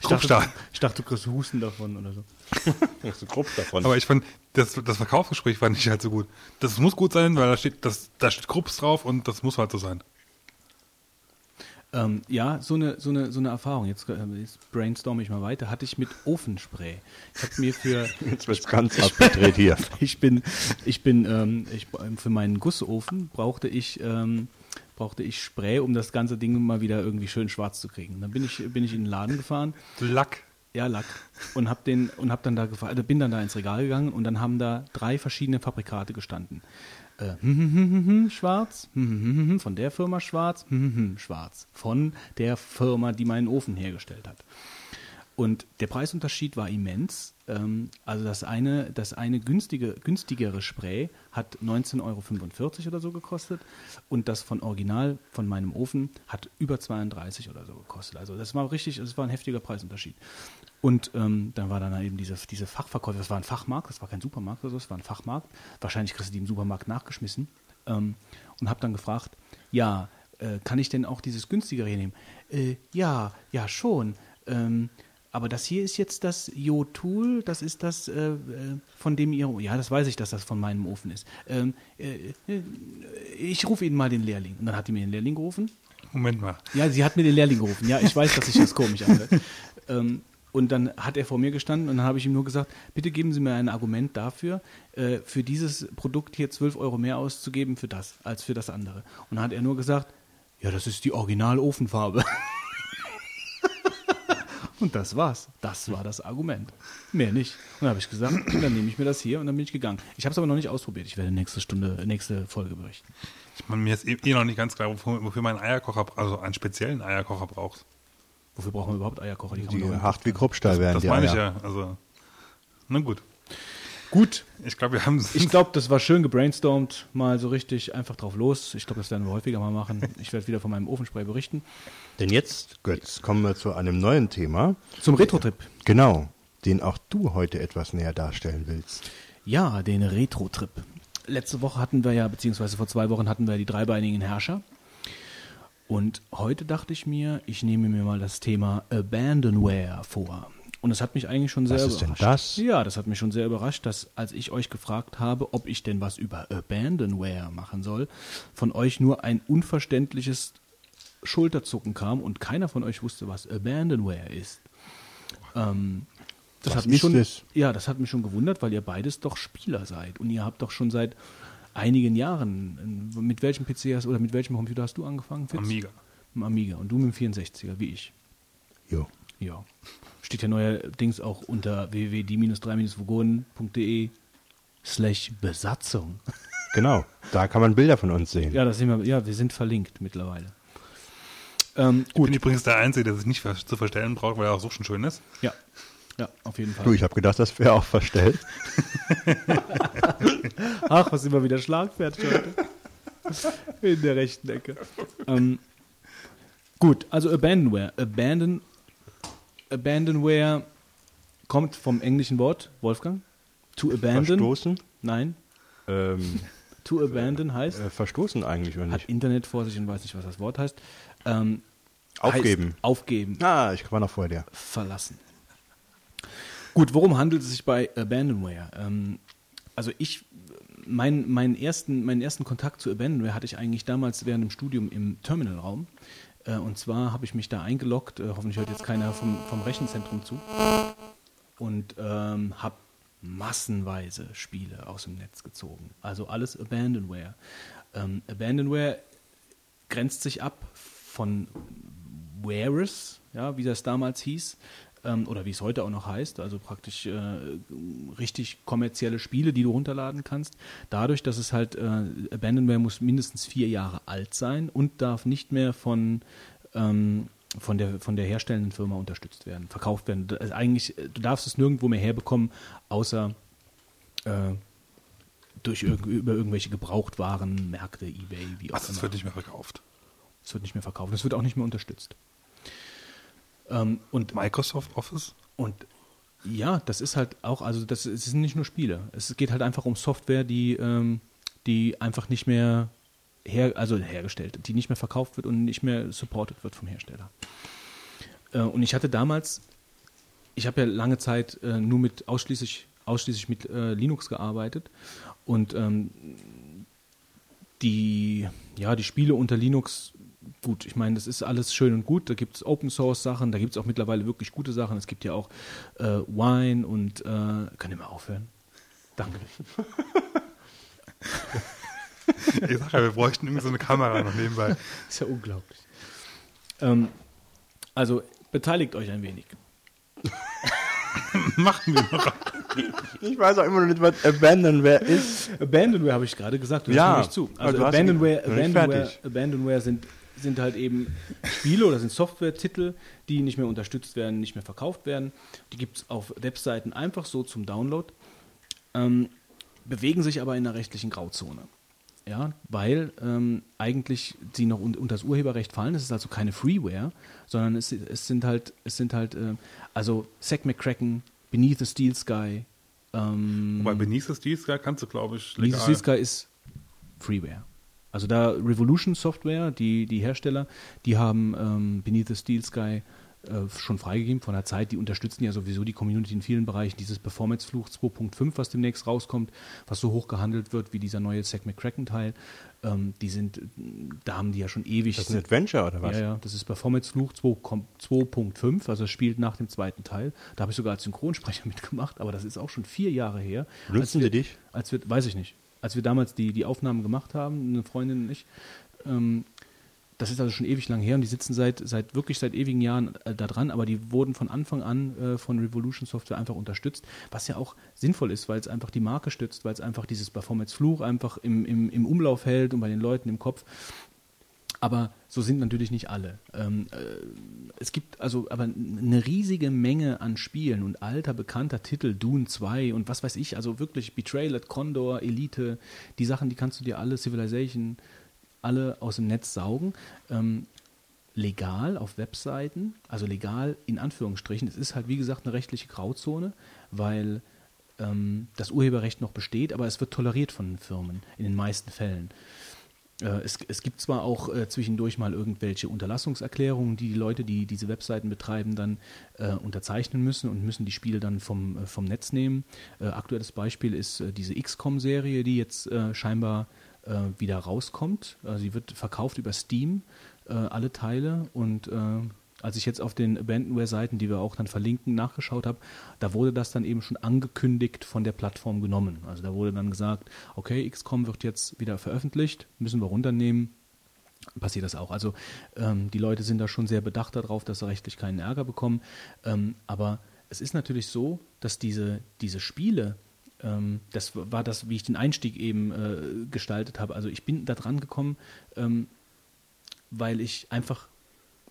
Ich dachte, ich dachte, du kriegst Husten davon oder so. Hast du grob davon. Aber ich fand, das, das Verkaufsgespräch war nicht halt so gut. Das muss gut sein, weil da steht, das, da steht Krupps drauf und das muss halt so sein. Ähm, ja, so eine, so, eine, so eine Erfahrung, jetzt, äh, jetzt brainstorm ich mal weiter, hatte ich mit Ofenspray. Ich habe mir für, Jetzt wird's ganz abgedreht hier. ich bin, ich bin, ähm, ich, für meinen Gussofen brauchte ich, ähm, brauchte ich Spray, um das ganze Ding mal wieder irgendwie schön schwarz zu kriegen. Dann bin ich, bin ich in den Laden gefahren, Lack. ja Lack, und hab den und hab dann da gefahren, also bin dann da ins Regal gegangen und dann haben da drei verschiedene Fabrikate gestanden. Schwarz, von der Firma schwarz, hm, hm, hm, schwarz, von der Firma, die meinen Ofen hergestellt hat. Und der Preisunterschied war immens. Ähm, also das eine, das eine günstige, günstigere Spray hat 19,45 Euro oder so gekostet und das von Original von meinem Ofen hat über 32 oder so gekostet. Also das war richtig, das war ein heftiger Preisunterschied. Und ähm, dann war dann eben diese, diese Fachverkäufer, das war ein Fachmarkt, das war kein Supermarkt oder so, das war ein Fachmarkt. Wahrscheinlich kriegst du die im Supermarkt nachgeschmissen. Ähm, und habe dann gefragt, ja, äh, kann ich denn auch dieses günstigere hier nehmen? Äh, ja, ja, schon. Ähm, aber das hier ist jetzt das Jo-Tool, das ist das, äh, äh, von dem ihr, ja, das weiß ich, dass das von meinem Ofen ist. Ähm, äh, äh, ich rufe Ihnen mal den Lehrling. Und dann hat die mir den Lehrling gerufen. Moment mal. Ja, sie hat mir den Lehrling gerufen. Ja, ich weiß, dass sich das komisch anhört. Ähm, und dann hat er vor mir gestanden und dann habe ich ihm nur gesagt, bitte geben Sie mir ein Argument dafür, äh, für dieses Produkt hier 12 Euro mehr auszugeben für das, als für das andere. Und dann hat er nur gesagt, ja, das ist die Original-Ofenfarbe. und das war's. Das war das Argument. Mehr nicht. Und dann habe ich gesagt, dann nehme ich mir das hier und dann bin ich gegangen. Ich habe es aber noch nicht ausprobiert. Ich werde nächste Stunde, nächste Folge berichten. Ich meine, mir ist eh eh noch nicht ganz klar, wofür, wofür man Eierkocher, also einen speziellen Eierkocher braucht. Wofür brauchen wir überhaupt Eierkocher? Die doch in- hart wie Kruppstahl werden Das die meine ich ja. Also, na gut. Gut, Ich glaube, wir haben Ich glaube, das war schön gebrainstormt, mal so richtig einfach drauf los. Ich glaube, das werden wir häufiger mal machen. Ich werde wieder von meinem Ofenspray berichten. Denn jetzt, Götz, kommen wir zu einem neuen Thema. Zum Retro-Trip. Genau, den auch du heute etwas näher darstellen willst. Ja, den Retro-Trip. Letzte Woche hatten wir ja, beziehungsweise vor zwei Wochen hatten wir die dreibeinigen Herrscher. Und heute dachte ich mir, ich nehme mir mal das Thema Abandonware vor. Und das hat mich eigentlich schon sehr Was ist denn überrascht. das? Ja, das hat mich schon sehr überrascht, dass als ich euch gefragt habe, ob ich denn was über Abandonware machen soll, von euch nur ein unverständliches Schulterzucken kam und keiner von euch wusste, was Abandonware ist. Ähm, das Was hat mich ist schon, es? ja, das hat mich schon gewundert, weil ihr beides doch Spieler seid und ihr habt doch schon seit einigen Jahren, mit welchem PC hast oder mit welchem Computer hast du angefangen? Fitz? Amiga. Mit dem Amiga und du mit dem 64er, wie ich. Jo. Ja. Steht ja neuerdings auch unter www.die-3-vogonen.de slash Besatzung. Genau, da kann man Bilder von uns sehen. Ja, das sehen wir, ja, wir sind verlinkt mittlerweile. Ähm, Ich bin übrigens der Einzige, der sich nicht zu verstellen braucht, weil er auch so schon schön ist. ja. Ja, auf jeden Fall. Du, ich habe gedacht, das wäre auch verstellt. Ach, was immer wieder schlagfertig heute. In der rechten Ecke. Ähm, gut, also Abandonware. Abandon, Abandonware kommt vom englischen Wort, Wolfgang. To abandon. Verstoßen? Nein. Ähm, To abandon heißt, äh, verstoßen eigentlich, oder hat nicht? Internet vor sich und weiß nicht, was das Wort heißt. Ähm, Aufgeben. Heißt aufgeben. Ah, ich war noch vor dir. verlassen. Gut, worum handelt es sich bei Abandonware? Ähm, also ich, mein, meinen, ersten, meinen ersten Kontakt zu Abandonware hatte ich eigentlich damals während dem Studium im Terminalraum. Äh, und zwar habe ich mich da eingeloggt, äh, hoffentlich hört jetzt keiner vom, vom Rechenzentrum zu, und ähm, habe massenweise Spiele aus dem Netz gezogen. Also alles Abandonware. Ähm, Abandonware grenzt sich ab von Wares, ja, wie das damals hieß, ähm, oder wie es heute auch noch heißt, also praktisch äh, richtig kommerzielle Spiele, die du runterladen kannst. Dadurch, dass es halt, äh, Abandonware muss mindestens vier Jahre alt sein und darf nicht mehr von, ähm, von, der, von der herstellenden Firma unterstützt werden, verkauft werden. Also eigentlich, äh, du darfst es nirgendwo mehr herbekommen, außer äh, durch irg über irgendwelche Gebrauchtwaren, Märkte, Ebay, wie auch das immer. wird nicht mehr verkauft. Es wird nicht mehr verkauft. Es wird auch nicht mehr unterstützt. Ähm, und, Microsoft Office? und ja, das ist halt auch, also das, es sind nicht nur Spiele. Es geht halt einfach um Software, die, ähm, die einfach nicht mehr her, also hergestellt, die nicht mehr verkauft wird und nicht mehr supported wird vom Hersteller. Äh, und ich hatte damals, ich habe ja lange Zeit äh, nur mit ausschließlich, ausschließlich mit äh, Linux gearbeitet und ähm, die, ja, die Spiele unter Linux, gut, ich meine, das ist alles schön und gut. Da gibt es Open Source Sachen, da gibt es auch mittlerweile wirklich gute Sachen. Es gibt ja auch äh, Wine und äh, kann ich mal aufhören? Danke. Ich sag ja, wir bräuchten irgendwie so eine Kamera noch nebenbei. ist ja unglaublich. Ähm, also beteiligt euch ein wenig. Machen wir noch. Ich weiß auch immer noch nicht, was Abandonware ist. Abandonware habe ich gerade gesagt, du Ja, hörst mir nicht zu. Also Abandonware, Abandonware. Abandonware sind, sind halt eben Spiele oder sind Software-Titel, die nicht mehr unterstützt werden, nicht mehr verkauft werden. Die gibt es auf Webseiten einfach so zum Download, ähm, bewegen sich aber in einer rechtlichen Grauzone. Ja, weil ähm, eigentlich sie noch un unter das Urheberrecht fallen. Es ist also keine Freeware, sondern es, es sind halt, es sind halt, äh, also Zack McCracken, Beneath the Steel Sky, ähm, Wobei Beneath the Steel Sky kannst du, glaube ich, Beneath the legal. Steel Sky ist Freeware. Also da Revolution Software, die, die Hersteller, die haben ähm, Beneath the Steel Sky äh, schon freigegeben von der Zeit. Die unterstützen ja sowieso die Community in vielen Bereichen. Dieses Performance-Fluch 2.5, was demnächst rauskommt, was so hoch gehandelt wird wie dieser neue Zack McCracken-Teil, ähm, die sind, da haben die ja schon ewig. Das ist ein Adventure oder was? Ja, ja, das ist Performance-Fluch 2.5, also es spielt nach dem zweiten Teil. Da habe ich sogar als Synchronsprecher mitgemacht, aber das ist auch schon vier Jahre her. Nutzen wir dich? Als wir, weiß ich nicht. Als wir damals die, die Aufnahmen gemacht haben, eine Freundin und ich, ähm, das ist also schon ewig lang her und die sitzen seit, seit wirklich seit ewigen Jahren äh, da dran, aber die wurden von Anfang an äh, von Revolution Software einfach unterstützt, was ja auch sinnvoll ist, weil es einfach die Marke stützt, weil es einfach dieses Performance Fluch einfach im, im, im Umlauf hält und bei den Leuten im Kopf. Aber so sind natürlich nicht alle. Ähm, äh, es gibt also aber eine riesige Menge an Spielen und alter, bekannter Titel, Dune 2 und was weiß ich, also wirklich Betrayal at Condor, Elite, die Sachen, die kannst du dir alle, Civilization, alle aus dem Netz saugen. Ähm, legal auf Webseiten, also legal in Anführungsstrichen. Es ist halt, wie gesagt, eine rechtliche Grauzone, weil ähm, das Urheberrecht noch besteht, aber es wird toleriert von den Firmen in den meisten Fällen. Äh, es, es, gibt zwar auch äh, zwischendurch mal irgendwelche Unterlassungserklärungen, die die Leute, die diese Webseiten betreiben, dann äh, unterzeichnen müssen und müssen die Spiele dann vom, äh, vom Netz nehmen. Äh, aktuelles Beispiel ist äh, diese XCOM-Serie, die jetzt scheinbar wieder rauskommt. Sie wird verkauft über Steam, alle Teile. Und als ich jetzt auf den Abandonware-Seiten, die wir auch dann verlinken, nachgeschaut habe, da wurde das dann eben schon angekündigt von der Plattform genommen. Also da wurde dann gesagt, okay, XCOM wird jetzt wieder veröffentlicht, müssen wir runternehmen. Passiert das auch. Also ähm, die Leute sind da schon sehr bedacht darauf, dass sie rechtlich keinen Ärger bekommen. Ähm, aber es ist natürlich so, dass diese, diese Spiele, ähm, das war das, wie ich den Einstieg eben äh, gestaltet habe. Also ich bin da dran gekommen, ähm, weil ich einfach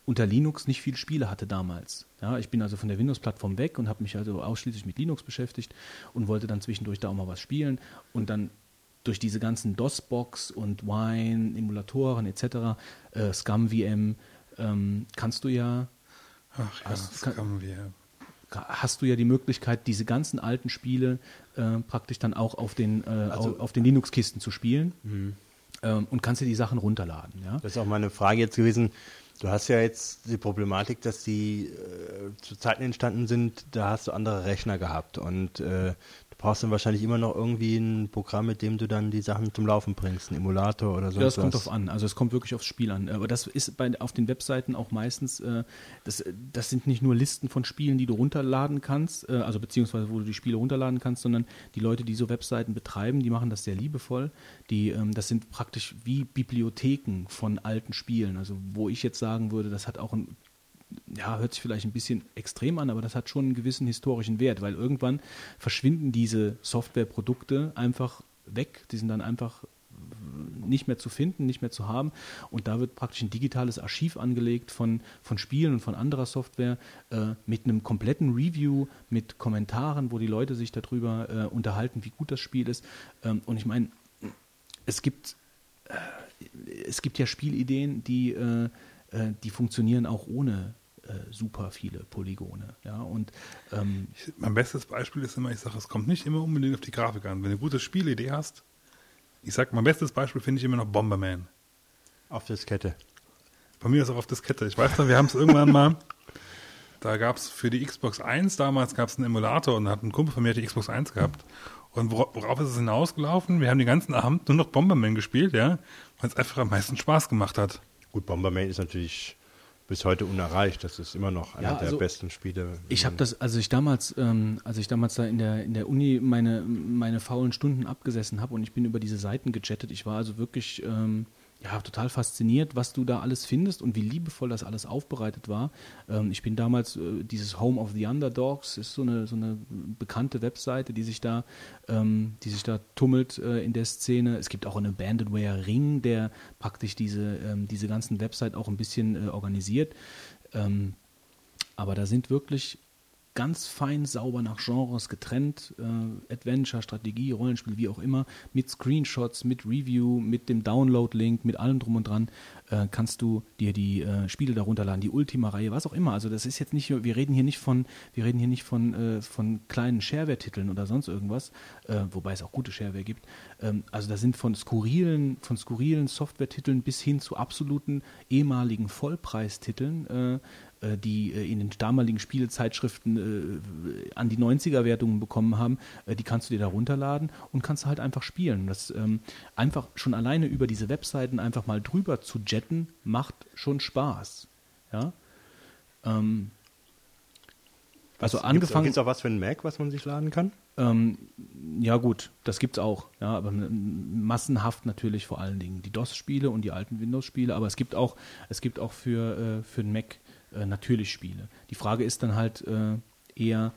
unter Linux nicht viele Spiele hatte damals. Ja, ich bin also von der Windows-Plattform weg und habe mich also ausschließlich mit Linux beschäftigt und wollte dann zwischendurch da auch mal was spielen und dann durch diese ganzen DOS-Box und Wine, Emulatoren etc., äh, ScumVM, ähm, kannst du ja Ach ja, hast, ScumVM hast du ja die Möglichkeit, diese ganzen alten Spiele äh, praktisch dann auch auf den, äh, also, auf den Linux-Kisten zu spielen mhm. ähm, und kannst dir die Sachen runterladen. Ja? Das ist auch meine Frage jetzt gewesen. Du hast ja jetzt die Problematik, dass die äh, zu Zeiten entstanden sind, da hast du andere Rechner gehabt und äh, brauchst dann wahrscheinlich immer noch irgendwie ein Programm, mit dem du dann die Sachen zum Laufen bringst, ein Emulator oder so. Ja, das kommt drauf an. Also es kommt wirklich aufs Spiel an. Aber das ist bei, auf den Webseiten auch meistens, äh, das, das sind nicht nur Listen von Spielen, die du runterladen kannst, äh, also beziehungsweise wo du die Spiele runterladen kannst, sondern die Leute, die so Webseiten betreiben, die machen das sehr liebevoll. Die, ähm, das sind praktisch wie Bibliotheken von alten Spielen. Also wo ich jetzt sagen würde, das hat auch ein ja, hört sich vielleicht ein bisschen extrem an, aber das hat schon einen gewissen historischen Wert, weil irgendwann verschwinden diese Softwareprodukte einfach weg. Die sind dann einfach nicht mehr zu finden, nicht mehr zu haben. Und da wird praktisch ein digitales Archiv angelegt von, von Spielen und von anderer Software äh, mit einem kompletten Review, mit Kommentaren, wo die Leute sich darüber äh, unterhalten, wie gut das Spiel ist. Ähm, und ich meine, es gibt, äh, es gibt ja Spielideen, die äh, äh, die funktionieren auch ohne super viele Polygone. Ja, und, ähm, ich, mein bestes Beispiel ist immer, ich sage, es kommt nicht immer unbedingt auf die Grafik an. Wenn du eine gute Spielidee hast, ich sage, mein bestes Beispiel finde ich immer noch Bomberman. Auf Diskette. Bei mir ist auch auf Diskette. Ich weiß noch, wir haben es irgendwann mal, da gab es für die Xbox 1 damals gab es einen Emulator und da hat ein Kumpel von mir die Xbox 1 gehabt. Und worauf ist es hinausgelaufen? Wir haben den ganzen Abend nur noch Bomberman gespielt, ja, weil es einfach am meisten Spaß gemacht hat. Gut, Bomberman ist natürlich bis heute unerreicht. Das ist immer noch einer ja, also der besten Spiele. Ich habe das, also ich damals, ähm, als ich damals da in der in der Uni meine meine faulen Stunden abgesessen habe und ich bin über diese Seiten gechattet. Ich war also wirklich ähm, ja, total fasziniert, was du da alles findest und wie liebevoll das alles aufbereitet war. Ähm, ich bin damals, äh, dieses Home of the Underdogs ist so eine, so eine bekannte Webseite, die sich da, ähm, die sich da tummelt äh, in der Szene. Es gibt auch einen Abandonware Ring, der praktisch diese, ähm, diese ganzen Website auch ein bisschen äh, organisiert. Ähm, aber da sind wirklich ganz fein sauber nach Genres getrennt, äh, Adventure, Strategie, Rollenspiel, wie auch immer, mit Screenshots, mit Review, mit dem Download-Link, mit allem drum und dran, äh, kannst du dir die äh, Spiele darunter laden, die Ultima-Reihe, was auch immer. Also das ist jetzt nicht, wir reden hier nicht von, wir reden hier nicht von, äh, von kleinen Shareware-Titeln oder sonst irgendwas, äh, wobei es auch gute Shareware gibt. Ähm, also da sind von skurrilen, von skurrilen Software-Titeln bis hin zu absoluten ehemaligen Vollpreistiteln äh, die äh, in den damaligen Spielezeitschriften äh, an die 90er-Wertungen bekommen haben, die kannst du dir da runterladen und kannst halt einfach spielen. Das ähm, einfach schon alleine über diese Webseiten einfach mal drüber zu jetten, macht schon Spaß. Ja. Ähm, also angefangen. Gibt es auch was für einen Mac, was man sich laden kann? Ähm, ja gut, das gibt's auch. Ja, aber massenhaft natürlich vor allen Dingen die DOS-Spiele und die alten Windows-Spiele. Aber es gibt auch, es gibt auch für, äh, für den Mac äh, natürlich spiele. Die Frage ist dann halt äh, eher,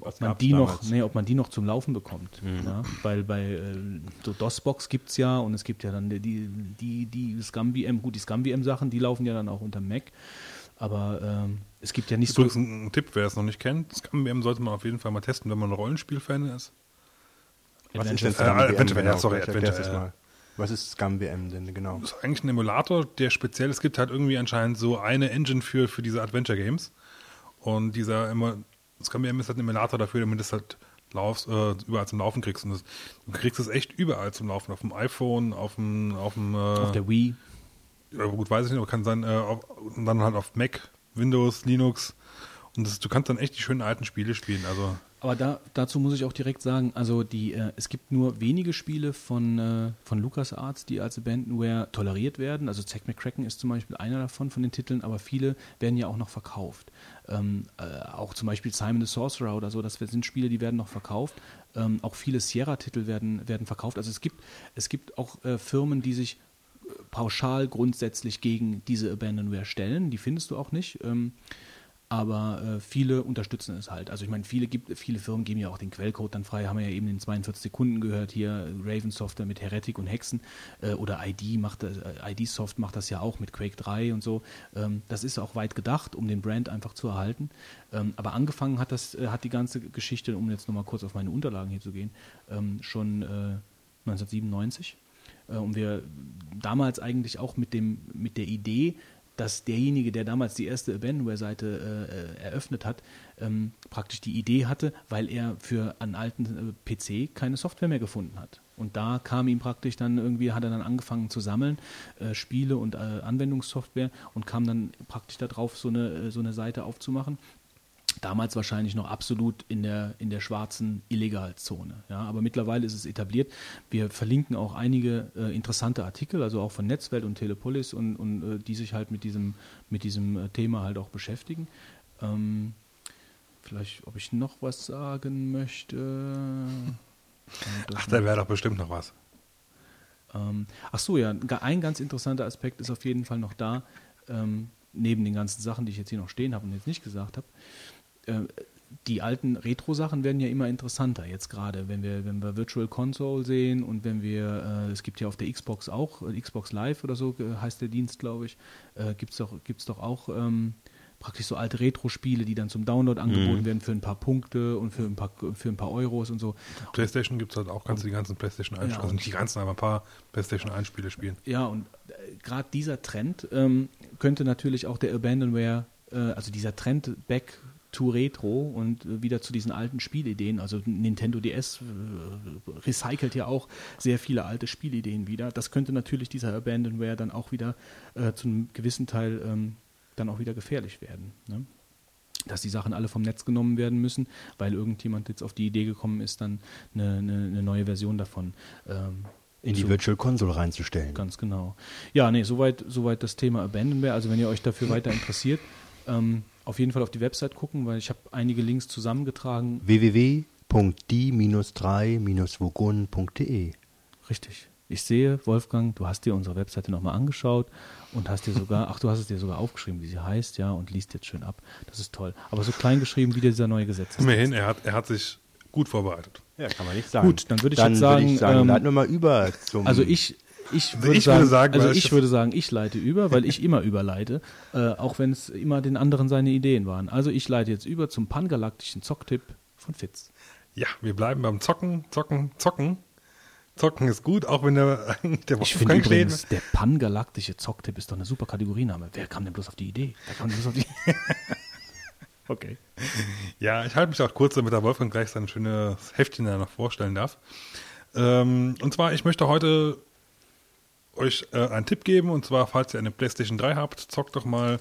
ob man, die noch, nee, ob man die noch zum Laufen bekommt. Mhm. Ja? Weil bei äh, so DOS-Box gibt es ja und es gibt ja dann die, die, die ScumVM, gut, die ScumVM-Sachen, die laufen ja dann auch unter Mac. Aber ähm, es gibt ja nicht Übrigens so. Ein, ein Tipp, wer es noch nicht kennt: ScumVM sollte man auf jeden Fall mal testen, wenn man ein Rollenspiel-Fan ist. Was ist denn? Äh, Adventure, genau, sorry, Adventure. Was ist ScumVM denn genau? Das ist eigentlich ein Emulator, der speziell, es gibt halt irgendwie anscheinend so eine Engine für, für diese Adventure Games. Und dieser ScumVM ist halt ein Emulator dafür, damit du es halt laufst, äh, überall zum Laufen kriegst. Und das, du kriegst es echt überall zum Laufen. Auf dem iPhone, auf dem, auf dem äh, Auf der Wii. Ja, gut, weiß ich nicht, aber kann sein, äh, auf, und dann halt auf Mac, Windows, Linux. Und das, du kannst dann echt die schönen alten Spiele spielen. Also aber da, dazu muss ich auch direkt sagen, also die, äh, es gibt nur wenige Spiele von, äh, von LucasArts, die als Abandonware toleriert werden. Also Zack McCracken ist zum Beispiel einer davon von den Titeln, aber viele werden ja auch noch verkauft. Ähm, äh, auch zum Beispiel Simon the Sorcerer oder so, das sind Spiele, die werden noch verkauft. Ähm, auch viele Sierra-Titel werden, werden verkauft. Also es gibt, es gibt auch äh, Firmen, die sich äh, pauschal grundsätzlich gegen diese Abandonware stellen. Die findest du auch nicht. Ähm, aber äh, viele unterstützen es halt. Also ich meine, viele, gibt, viele Firmen geben ja auch den Quellcode dann frei, haben wir ja eben in 42 Sekunden gehört, hier Raven Software mit Heretic und Hexen äh, oder ID macht äh, ID Soft macht das ja auch mit Quake 3 und so. Ähm, das ist auch weit gedacht, um den Brand einfach zu erhalten. Ähm, aber angefangen hat das, äh, hat die ganze Geschichte, um jetzt nochmal kurz auf meine Unterlagen hier zu gehen, ähm, schon 1997. Äh, und wir damals eigentlich auch mit dem, mit der Idee, dass derjenige, der damals die erste Abandonware-Seite äh, eröffnet hat, ähm, praktisch die Idee hatte, weil er für einen alten äh, PC keine Software mehr gefunden hat. Und da kam ihm praktisch dann irgendwie, hat er dann angefangen zu sammeln, äh, Spiele und äh, Anwendungssoftware und kam dann praktisch darauf, so eine, äh, so eine Seite aufzumachen damals wahrscheinlich noch absolut in der, in der schwarzen Illegalzone. Ja, aber mittlerweile ist es etabliert. Wir verlinken auch einige äh, interessante Artikel, also auch von Netzwelt und Telepolis und, und äh, die sich halt mit diesem, mit diesem äh, Thema halt auch beschäftigen. Ähm, vielleicht, ob ich noch was sagen möchte. Ach, da wäre doch bestimmt noch was. Ähm, ach so, ja, ein ganz interessanter Aspekt ist auf jeden Fall noch da, ähm, neben den ganzen Sachen, die ich jetzt hier noch stehen habe und jetzt nicht gesagt habe die alten Retro-Sachen werden ja immer interessanter. Jetzt gerade, wenn wir, wenn wir Virtual Console sehen und wenn wir, äh, es gibt ja auf der Xbox auch, äh, Xbox Live oder so äh, heißt der Dienst, glaube ich, äh, gibt es doch, gibt's doch auch ähm, praktisch so alte Retro-Spiele, die dann zum Download angeboten mhm. werden für ein paar Punkte und für ein paar, für ein paar Euros und so. PlayStation gibt es halt auch, kannst du die ganzen PlayStation 1 ja, also nicht die ganzen, aber ein paar PlayStation 1 Spiele spielen. Ja, und äh, gerade dieser Trend ähm, könnte natürlich auch der Abandonware, also dieser Trend back to Retro und äh, wieder zu diesen alten Spielideen. Also Nintendo DS äh, recycelt ja auch sehr viele alte Spielideen wieder. Das könnte natürlich dieser Abandonware dann auch wieder äh, zu einem gewissen Teil ähm, dann auch wieder gefährlich werden. Ne? dass die Sachen alle vom Netz genommen werden müssen, weil irgendjemand jetzt auf die Idee gekommen ist, dann eine, eine, eine neue Version davon ähm, in die Virtual Console reinzustellen. Ganz genau. Ja, nee, soweit, soweit das Thema Abandonware. Also wenn ihr euch dafür weiter interessiert, ähm, auf jeden Fall auf die Website gucken, weil ich habe einige Links zusammengetragen. www.die-3-vogun.de Richtig. Ich sehe, Wolfgang, du hast dir unsere Webseite nochmal angeschaut und hast dir sogar, ach, du hast es dir sogar aufgeschrieben, wie sie heißt, ja, und liest jetzt schön ab. Das ist toll. Aber so klein geschrieben wie dieser neue Gesetz. Immerhin, er hat, er hat sich gut vorbereitet. Ja, kann man nicht sagen. Gut, dann würde ich dann jetzt sagen, würde ich sagen, ähm, leiten wir mal über zum. Also ich, ich Also würde ich sagen, würde sagen, also ich würde sagen, ich leite über, weil ich immer überleite, äh, auch wenn es immer den anderen seine Ideen waren. Also ich leite jetzt über zum pangalaktischen Zocktipp von Fitz. Ja, wir bleiben beim Zocken, Zocken, Zocken. Zocken ist gut, auch wenn der, der Ich finde Wolfgang steht. übrigens, der pangalaktische Zocktipp ist doch eine super Kategoriename. Wer kam denn bloß auf die Idee? Wer kam denn bloß auf die Okay. Ja, ich halte mich auch kurz, damit der Wolfgang gleich sein schönes Heftchen da noch vorstellen darf. Ähm, und zwar, ich möchte heute euch äh, einen Tipp geben, und zwar, falls ihr eine PlayStation 3 habt, zockt doch mal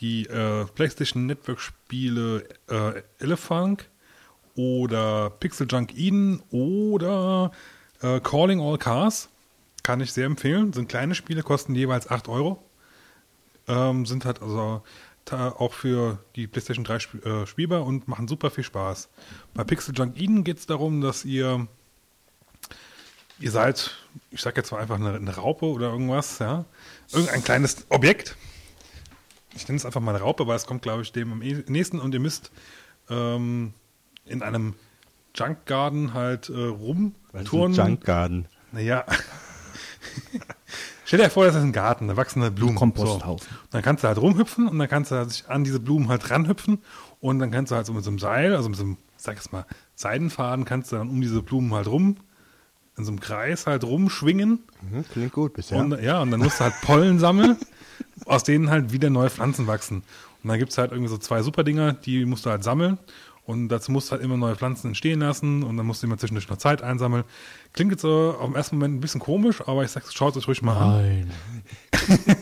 die äh, PlayStation Network Spiele äh, Elephant oder Pixel Junk Eden oder äh, Calling All Cars. Kann ich sehr empfehlen. Sind kleine Spiele, kosten jeweils 8 Euro. Ähm, sind halt also auch für die PlayStation 3 sp äh, spielbar und machen super viel Spaß. Bei Pixel Junk Eden geht es darum, dass ihr ihr seid, ich sag jetzt mal einfach eine, eine Raupe oder irgendwas, ja, irgendein kleines Objekt. Ich nenne es einfach mal eine Raupe, weil es kommt, glaube ich, dem am eh- nächsten und ihr müsst ähm, in einem Junk Garden halt äh, rumturnen. Junk Garden. Naja. Stell dir vor, das ist ein Garten, da wachsen halt Blumen. Komposthaufen. So. Dann kannst du halt rumhüpfen und dann kannst du halt sich an diese Blumen halt ranhüpfen und dann kannst du halt so mit so einem Seil, also mit so einem, sag ich mal, Seidenfaden, kannst du dann um diese Blumen halt rum, in so einem Kreis halt rumschwingen. Mhm, klingt gut bisher. Und, ja, und dann musst du halt Pollen sammeln, aus denen halt wieder neue Pflanzen wachsen. Und dann gibt es halt irgendwie so zwei super Dinger, die musst du halt sammeln. Und dazu musst du halt immer neue Pflanzen entstehen lassen und dann musst du immer zwischendurch noch Zeit einsammeln. Klingt jetzt so auf den ersten Moment ein bisschen komisch, aber ich sag's, schaut euch ruhig mal an. Nein.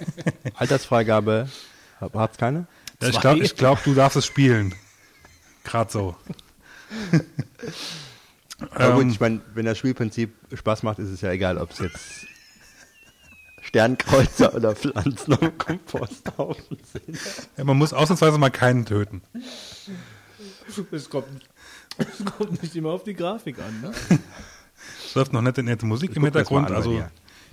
Altersfreigabe hab- hat's keine? Ja, ich glaube, ich glaub, du darfst es spielen. Gerade so. Aber gut, Ähm, ich meine, wenn das Spielprinzip Spaß macht, ist es ja egal, ob es jetzt Sternkreuzer oder Pflanzen am Komposthaufen sind. ja, man muss ausnahmsweise mal keinen töten. Es kommt, es kommt nicht immer auf die Grafik an, ne? Es läuft noch nette, nette Musik im das mal Hintergrund. an Also,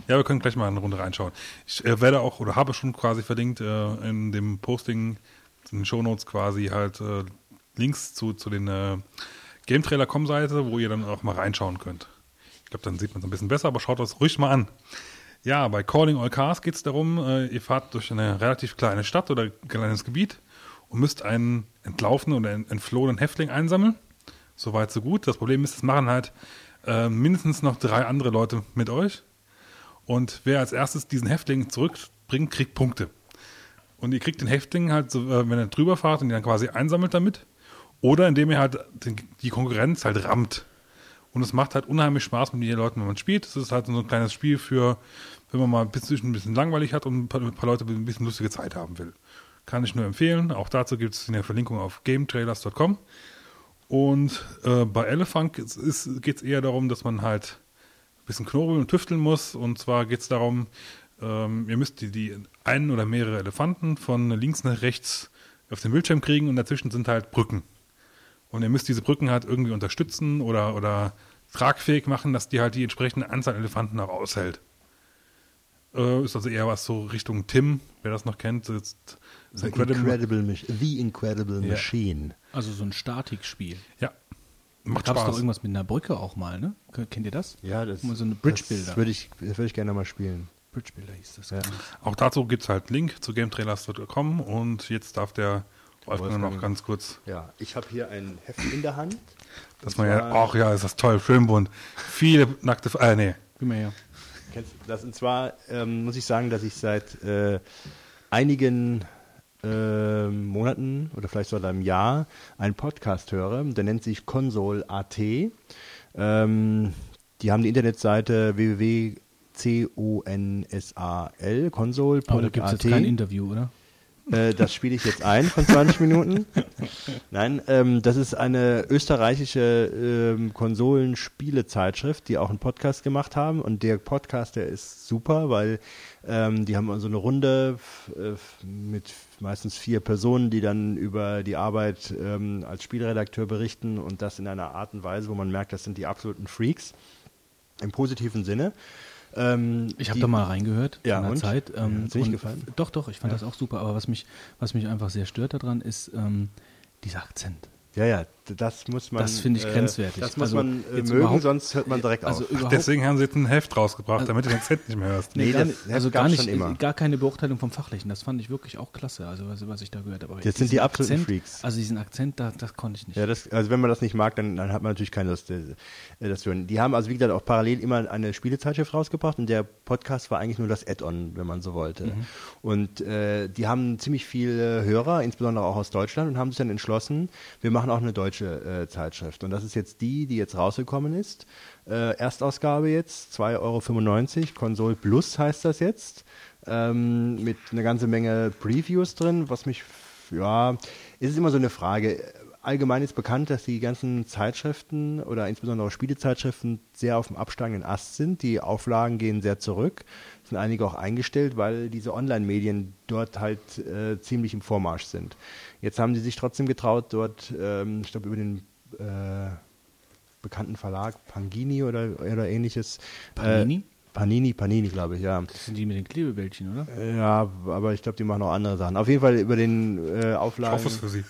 ja, wir können gleich mal eine Runde reinschauen. Ich äh, werde auch oder habe schon quasi verlinkt äh, in dem Posting, in den Shownotes quasi halt äh, Links zu, zu den äh, GameTrailer.com-Seite, wo ihr dann auch mal reinschauen könnt. Ich glaube, dann sieht man es ein bisschen besser, aber schaut das ruhig mal an. Ja, bei Calling All Cars geht es darum, äh, ihr fahrt durch eine relativ kleine Stadt oder kleines Gebiet und müsst einen entlaufenen oder ent- entflohenen Häftling einsammeln. Soweit, so gut. Das Problem ist, es machen halt äh, mindestens noch drei andere Leute mit euch. Und wer als erstes diesen Häftling zurückbringt, kriegt Punkte. Und ihr kriegt den Häftling halt, so, äh, wenn ihr drüber fahrt und ihn dann quasi einsammelt damit. Oder indem ihr halt die Konkurrenz halt rammt. Und es macht halt unheimlich Spaß mit den Leuten, wenn man spielt. Es ist halt so ein kleines Spiel für, wenn man mal ein bisschen, ein bisschen langweilig hat und ein paar, ein paar Leute ein bisschen lustige Zeit haben will. Kann ich nur empfehlen. Auch dazu gibt es eine Verlinkung auf gametrailers.com. Und äh, bei Elephant geht es eher darum, dass man halt ein bisschen knobeln und tüfteln muss. Und zwar geht es darum, ähm, ihr müsst die, die einen oder mehrere Elefanten von links nach rechts auf den Bildschirm kriegen und dazwischen sind halt Brücken. Und ihr müsst diese Brücken halt irgendwie unterstützen oder, oder tragfähig machen, dass die halt die entsprechende Anzahl Elefanten auch aushält. Äh, ist also eher was so Richtung Tim, wer das noch kennt. Ist The Incredible, Mach- The Incredible Ja. Machine. Also so ein Statikspiel. Ja. Macht Gab es doch irgendwas mit einer Brücke auch mal, ne? Kennt ihr das? Ja, das, Mal so eine Bridge-Bilder. Das würde ich, das würde ich gerne mal spielen. Bridge-Bilder hieß das. Ja. Auch dazu gibt es halt Link zu gametrailers.com und jetzt darf der Wolfgang Wolfgang. noch ganz kurz, Ja, ich habe hier ein Heft in der Hand. dass man ja, ach ja, ist das toll, schön bunt. Viele nackte, äh, nee. Gib mal her. Kennst du das? Und zwar ähm, muss ich sagen, dass ich seit äh, einigen ähm, Monaten oder vielleicht sogar einem Jahr einen Podcast höre. Der nennt sich Console.at. Ähm, die haben die Internetseite www.consal, console.at. Aber da gibt es jetzt kein Interview, oder? Äh, das spiele ich jetzt ein von 20 Minuten. Nein, ähm, das ist eine österreichische ähm, Konsolenspielezeitschrift, die auch einen Podcast gemacht haben. Und der Podcast, der ist super, weil ähm, die haben so eine Runde äh, mit meistens vier Personen, die dann über die Arbeit ähm, als Spielredakteur berichten und das in einer Art und Weise, wo man merkt, das sind die absoluten Freaks. Im positiven Sinne. Ähm, Ich habe da mal reingehört Ja, in der und? Zeit. Ja, Ähm, dir nicht gefallen? Doch, doch, ich fand Ja. das auch super. Aber was mich, was mich einfach sehr stört daran, ist ähm, dieser Akzent. Ja, ja, das muss man. Das finde ich äh, grenzwertig. Das muss Also man äh, mögen, sonst hört man direkt Also auf. überhaupt Deswegen haben sie jetzt ein Heft rausgebracht, damit du den Akzent nicht mehr hörst. Nee, gar das Heft also gar nicht, schon immer. gar keine Beurteilung vom Fachlichen. Das fand ich wirklich auch klasse, also was, was ich da gehört habe. Das sind die absoluten Akzent, Freaks. Also diesen Akzent, da, das konnte ich nicht. Ja, das, also wenn man das nicht mag, dann, dann hat man natürlich keine Lust, äh, das zu hören. Die haben also, wie gesagt, auch parallel immer eine Spielezeitschrift rausgebracht und der Podcast war eigentlich nur das Add-on, wenn man so wollte. Mhm. Und äh, die haben ziemlich viele Hörer, insbesondere auch aus Deutschland, und haben sich dann entschlossen, wir machen auch eine deutsche äh, Zeitschrift. Und das ist jetzt die, die jetzt rausgekommen ist. Äh, Erstausgabe jetzt, 2,95 Euro, Konsol Plus heißt das jetzt. Ähm, mit einer ganze Menge Previews drin, was mich, ja, ist immer so eine Frage. Allgemein ist bekannt, dass die ganzen Zeitschriften oder insbesondere Spielezeitschriften sehr auf dem absteigenden Ast sind. Die Auflagen gehen sehr zurück, sind einige auch eingestellt, weil diese Online-Medien dort halt äh, ziemlich im Vormarsch sind. Jetzt haben sie sich trotzdem getraut, dort, ähm, ich glaube, über den äh, bekannten Verlag Pangini oder, oder ähnliches. Panini? Äh, Panini, Panini, glaube ich, ja. Das sind die mit den Klebebällchen, oder? Ja, aber ich glaube, die machen auch andere Sachen. Auf jeden Fall über den äh, Ich Auflagen hoffe es für sie.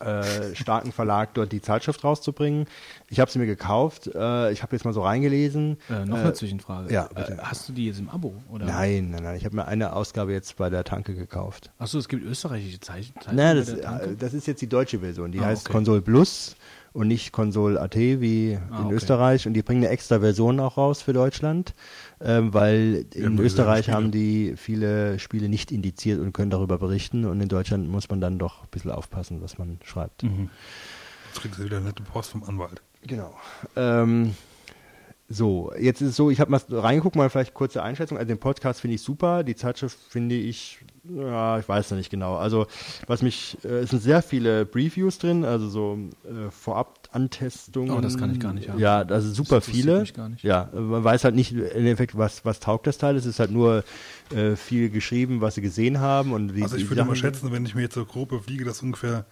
Äh, starken Verlag dort die Zeitschrift rauszubringen. Ich habe sie mir gekauft. Äh, ich habe jetzt mal so reingelesen. Äh, noch Äh, eine Zwischenfrage. ja, äh, hast du die jetzt im Abo? Oder? Nein, nein, nein. Ich habe mir eine Ausgabe jetzt bei der Tanke gekauft. Achso, es gibt österreichische Zeichen. Zeichnungen Nein, das, äh, das ist jetzt die deutsche Version. Die Ah, heißt okay. Console Plus und nicht Console AT wie Ah, in okay. Österreich. Und die bringen eine extra Version auch raus für Deutschland, ähm, weil in dieselben Österreich haben die viele Spiele nicht indiziert und können darüber berichten. Und in Deutschland muss man dann doch ein bisschen aufpassen, was man schreibt. Mhm. Jetzt kriegst du wieder eine nette Post vom Anwalt. Genau. Ähm, so, jetzt ist es so, ich habe mal reingeguckt, mal vielleicht kurze Einschätzung. Also den Podcast finde ich super, die Zeitschrift finde ich, ja, ich weiß noch nicht genau. Also was mich, äh, es sind sehr viele Previews drin, also so äh, Vorab-Antestungen. Oh, das kann ich gar nicht haben. Ja, das ist super Das viele. mich gar nicht. Ja, man weiß halt nicht im Endeffekt, was, was taugt das Teil. Es ist halt nur äh, viel geschrieben, was sie gesehen haben. Und wie, Also ich würde mal schätzen, wenn ich mir jetzt so grob überfliege, dass ungefähr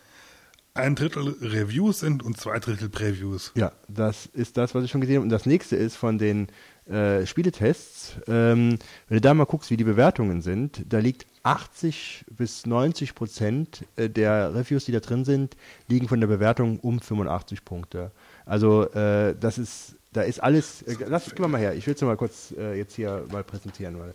ein Drittel Reviews sind und zwei Drittel Previews. Ja, das ist das, was ich schon gesehen habe. Und das nächste ist von den äh, Spieletests. Ähm, wenn du da mal guckst, wie die Bewertungen sind, da liegt 80 bis 90 Prozent äh, der Reviews, die da drin sind, liegen von der Bewertung um 85 Punkte. Also äh, das ist, da ist alles. Äh, lass mal mal her. Ich will es mal kurz äh, jetzt hier mal präsentieren, weil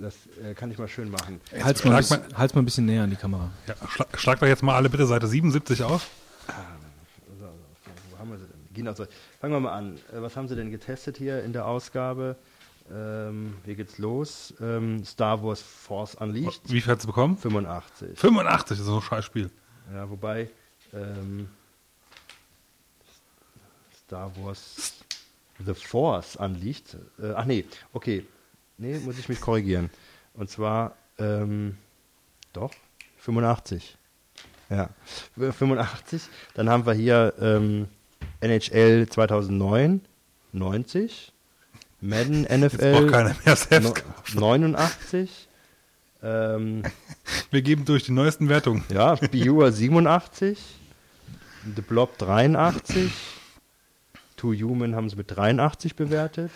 das äh, kann ich mal schön machen. Halt's mal, bisschen, halt's mal ein bisschen näher an die Kamera. Ja, schlag, schlag doch jetzt mal alle bitte Seite 77 auf. Wo haben wir sie denn? Genau so. Fangen wir mal an. Äh, Was haben sie denn getestet hier in der Ausgabe? Ähm, wie geht's los? Ähm, Star Wars Force Unleashed Wie viel hat sie bekommen? 85. 85, das ist so ein Scheißspiel. Ja, wobei ähm, Star Wars The Force Unleashed. Äh, ach nee, okay. Nee, muss ich mich korrigieren. Und zwar, ähm, doch, 85. Ja, 85. Dann haben wir hier ähm, NHL 2009, 90. Madden NFL keiner no, 89. Ähm, Wir geben durch die neuesten Wertungen. ja, Biua 87, The Blob 83, Two Human haben sie mit 83 bewertet.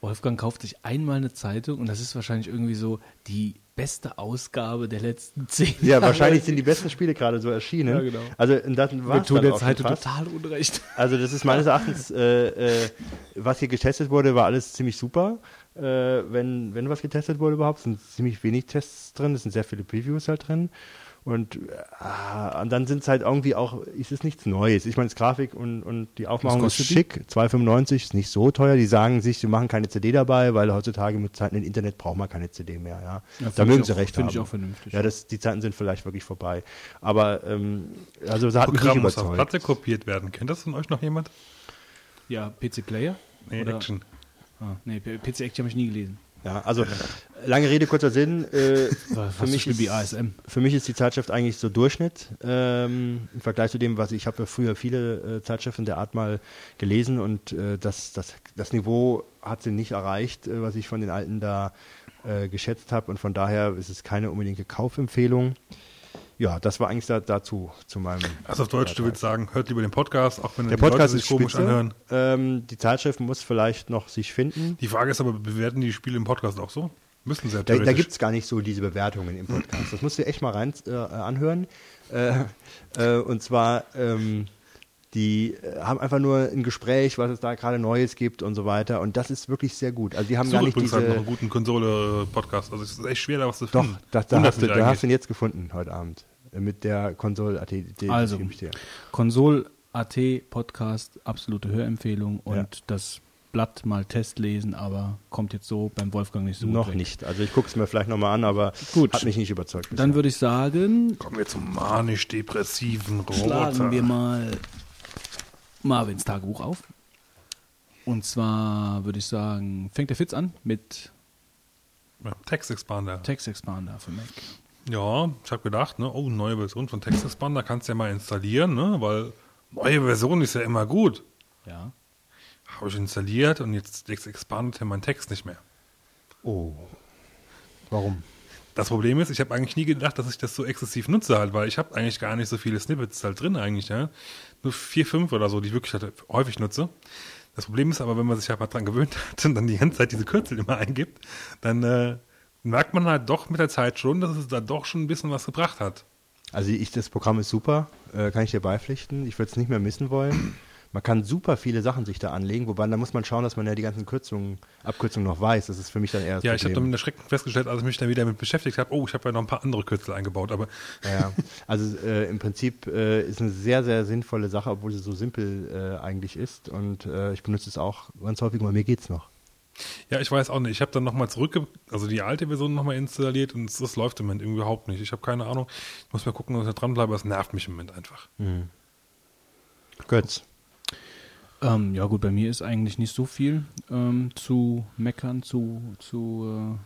Wolfgang kauft sich einmal eine Zeitung und das ist wahrscheinlich irgendwie so die beste Ausgabe der letzten zehn Ja, Jahre. wahrscheinlich sind die besten Spiele gerade so erschienen. Ja, genau. Also das tun dann der fast. total unrecht. Also das ist meines Erachtens, äh, äh, was hier getestet wurde, war alles ziemlich super. Äh, wenn, wenn was getestet wurde überhaupt, sind ziemlich wenig Tests drin, es sind sehr viele Previews halt drin. Und, äh, und dann sind es halt irgendwie auch, ist es nichts Neues. Ich meine, es Grafik und, und die Aufmachung ist schick. 2,95 ist nicht so teuer. Die sagen sich, sie machen keine CD dabei, weil heutzutage mit Zeiten im Internet braucht man keine CD mehr. Ja. Ja, da mögen sie auch- recht find haben. ich auch vernünftig. Ja, das, die Zeiten sind vielleicht wirklich vorbei. Aber ähm, also das hat Programm muss auf. Platte kopiert werden. Kennt das von euch noch jemand? Ja, PC Player? Nee, Oder- Action. Ah, nee, PC Action habe ich nie gelesen. Ja, also lange Rede, kurzer Sinn. Äh, für, mich ist, ASM. für mich ist die Zeitschrift eigentlich so Durchschnitt ähm, im Vergleich zu dem, was ich habe ja früher viele äh, Zeitschriften der Art mal gelesen und äh, das, das, das Niveau hat sie nicht erreicht, äh, was ich von den alten da äh, geschätzt habe und von daher ist es keine unbedingte Kaufempfehlung. Ja, das war eigentlich da, dazu zu meinem. Also auf Deutsch, du willst sagen, hört lieber den Podcast, auch wenn Der Podcast sich ist komisch spitze. anhören. Ähm, die Zeitschrift muss vielleicht noch sich finden. Die Frage ist aber, bewerten die Spiele im Podcast auch so? Müssen sie ja Da, da gibt es gar nicht so diese Bewertungen im Podcast. Das musst du echt mal rein äh, anhören. Äh, äh, und zwar, ähm, Die äh, haben einfach nur ein Gespräch, was es da gerade Neues gibt und so weiter. Und das ist wirklich sehr gut. Also die haben Ich gar nicht diese. halt noch einen guten Konsole-Podcast. Also es ist echt schwer, da was zu doch, finden. da, da, hast du, da hast du ihn jetzt gefunden heute Abend. Äh, Mit der die Also. Konsol.at Podcast, absolute Hörempfehlung und Ja. das Blatt mal Testlesen, aber kommt jetzt so beim Wolfgang nicht so gut Noch weg. nicht. Also ich gucke es mir vielleicht nochmal an, aber Gut. hat mich nicht überzeugt. Dann würde ich sagen, Kommen wir zum manisch-depressiven schlagen Roboter. wir mal Marvins Tagebuch auf. Und zwar würde ich sagen, fängt der Fitz an mit Ja, Text Expander. Text Expander für Mac. Ja, ich habe gedacht, ne, oh, neue Version von Text Expander kannst du ja mal installieren, ne, weil neue Version ist ja immer gut. Ja. Habe ich installiert und jetzt expandet ja mein Text nicht mehr. oh. Warum? Das Problem ist, ich habe eigentlich nie gedacht, dass ich das so exzessiv nutze halt, weil ich habe eigentlich gar nicht so viele Snippets halt drin eigentlich, ja. Nur vier, fünf oder so, die ich wirklich halt häufig nutze. Das Problem ist aber, wenn man sich halt mal dran gewöhnt hat und dann die ganze Zeit diese Kürzel immer eingibt, dann äh, merkt man halt doch mit der Zeit schon, dass es da doch schon ein bisschen was gebracht hat. Also ich, das Programm ist super, äh, kann ich dir beipflichten. Ich würde es nicht mehr missen wollen. Man kann super viele Sachen sich da anlegen, wobei da muss man schauen, dass man ja die ganzen Kürzungen, Abkürzungen noch weiß. Das ist für mich dann eher das Ja, ich habe dann mit Erschrecken festgestellt, als ich mich dann wieder damit beschäftigt habe, oh, ich habe ja noch ein paar andere Kürzel eingebaut, aber Ja. Also äh, im Prinzip äh, ist eine sehr, sehr sinnvolle Sache, obwohl sie so simpel äh, eigentlich ist. Und äh, ich benutze es auch ganz häufig, aber mir geht's noch. ja, ich weiß auch nicht. Ich habe dann nochmal zurück, also die alte Version nochmal installiert und das, das läuft im Moment irgendwie überhaupt nicht. Ich habe keine Ahnung. Ich muss mal gucken, dass ich da dranbleibe, es nervt mich im Moment einfach. Götz. Ähm, ja gut, bei mir ist eigentlich nicht so viel ähm, zu meckern, zu, zu äh,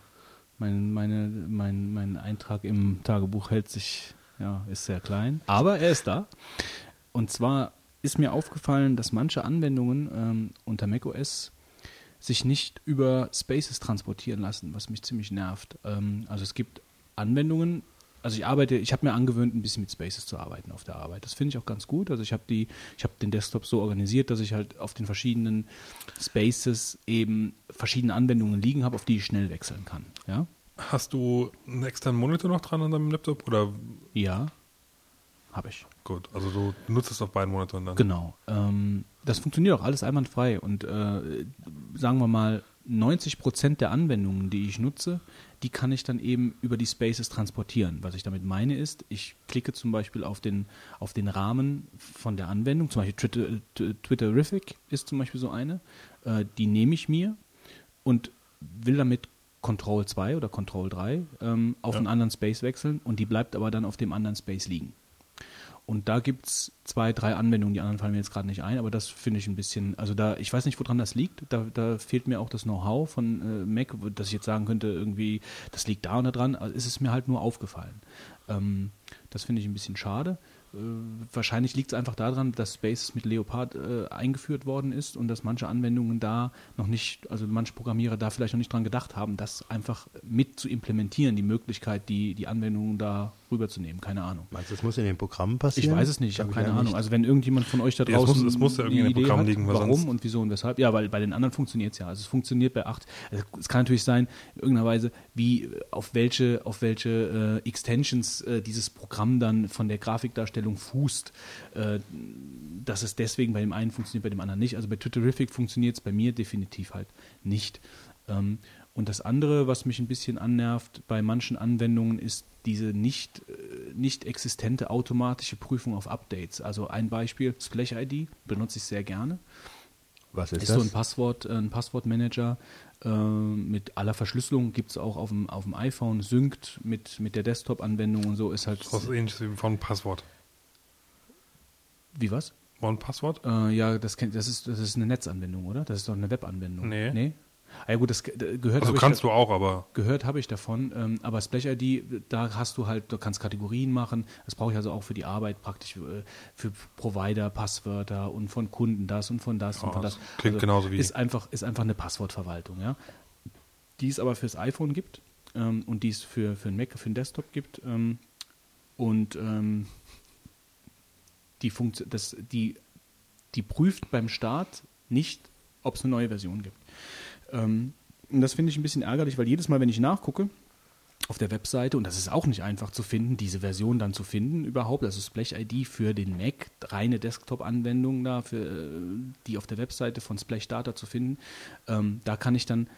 mein, meine, mein, mein Eintrag im Tagebuch hält sich, ja, ist sehr klein, aber er ist da. Und zwar ist mir aufgefallen, dass manche Anwendungen ähm, unter macOS sich nicht über Spaces transportieren lassen, was mich ziemlich nervt. Ähm, also es gibt Anwendungen, also ich arbeite, ich habe mir angewöhnt, ein bisschen mit Spaces zu arbeiten auf der Arbeit. Das finde ich auch ganz gut. Also ich habe die, ich habe den Desktop so organisiert, dass ich halt auf den verschiedenen Spaces eben verschiedene Anwendungen liegen habe, auf die ich schnell wechseln kann. Ja, Hast du einen externen Monitor noch dran an deinem Laptop? Oder ja, habe ich. gut, also du nutzt es auf beiden Monitoren dann. Genau. Ähm, das funktioniert auch alles einwandfrei. Und äh, sagen wir mal, 90 Prozent der Anwendungen, die ich nutze, die kann ich dann eben über die Spaces transportieren. Was ich damit meine ist, ich klicke zum Beispiel auf den, auf den Rahmen von der Anwendung, zum Beispiel Twitter, Twitterific ist zum Beispiel so eine, äh, die nehme ich mir und will damit Control 2 oder Control 3 ähm, auf Ja. einen anderen Space wechseln und die bleibt aber dann auf dem anderen Space liegen. Und da gibt es zwei, drei Anwendungen, die anderen fallen mir jetzt gerade nicht ein, aber das finde ich ein bisschen, also da, ich weiß nicht, woran das liegt. Da, da fehlt mir auch das Know-how von äh, Mac, dass ich jetzt sagen könnte, irgendwie, das liegt da und da dran. Also ist es mir halt nur aufgefallen. Ähm, das finde ich ein bisschen schade. Äh, wahrscheinlich liegt es einfach daran, dass Spaces mit Leopard äh, eingeführt worden ist und dass manche Anwendungen da noch nicht, also manche Programmierer da vielleicht noch nicht dran gedacht haben, das einfach mit zu implementieren, die Möglichkeit, die, die Anwendungen da rüberzunehmen. Keine Ahnung. Meinst du, das muss in den Programmen passieren? Ich weiß es nicht, ich habe keine Ahnung. nicht. Also wenn irgendjemand von euch da Ja, es draußen muss- es muss ja irgendwie die in dem Idee Programm hat, liegen, warum sonst- und wieso und weshalb. Ja, weil bei den anderen funktioniert es ja. Also es funktioniert bei 8. Also es kann natürlich sein, in irgendeiner Weise, wie auf welche, auf welche äh, Extensions äh, dieses Programm dann von der Grafikdarstellung fußt, äh, dass es deswegen bei dem einen funktioniert, bei dem anderen nicht. Also bei Twitterific funktioniert es bei mir definitiv halt nicht. Ähm, und das andere, was mich ein bisschen annervt bei manchen Anwendungen, ist diese nicht, äh, nicht existente automatische Prüfung auf Updates. Also ein Beispiel, Splash ID, benutze ich sehr gerne. Was ist, Ist das? so ein Passwort, äh, ein Passwortmanager äh, mit aller Verschlüsselung, gibt es auch auf dem, auf dem iPhone, synkt mit, mit der Desktop-Anwendung und so ist halt. Das ist ähnliches wie von Passwort. Wie was? One Passwort? Äh, ja, das, kennt, das, ist, das ist eine Netzanwendung, oder? Das ist doch eine Webanwendung. Nee. Nee? Ah, ja gut, das ge- gehört Also kannst du auch, aber Gehört habe ich davon, ähm, aber Splash ID, da hast du halt, du kannst Kategorien machen. Das brauche ich also auch für die Arbeit praktisch äh, für Provider, Passwörter und von Kunden das und von das und Ja, von das. das klingt genauso wie- Ist einfach, ist einfach eine Passwortverwaltung, ja. Die es aber fürs iPhone gibt ähm, und die es für, für einen Mac, für einen Desktop gibt. Ähm, und ähm, die, Funkt das, die, die prüft beim Start nicht, ob es eine neue Version gibt. Ähm, und das finde ich ein bisschen ärgerlich, weil jedes Mal, wenn ich nachgucke, auf der Webseite und das ist auch nicht einfach zu finden, diese Version dann zu finden überhaupt. Also Splash ID für den Mac, reine Desktop-Anwendung da, für, äh, die auf der Webseite von Splash Data zu finden. Ähm, da kann ich dann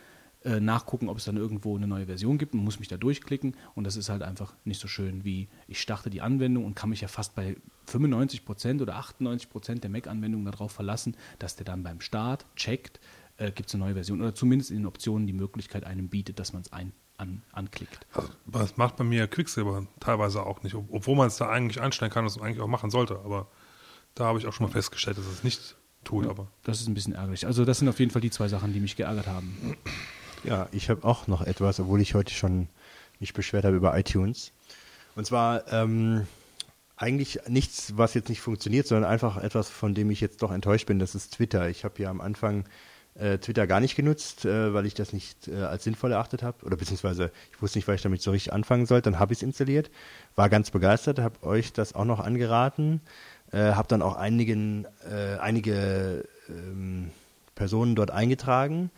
äh, nachgucken, ob es dann irgendwo eine neue Version gibt und muss mich da durchklicken und das ist halt einfach nicht so schön wie ich starte die Anwendung und kann mich ja fast bei 95% oder 98% der Mac-Anwendungen darauf verlassen, dass der dann beim Start checkt, äh, gibt es eine neue Version oder zumindest in den Optionen die Möglichkeit einem bietet, dass man es ein, an, anklickt. Also, das macht bei mir Quicksilver teilweise auch nicht, obwohl man es da eigentlich einstellen kann, was man eigentlich auch machen sollte. Aber da habe ich auch schon mal festgestellt, dass es nicht tut. Ja, aber das ist ein bisschen ärgerlich. Also das sind auf jeden Fall die zwei Sachen, die mich geärgert haben. Ja, ich habe auch noch etwas, obwohl ich heute schon mich beschwert habe über iTunes. Und zwar ähm, eigentlich nichts, was jetzt nicht funktioniert, sondern einfach etwas, von dem ich jetzt doch enttäuscht bin. Das ist Twitter. Ich habe ja am Anfang äh, Twitter gar nicht genutzt, äh, weil ich das nicht äh, als sinnvoll erachtet habe. Oder beziehungsweise ich wusste nicht, weil ich damit so richtig anfangen sollte. Dann habe ich es installiert, war ganz begeistert, habe euch das auch noch angeraten, äh, habe dann auch einigen, äh, einige ähm, Personen dort eingetragen.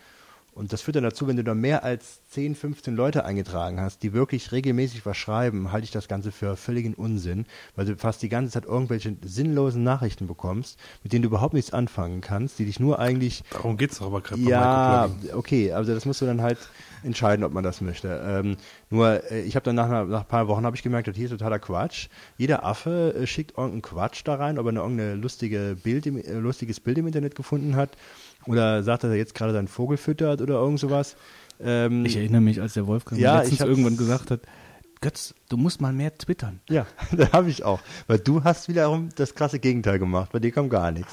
Und das führt dann dazu, wenn du da mehr als 10, 15 Leute eingetragen hast, die wirklich regelmäßig was schreiben, halte ich das Ganze für völligen Unsinn, weil du fast die ganze Zeit irgendwelche sinnlosen Nachrichten bekommst, mit denen du überhaupt nichts anfangen kannst, die dich nur eigentlich. darum geht es doch aber gerade Ja, okay, also das musst du dann halt entscheiden, ob man das möchte. Ähm, nur, äh, ich habe dann nach, einer- nach ein paar Wochen habe ich gemerkt, das hier ist totaler Quatsch. Jeder Affe äh, schickt irgendeinen Quatsch da rein, ob er eine, irgendeine lustige Bild im, äh, lustiges Bild im Internet gefunden hat oder sagt, dass er jetzt gerade seinen Vogel füttert oder irgend sowas. Ähm, Ich erinnere mich, als der Wolfgang Ja, letztens ich irgendwann gesagt hat, Götz, du musst mal mehr twittern. ja, da habe ich auch. Weil du hast wiederum das krasse Gegenteil gemacht. Bei dir kommt gar nichts.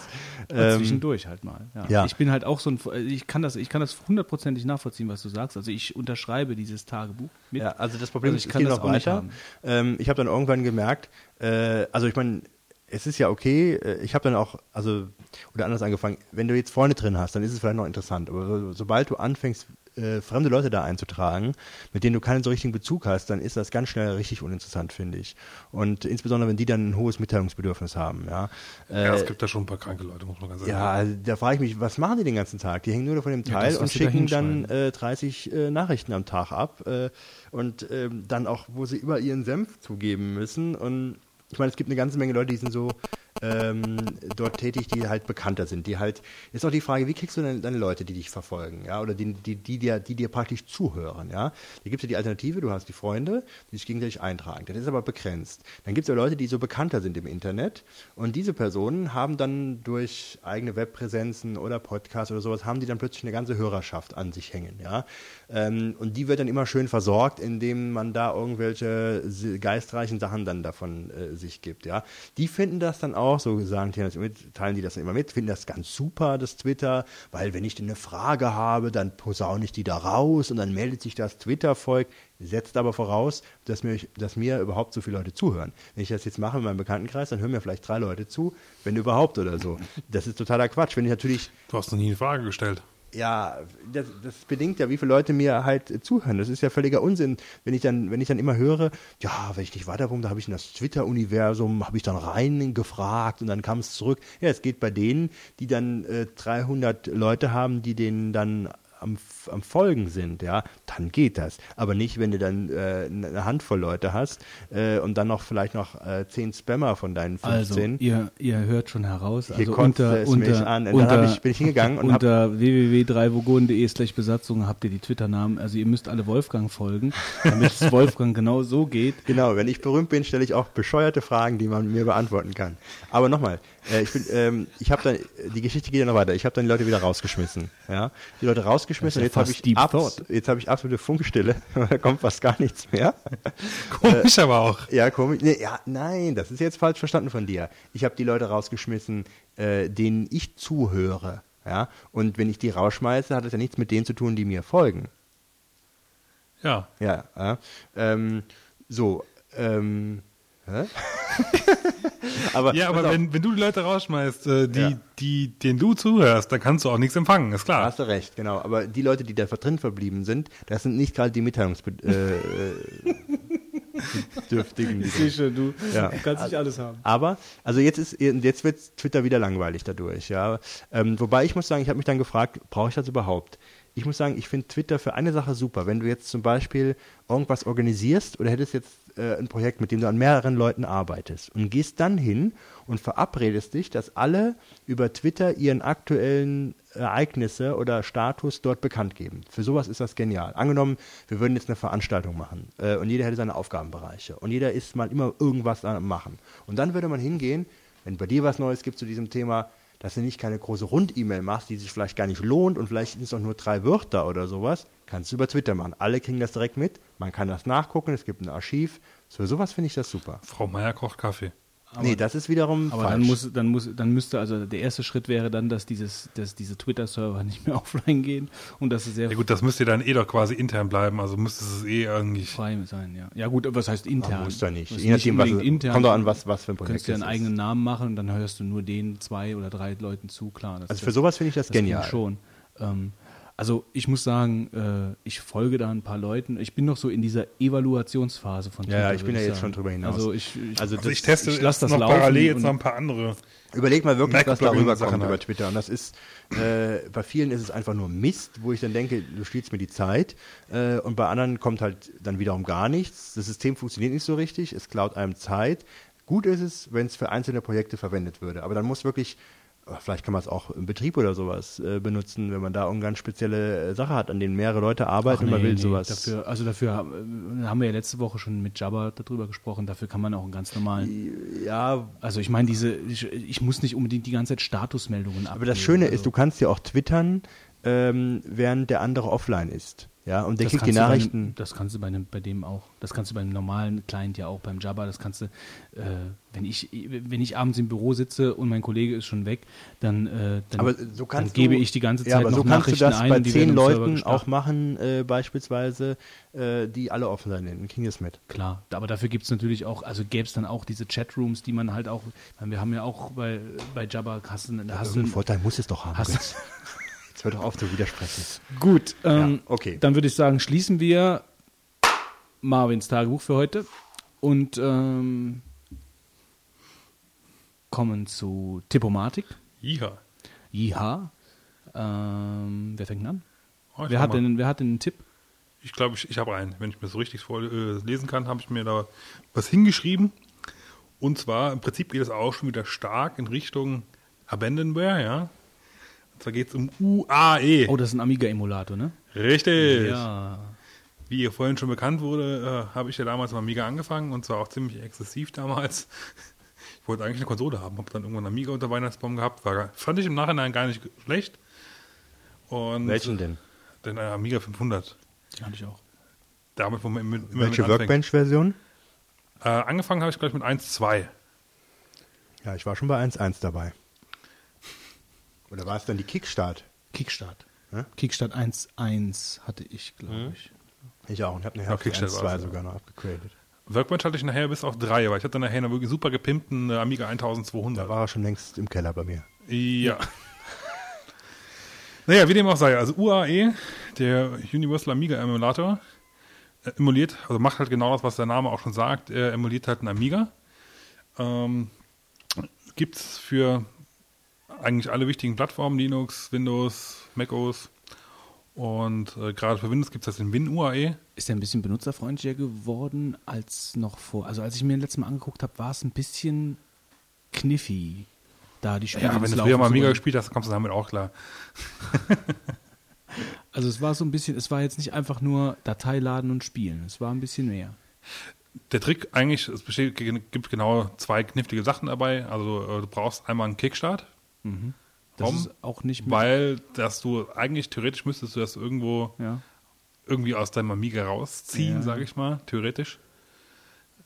Ähm, Zwischendurch halt mal. Ja. ja. Ich bin halt auch so ein, ich kann das, ich kann das hundertprozentig nachvollziehen, was du sagst. Also ich unterschreibe dieses Tagebuch mit. Ja, also das Problem Also ist, ich ich kann das noch auch nicht weiter. haben. Ähm, ich habe dann irgendwann gemerkt, äh, also ich meine, es ist ja okay, äh, ich habe dann auch, also, oder anders angefangen, wenn du jetzt Freunde drin hast, dann ist es vielleicht noch interessant, aber so, sobald du anfängst, äh, fremde Leute da einzutragen, mit denen du keinen so richtigen Bezug hast, dann ist das ganz schnell richtig uninteressant, finde ich. Und insbesondere, wenn die dann ein hohes Mitteilungsbedürfnis haben, ja. Äh, Ja, es gibt da schon ein paar kranke Leute, muss man ganz ehrlich ja, sagen. also da frage ich mich, was machen die den ganzen Tag? Die hängen nur von dem Ja, Teil das, und sie da schicken dann äh, 30 äh, Nachrichten am Tag ab äh, und ähm, dann auch, wo sie immer ihren Senf zugeben müssen. Und ich meine, es gibt eine ganze Menge Leute, die sind so ähm, dort tätig, die halt bekannter sind. Die halt, ist auch die Frage, wie kriegst du deine, deine Leute, die dich verfolgen, ja, oder die, die, die, dir, die dir praktisch zuhören, ja. Da gibt es ja die Alternative, du hast die Freunde, die sich gegenseitig eintragen. Das ist aber begrenzt. Dann gibt es ja Leute, die so bekannter sind im Internet und diese Personen haben dann durch eigene Webpräsenzen oder Podcasts oder sowas, haben die dann plötzlich eine ganze Hörerschaft an sich hängen, ja. Ähm, und die wird dann immer schön versorgt, indem man da irgendwelche geistreichen Sachen dann davon äh, sich gibt, ja. Die finden das dann auch, so sagen die das mit, teilen die das immer mit, finden das ganz super, das Twitter, weil wenn ich eine Frage habe, dann posaune ich die da raus und dann meldet sich das Twitter-Volk, setzt aber voraus, dass mir, dass mir überhaupt so viele Leute zuhören. Wenn ich das jetzt mache in meinem Bekanntenkreis, dann hören mir vielleicht drei Leute zu, wenn überhaupt oder so. Das ist totaler Quatsch. Wenn ich natürlich Du hast noch nie eine Frage gestellt. Ja, das, das bedingt ja, wie viele Leute mir halt zuhören. Das ist ja völliger Unsinn, wenn ich dann, wenn ich dann immer höre, ja, wenn ich nicht weiterkomme, da habe ich in das Twitter-Universum, habe ich dann reingefragt und dann kam es zurück. Ja, es geht bei denen, die dann äh, 300 Leute haben, die denen dann am, am Folgen sind, ja, dann geht das. Aber nicht, wenn du dann äh, eine Handvoll Leute hast äh, und dann noch vielleicht noch äh, 10 Spammer von deinen 15. Also ihr, ihr hört schon heraus. Hier Also kotzt unter, es unter, mich an. Und unter, dann ich, bin ich hingegangen und unter www.dreivogonen.de slash Besatzung habt ihr die Twitter-Namen. Also ihr müsst alle Wolfgang folgen, damit es Wolfgang genau so geht. Genau, wenn ich berühmt bin, stelle ich auch bescheuerte Fragen, die man mir beantworten kann. Aber nochmal, äh, ich bin, ähm, ich habe dann, die Geschichte geht ja noch weiter. Ich habe dann die Leute wieder rausgeschmissen, ja, die Leute rausgeschmissen. Ja jetzt habe ich abs jetzt habe ich absolute Funkstille. da kommt fast gar nichts mehr. Komisch aber auch. Ja, komisch. Nee, ja, nein, das ist jetzt falsch verstanden von dir. Ich habe die Leute rausgeschmissen, äh, denen ich zuhöre. Ja, und wenn ich die rausschmeiße, hat das ja nichts mit denen zu tun, die mir folgen. Ja. Ja, ja. Ähm, so, ähm? aber, Ja, aber wenn, wenn du die Leute rausschmeißt, äh, die, Ja. die, denen du zuhörst, dann kannst du auch nichts empfangen, ist da klar. hast du recht, genau. Aber die Leute, die da drin verblieben sind, das sind nicht gerade die Mitteilungsbedürftigen. Äh, die drin- du Ja. kannst nicht alles haben. Aber, also jetzt ist, jetzt wird Twitter wieder langweilig dadurch, ja. Ähm, wobei ich muss sagen, ich habe mich dann gefragt, brauche ich das überhaupt? Ich muss sagen, ich finde Twitter für eine Sache super. Wenn du jetzt zum Beispiel irgendwas organisierst oder hättest jetzt äh, ein Projekt, mit dem du an mehreren Leuten arbeitest und gehst dann hin und verabredest dich, dass alle über Twitter ihren aktuellen Ereignisse oder Status dort bekannt geben. Für sowas ist das genial. Angenommen, wir würden jetzt eine Veranstaltung machen äh, und jeder hätte seine Aufgabenbereiche und jeder ist mal immer irgendwas am machen. Und dann würde man hingehen, wenn bei dir was Neues gibt zu diesem Thema, dass du nicht keine große Rund-E-Mail machst, die sich vielleicht gar nicht lohnt und vielleicht sind es auch nur drei Wörter oder sowas, kannst du über Twitter machen. Alle kriegen das direkt mit, man kann das nachgucken, es gibt ein Archiv. Für sowas finde ich das super. Frau Meier kocht Kaffee. Aber, nee, das ist wiederum aber falsch. dann muss dann muss dann müsste also der erste Schritt wäre dann, dass dieses dass diese Twitter Server nicht mehr offline gehen und dass es sehr Ja gut, das müsste dann eh doch quasi intern bleiben, also müsste es eh irgendwie frei sein, ja. Ja gut, was heißt intern? Man muss da nicht. Je nachdem was intern, kommt doch an was was für ein Projekt Könntest du einen eigenen Namen machen und dann hörst du nur den zwei oder drei Leuten zu, klar. also für sowas finde ich das, das genial. Schon. Ähm, also ich muss sagen, äh, ich folge da ein paar Leuten. Ich bin noch so in dieser Evaluationsphase von Twitter. Ja, ich bin ja jetzt schon drüber hinaus. Also ich, ich, also, also ich teste ich lass das noch parallel jetzt noch ein paar andere. Überleg mal wirklich, was darüber kommt halt. über Twitter. Und das ist, äh, bei vielen ist es einfach nur Mist, wo ich dann denke, du stiehlst mir die Zeit. Äh, und bei anderen kommt halt dann wiederum gar nichts. Das System funktioniert nicht so richtig, es klaut einem Zeit. Gut ist es, wenn es für einzelne Projekte verwendet würde. Aber dann muss wirklich vielleicht kann man es auch im Betrieb oder sowas äh, benutzen, wenn man da eine ganz spezielle äh, Sache hat, an denen mehrere Leute arbeiten Ach, nee, und man will nee, sowas. Dafür, also dafür äh, haben wir ja letzte Woche schon mit Jabba darüber gesprochen, dafür kann man auch einen ganz normalen. Ja. Also ich meine, diese, ich, ich, muss nicht unbedingt die ganze Zeit Statusmeldungen abgeben. Aber das Schöne also. ist, du kannst ja auch twittern, ähm, während der andere offline ist. Ja, und der das kriegt die Nachrichten. Bei, das kannst du bei, einem, bei dem auch. Das kannst du beim normalen Client ja auch, beim Jabba. Das kannst du, äh, wenn, ich, wenn ich abends im Büro sitze und mein Kollege ist schon weg, dann, äh, dann, so dann gebe ich die ganze Zeit ja, aber noch so kannst Nachrichten du das ein, bei zehn Leuten auch machen, äh, beispielsweise, äh, die alle offen sein Dann kriegen es mit. Klar, aber dafür gibt es natürlich auch, also gäbe es dann auch diese Chatrooms, die man halt auch, wir haben ja auch bei, bei Jabba, hast du, da hast du einen Vorteil muss es doch haben. Hast, Jetzt hör doch auf zu widersprechen. Gut, ähm, ja, okay. dann würde ich sagen, schließen wir Marvins Tagebuch für heute und ähm, kommen zu Tippomatik. Jiha. Jiha. Ähm, wer fängt an? Oh, wer, hat denn, wer hat denn einen Tipp? Ich glaube, ich, ich habe einen. Wenn ich mir das so richtig vorlesen äh, kann, habe ich mir da was hingeschrieben. Und zwar, im Prinzip geht es auch schon wieder stark in Richtung Abandonware, ja. Da geht es um UAE. Oh, das ist ein Amiga-Emulator, ne? Richtig. Ja. Wie ihr vorhin schon bekannt wurde, äh, habe ich ja damals mit Amiga angefangen und zwar auch ziemlich exzessiv damals. Ich wollte eigentlich eine Konsole haben, habe dann irgendwann Amiga unter Weihnachtsbaum gehabt. War, fand ich im Nachhinein gar nicht schlecht. Und Welchen denn? Den äh, Amiga 500. Den hatte ich auch. Damit, wo man immer, immer Welche Workbench-Version? Äh, angefangen habe ich gleich mit 1.2. Ja, ich war schon bei 1.1 dabei. Oder war es dann die Kickstart? Kickstart. Ja? Kickstart 1.1 hatte ich, glaube mhm. ich. Ich auch und habe nachher ja, Kickstart 1.2 sogar noch abgegradet. Workbench hatte ich nachher bis auf 3, weil ich hatte nachher einen wirklich super gepimpten äh, Amiga 1200. Da war er schon längst im Keller bei mir. Ja. naja, wie dem auch sei. Also UAE, der Universal Amiga Emulator, äh, emuliert, also macht halt genau das, was der Name auch schon sagt. Er emuliert halt einen Amiga. Ähm, Gibt es für eigentlich alle wichtigen Plattformen, Linux, Windows, macOS. Und äh, gerade für Windows gibt es das in WinUAE. Ist der ein bisschen benutzerfreundlicher geworden als noch vor? Also als ich mir letztes Mal angeguckt habe, war es ein bisschen kniffy. Da die Spiele ja, wenn du früher mal Amiga gespielt hast, kommst du damit auch klar. also es war so ein bisschen, es war jetzt nicht einfach nur Datei laden und spielen. Es war ein bisschen mehr. Der Trick eigentlich, es besteht, gibt genau zwei knifflige Sachen dabei. Also äh, du brauchst einmal einen Kickstart Mhm. Das Warum? ist auch nicht mehr. Weil, dass du eigentlich theoretisch müsstest du das irgendwo ja. irgendwie aus deinem Amiga rausziehen, ja. sage ich mal, theoretisch.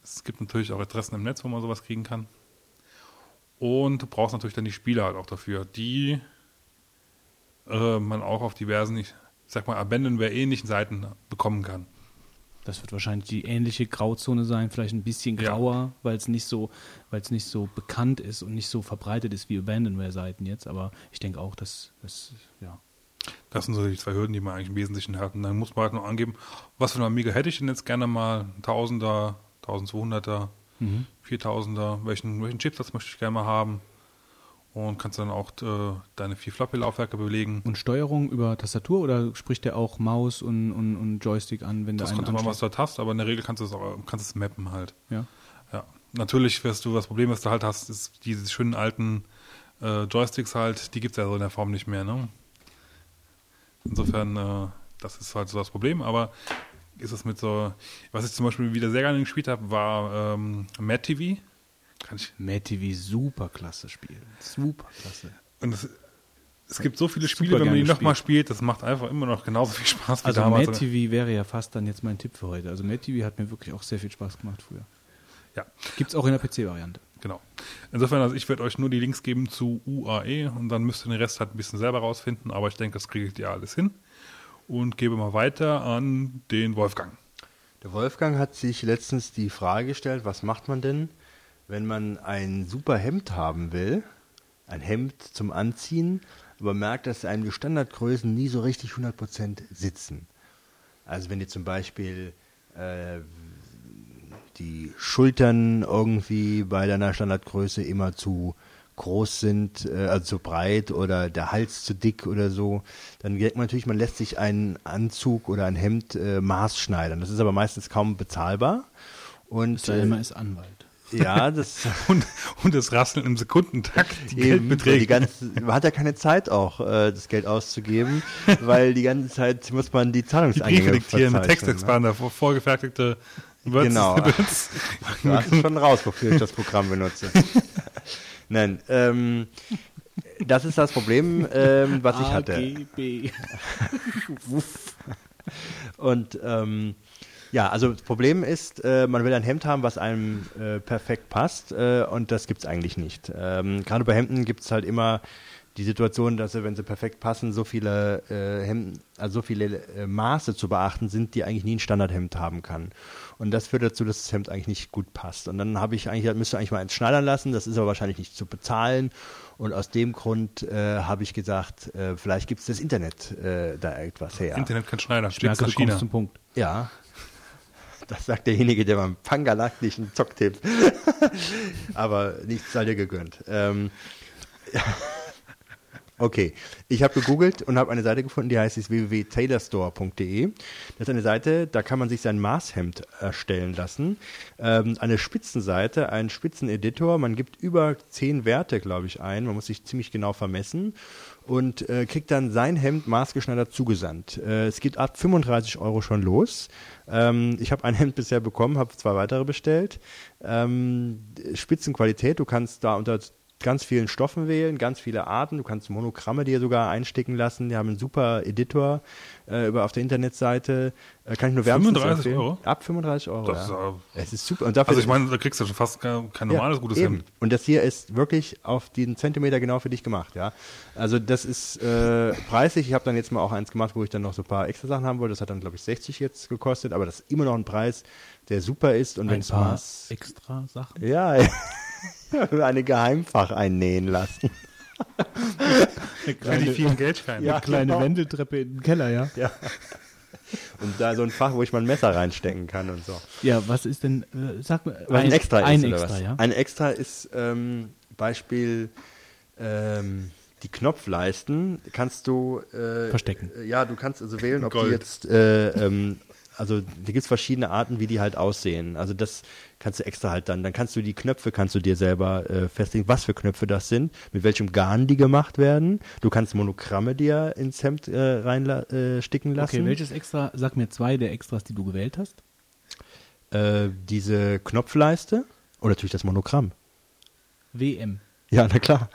Es gibt natürlich auch Adressen im Netz, wo man sowas kriegen kann. Und du brauchst natürlich dann die Spiele halt auch dafür, die äh, man auch auf diversen, ich sag mal, Abandonware-ähnlichen Seiten bekommen kann. Das wird wahrscheinlich die ähnliche Grauzone sein, vielleicht ein bisschen grauer, ja. weil es nicht so, weil es nicht so bekannt ist und nicht so verbreitet ist wie Abandonware-Seiten jetzt. Aber ich denke auch, dass das, ja. Das sind so die zwei Hürden, die man eigentlich im Wesentlichen hat. Und dann muss man halt noch angeben, was für eine Amiga hätte ich denn jetzt gerne mal? Tausender, 1200er, mhm. 4000er, welchen, welchen Chipsatz möchte ich gerne mal haben? Und kannst dann auch äh, deine vier Floppy-Laufwerke belegen. Und Steuerung über Tastatur oder spricht der auch Maus und, und, und Joystick an, wenn Das du einen kommt immer, was du hast, aber in der Regel kannst du es auch, kannst es mappen halt. Ja. Ja. Natürlich wirst du, das Problem, was du halt hast, ist diese schönen alten äh, Joysticks halt, die gibt es ja so in der Form nicht mehr, ne? Insofern, äh, das ist halt so das Problem, aber ist es mit so, was ich zum Beispiel wieder sehr gerne gespielt habe, war ähm, Mad TV. Kann ich, Mad TV, super klasse Spiel. Super klasse. und es, es gibt so viele Spiele, wenn man die nochmal spielt, das macht einfach immer noch genauso viel Spaß wie Also damals. Mad TV wäre ja fast dann jetzt mein Tipp für heute. Also Mad TV hat mir wirklich auch sehr viel Spaß gemacht früher. Ja, Gibt es auch in der PC-Variante. genau. Insofern, also ich werde euch nur die Links geben zu UAE und dann müsst ihr den Rest halt ein bisschen selber rausfinden, aber ich denke, das kriege ich ja alles hin. Und gebe mal weiter an den Wolfgang. Der Wolfgang hat sich letztens die Frage gestellt, was macht man denn, wenn man ein super Hemd haben will, ein Hemd zum Anziehen, aber merkt, dass einem die Standardgrößen nie so richtig 100% sitzen. Also wenn dir zum Beispiel äh, die Schultern irgendwie bei deiner Standardgröße immer zu groß sind, äh, also zu breit oder der Hals zu dick oder so, dann merkt man natürlich, man lässt sich einen Anzug oder ein Hemd äh, maßschneidern. Das ist aber meistens kaum bezahlbar. Und Es sei denn, äh, man ist Anwalt. Ja, das Und, und das Rasseln im Sekundentakt, die Eben, Geldbeträge. Die ganze, man hat ja keine Zeit auch, äh, das Geld auszugeben, weil die ganze Zeit muss man die die Zahlungseingänge Briefe diktieren ne? Textexpander, vor, vorgefertigte Words Genau. Snippets. Du hast schon raus, wofür ich das Programm benutze. Nein, ähm, das ist das Problem, ähm, was ich hatte. AGB. Und ähm, ja, also das Problem ist, äh, man will ein Hemd haben, was einem äh, perfekt passt äh, und das gibt's eigentlich nicht. Ähm, Gerade bei Hemden gibt's halt immer die Situation, dass sie, wenn sie perfekt passen, so viele äh, Hemden, also so viele äh, Maße zu beachten sind, die eigentlich nie ein Standardhemd haben kann. Und das führt dazu, dass das Hemd eigentlich nicht gut passt. Und dann habe ich eigentlich, müsste eigentlich mal eins schneidern lassen, das ist aber wahrscheinlich nicht zu bezahlen. Und aus dem Grund äh, habe ich gesagt, äh, vielleicht gibt's das Internet äh, da etwas her. Internet kann Schneider, Ich merke, steht du kommst zum Punkt. Ja. Das sagt derjenige, der beim pangalaktischen Zocktipp. Aber nichts sei dir gegönnt. Ähm. Okay, ich habe gegoogelt und habe eine Seite gefunden, die heißt www.tailorstore.de. Das ist eine Seite, da kann man sich sein Maßhemd erstellen lassen. Ähm, eine Spitzenseite, ein Spitzeneditor. Man gibt über zehn Werte, glaube ich, ein. Man muss sich ziemlich genau vermessen und äh, kriegt dann sein Hemd maßgeschneidert zugesandt. Äh, es geht ab 35 Euro schon los. Ähm, ich habe ein Hemd bisher bekommen, habe zwei weitere bestellt. Ähm, Spitzenqualität, du kannst da unter ganz vielen Stoffen wählen, ganz viele Arten. Du kannst Monogramme dir sogar einsticken lassen. Die haben einen super Editor äh, über auf der Internetseite. Äh, kann ich nur wärmstens 35 empfehlen. Euro? Ab 35 Euro. Das ist ja. aber- es ist super. Und dafür Also ich meine, da kriegst du schon fast kein, kein normales gutes eben. Hemd. Und das hier ist wirklich auf den Zentimeter genau für dich gemacht, ja. Also das ist äh, preislich. Ich habe dann jetzt mal auch eins gemacht, wo ich dann noch so ein paar extra Sachen haben wollte. Das hat dann, glaube ich, 60 jetzt gekostet, aber das ist immer noch ein Preis, der super ist. Und wenn Ein es paar extra Sachen. ja, eine Geheimfach einnähen lassen. Eine Für die vielen Geldscheine. Ja. kleine genau. Wendeltreppe in den Keller, ja? Ja. Und da so ein Fach, wo ich mal ein Messer reinstecken kann und so. Ja, was ist denn, äh, sag mal, Was ein, extra ist, ein oder extra, was? ja? Ein extra ist ähm, Beispiel ähm, die Knopfleisten kannst du äh, Verstecken. äh, Ja, du kannst also wählen, ob Gold. die jetzt äh, ähm, also da gibt es verschiedene Arten, wie die halt aussehen. Also das kannst du extra halt dann. Dann kannst du die Knöpfe kannst du dir selber äh, festlegen, was für Knöpfe das sind, mit welchem Garn die gemacht werden. Du kannst Monogramme dir ins Hemd äh, reinsticken äh, lassen. Okay, welches extra, sag mir zwei der Extras, die du gewählt hast. äh, diese Knopfleiste und natürlich das Monogramm. WM. Ja, na klar.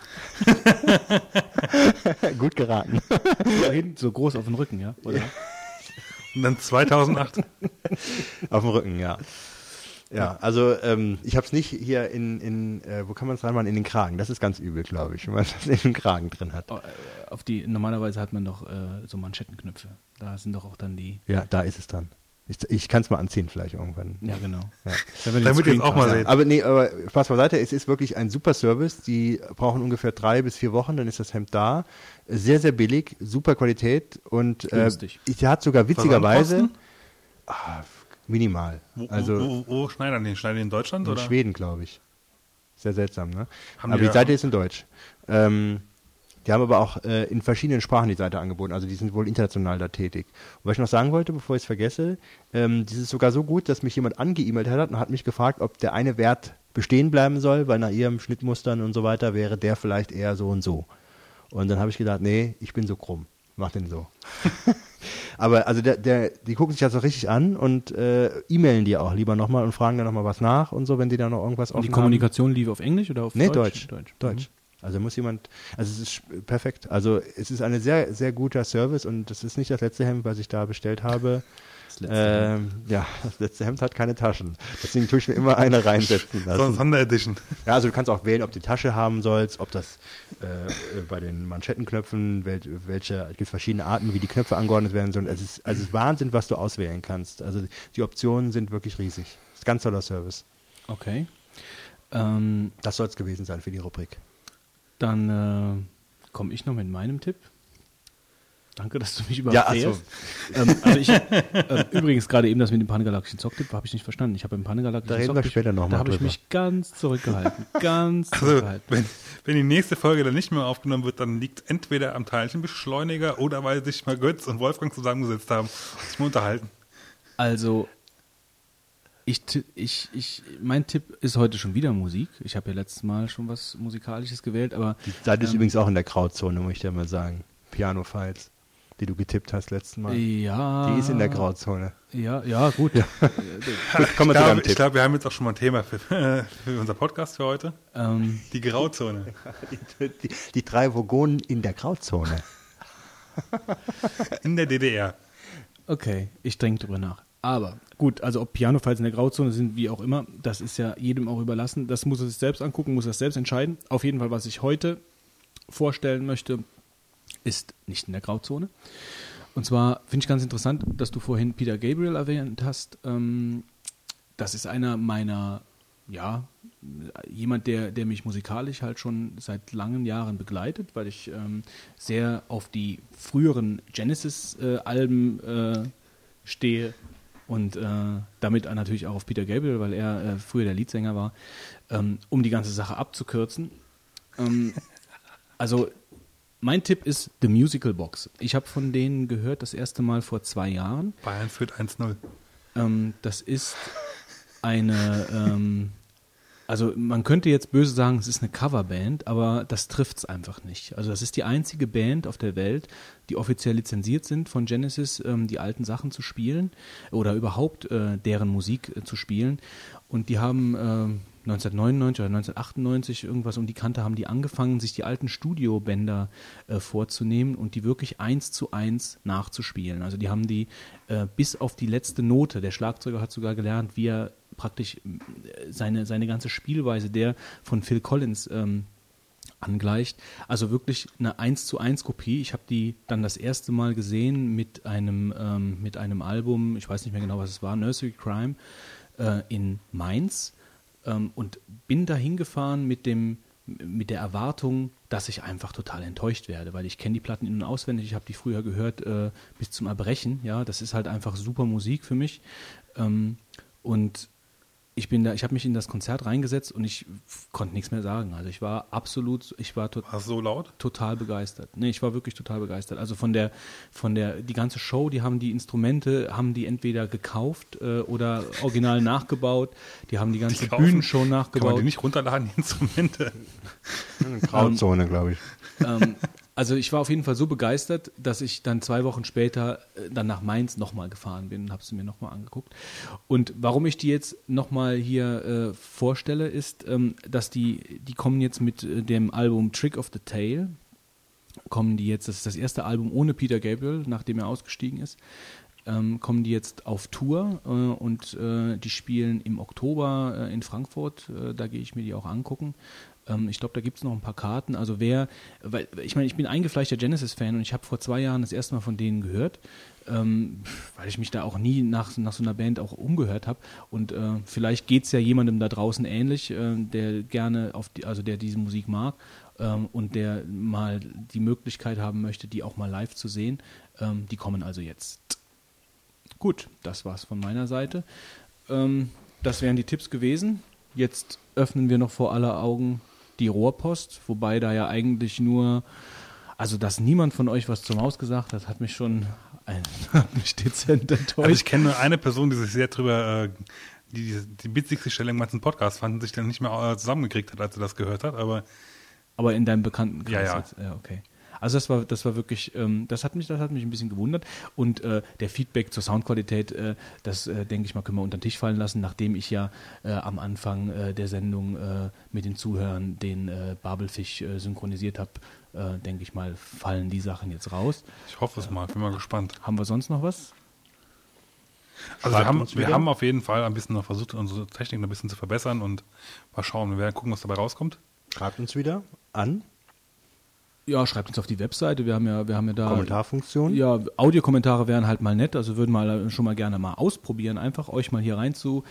Gut geraten. Da hinten so groß auf dem Rücken, ja? Oder? Und dann 2008. Auf dem Rücken, ja. Ja, also ähm, ich habe es nicht hier in, in äh, wo kann man es reinmachen? In den Kragen. Das ist ganz übel, glaube ich, wenn man das in den Kragen drin hat. Oh, äh, Auf die, normalerweise hat man doch äh, so Manschettenknöpfe. Da sind doch auch dann die. Ja, da ist es dann. Ich, ich kann es mal anziehen vielleicht irgendwann. Ja, genau. Ja. Damit ihr es auch mal seht. Aber nee, aber Spaß beiseite, es ist wirklich ein super Service. Die brauchen ungefähr drei bis vier Wochen, dann ist das Hemd da. Sehr, sehr billig, super Qualität und äh, Günstig. ich hat sogar witzigerweise ah, minimal. Wo, Also wo, wo, wo schneidern den? Schneidern die in Deutschland in oder? Schweden, glaube ich. Sehr seltsam, ne? Haben aber die die ja- Seite ist in Deutsch. Ähm, die haben aber auch äh, in verschiedenen Sprachen die Seite angeboten, also die sind wohl international da tätig. Und was ich noch sagen wollte, bevor ich es vergesse, ähm, das ist sogar so gut, dass mich jemand angeemailt hat und hat mich gefragt, ob der eine Wert bestehen bleiben soll, weil nach ihrem Schnittmustern und so weiter wäre der vielleicht eher so und so. Und dann habe ich gedacht, nee, ich bin so krumm, mach den so. Aber also der, der, die gucken sich das auch richtig an und äh, e-mailen die auch lieber nochmal und fragen dann nochmal was nach und so, wenn die da noch irgendwas Und die offen Kommunikation lief auf Englisch oder auf haben. Nee, Deutsch? Deutsch. Deutsch. Also muss jemand, also es ist perfekt. Also es ist ein sehr, sehr guter Service und es ist nicht das letzte Hemd, was ich da bestellt habe. Das letzte Ähm, ja, das letzte Hemd hat keine Taschen. Deswegen tue ich mir immer eine reinsetzen So, lassen. Sonderedition. Ja, also du kannst auch wählen, ob du die Tasche haben sollst, ob das äh, äh, bei den Manschettenknöpfen, wel, welche, es gibt verschiedene Arten, wie die Knöpfe angeordnet werden sollen. Es ist, also es ist Wahnsinn, was du auswählen kannst. Also die Optionen sind wirklich riesig. Das ist ein ganz toller Service. Okay. Ähm, Das soll es gewesen sein für die Rubrik. Dann äh, komme ich noch mit meinem Tipp. Danke, dass du mich Ja, ach überfährst. ähm, also ich, äh, übrigens gerade eben das mit dem Panegalaktischen Zocktipp habe ich nicht verstanden. Ich habe im Da Panegalaktischen reden wir Zocktipp, später noch da habe ich mich ganz zurückgehalten. Ganz Also, zurückgehalten. wenn, wenn die nächste Folge dann nicht mehr aufgenommen wird, dann liegt entweder am Teilchenbeschleuniger oder weil sich mal Götz und Wolfgang zusammengesetzt haben und sich mal unterhalten. Also, ich, ich, ich, mein Tipp ist heute schon wieder Musik. Ich habe ja letztes Mal schon was Musikalisches gewählt, aber Die Seite ist Ähm. übrigens auch in der Grauzone, muss ich dir mal sagen. Piano-Files, die du getippt hast letztes Mal. ja. Die ist in der Grauzone. Ja, ja, gut. Gut, kommen wir zu Ich glaube, glaube, wir haben jetzt auch schon mal ein Thema für, für unser Podcast für heute. Ähm, Die Grauzone. Die, die, die drei Vogonen in der Grauzone. In der DDR. okay, ich denke drüber nach. Aber gut, also ob Piano-Files in der Grauzone sind, wie auch immer, das ist ja jedem auch überlassen. Das muss er sich selbst angucken, muss er selbst entscheiden. Auf jeden Fall, was ich heute vorstellen möchte, ist nicht in der Grauzone. Und zwar finde ich ganz interessant, dass du vorhin Peter Gabriel erwähnt hast. Ähm, das ist einer meiner, ja, jemand, der, der mich musikalisch halt schon seit langen Jahren begleitet, weil ich ähm, sehr auf die früheren Genesis-Alben äh, stehe und äh, damit natürlich auch auf Peter Gabriel, weil er äh, früher der Leadsänger war, ähm, um die ganze Sache abzukürzen. Ähm, also mein Tipp ist The Musical Box. Ich habe von denen gehört das erste Mal vor zwei Jahren. Bayern führt 1-0. Ähm, das ist eine, ähm, also man könnte jetzt böse sagen, es ist eine Coverband, aber das trifft es einfach nicht. Also das ist die einzige Band auf der Welt, die offiziell lizenziert sind von Genesis, ähm, die alten Sachen zu spielen oder überhaupt äh, deren Musik äh, zu spielen. Und die haben ähm, 1999 oder 1998 irgendwas um die Kante haben die angefangen, sich die alten Studiobänder äh, vorzunehmen und die wirklich eins zu eins nachzuspielen. Also die haben die äh, bis auf die letzte Note, der Schlagzeuger hat sogar gelernt, wie er praktisch äh, seine, seine ganze Spielweise der von Phil Collins ähm, angleicht. Also wirklich eine 1 zu 1 Kopie. Ich habe die dann das erste Mal gesehen mit einem, ähm, mit einem Album, ich weiß nicht mehr genau, was es war, Nursery Crime äh, in Mainz ähm, und bin da hingefahren mit dem mit der Erwartung, dass ich einfach total enttäuscht werde, weil ich kenne die Platten in- und auswendig, ich habe die früher gehört äh, bis zum Erbrechen, ja, das ist halt einfach super Musik für mich. Ähm, und ich bin da, ich habe mich in das Konzert reingesetzt und ich konnte nichts mehr sagen. Also ich war absolut, ich war es so laut? total begeistert. Nee, ich war wirklich total begeistert. Also von der, von der, die ganze Show, die haben die Instrumente, haben die entweder gekauft äh, oder original nachgebaut. Die haben die ganze kaufen- Bühnenshow Kann man nachgebaut. die nicht runterladen, die Instrumente? Grauzone, glaube ich. ähm, also ich war auf jeden Fall so begeistert, dass ich dann zwei Wochen später äh, dann nach Mainz nochmal gefahren bin und habe sie mir nochmal angeguckt. Und warum ich die jetzt nochmal hier äh, vorstelle, ist, ähm, dass die, die kommen jetzt mit äh, dem Album Trick of the Tail, kommen die jetzt, das ist das erste Album ohne Peter Gabriel, nachdem er ausgestiegen ist, ähm, kommen die jetzt auf Tour äh, und äh, die spielen im Oktober äh, in Frankfurt, da gehe ich mir die auch angucken. Ähm, ich glaube, da gibt es noch ein paar Karten. Also wer, weil ich meine, ich bin eingefleischter Genesis-Fan und ich habe vor zwei Jahren das erste Mal von denen gehört, ähm, weil ich mich da auch nie nach, nach so einer Band auch umgehört habe. Und äh, vielleicht geht es ja jemandem da draußen ähnlich, äh, der gerne auf die, also der diese Musik mag ähm, und der mal die Möglichkeit haben möchte, die auch mal live zu sehen. Ähm, die kommen also jetzt. Gut, das war's von meiner Seite. Ähm, das wären die Tipps gewesen. Jetzt öffnen wir noch vor aller Augen die Rohrpost, wobei da ja eigentlich nur, also dass niemand von euch was zur Maus gesagt hat, hat mich schon ein, hat mich dezent enttäuscht. Also ich kenne nur eine Person, die sich sehr drüber, äh, die die, die witzigste Stelle im ganzen Podcast fand und sich dann nicht mehr äh, zusammengekriegt hat, als sie das gehört hat, aber Aber in deinem Bekanntenkreis Ja, ja. jetzt. Ja, okay. Also das war, das war wirklich, ähm, das hat mich, das hat mich ein bisschen gewundert. Und äh, der Feedback zur Soundqualität, äh, das äh, denke ich mal, können wir unter den Tisch fallen lassen, nachdem ich ja äh, am Anfang äh, der Sendung äh, mit den Zuhörern den äh, Babelfisch äh, synchronisiert habe, äh, denke ich mal, fallen die Sachen jetzt raus. ich hoffe es mal, bin mal gespannt. Haben wir sonst noch was? Also wir haben, wir haben auf jeden Fall ein bisschen noch versucht, unsere Technik ein bisschen zu verbessern und mal schauen, wir werden gucken, was dabei rauskommt. Schreibt uns wieder an. Ja, schreibt uns auf die Webseite. Wir haben ja, wir haben ja da Kommentarfunktion. Ja, Audiokommentare wären halt mal nett, also würden mal schon mal gerne mal ausprobieren, einfach euch mal hier rein zu,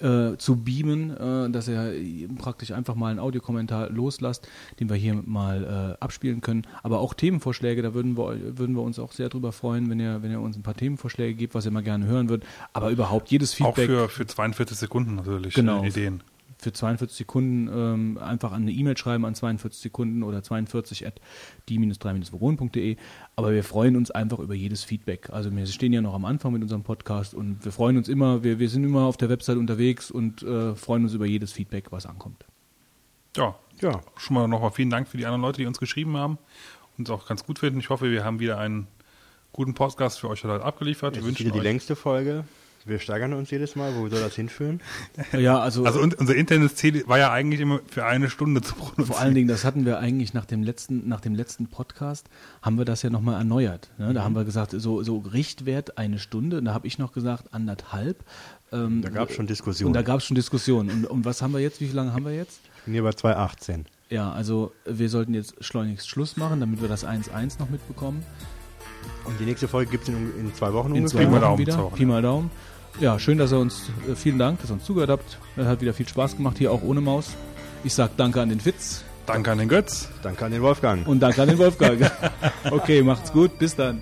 äh, zu beamen, äh, dass ihr praktisch einfach mal einen Audiokommentar loslasst, den wir hier mal äh, abspielen können. Aber auch Themenvorschläge, da würden wir, würden wir uns auch sehr drüber freuen, wenn ihr, wenn ihr uns ein paar Themenvorschläge gebt, was ihr mal gerne hören würdet. Aber überhaupt jedes Auch Feedback für, für 42 Sekunden natürlich Genau. äh, Ideen. Für 42 Sekunden ähm, einfach an eine E-Mail schreiben an 42 Sekunden oder 42 at die-3-vogonen.de. Aber wir freuen uns einfach über jedes Feedback. Also wir stehen ja noch am Anfang mit unserem Podcast und wir freuen uns immer, wir, wir sind immer auf der Website unterwegs und äh, freuen uns über jedes Feedback, was ankommt. Ja, Ja. schon mal nochmal vielen Dank für die anderen Leute, die uns geschrieben haben und es auch ganz gut finden. Ich hoffe, wir haben wieder einen guten Podcast für euch heute abgeliefert. Das Wir ist wünschen wieder die euch, längste Folge. Wir steigern uns jedes Mal. Wo soll das hinführen? Ja, also, also un- unser internes Ziel war ja eigentlich immer für eine Stunde zu produzieren. vor allen Dingen, das hatten wir eigentlich nach dem letzten, nach dem letzten Podcast, haben wir das ja nochmal erneuert. Ne? Da haben wir gesagt, so, so Richtwert eine Stunde. Und da habe ich noch gesagt, anderthalb. Ähm, Da gab es schon und Diskussionen. da gab es schon Diskussionen. Und, und was haben wir jetzt? Wie lange haben wir jetzt? ich bin hier bei 2,18. Ja, also wir sollten jetzt schleunigst Schluss machen, damit wir das 1-1 noch mitbekommen. Und die nächste Folge gibt es in, in zwei Wochen In ungefähr. zwei Pi mal Wochen Daumen, wieder. zwei Wochen, Pi mal Daumen. Ja, schön, dass ihr uns, äh, vielen Dank, dass ihr uns zugehört habt. Es hat wieder viel Spaß gemacht, hier auch ohne Maus. Ich sag danke an den Fitz Danke an den Götz. Danke an den Wolfgang. und danke an den Wolfgang. okay, macht's gut, bis dann.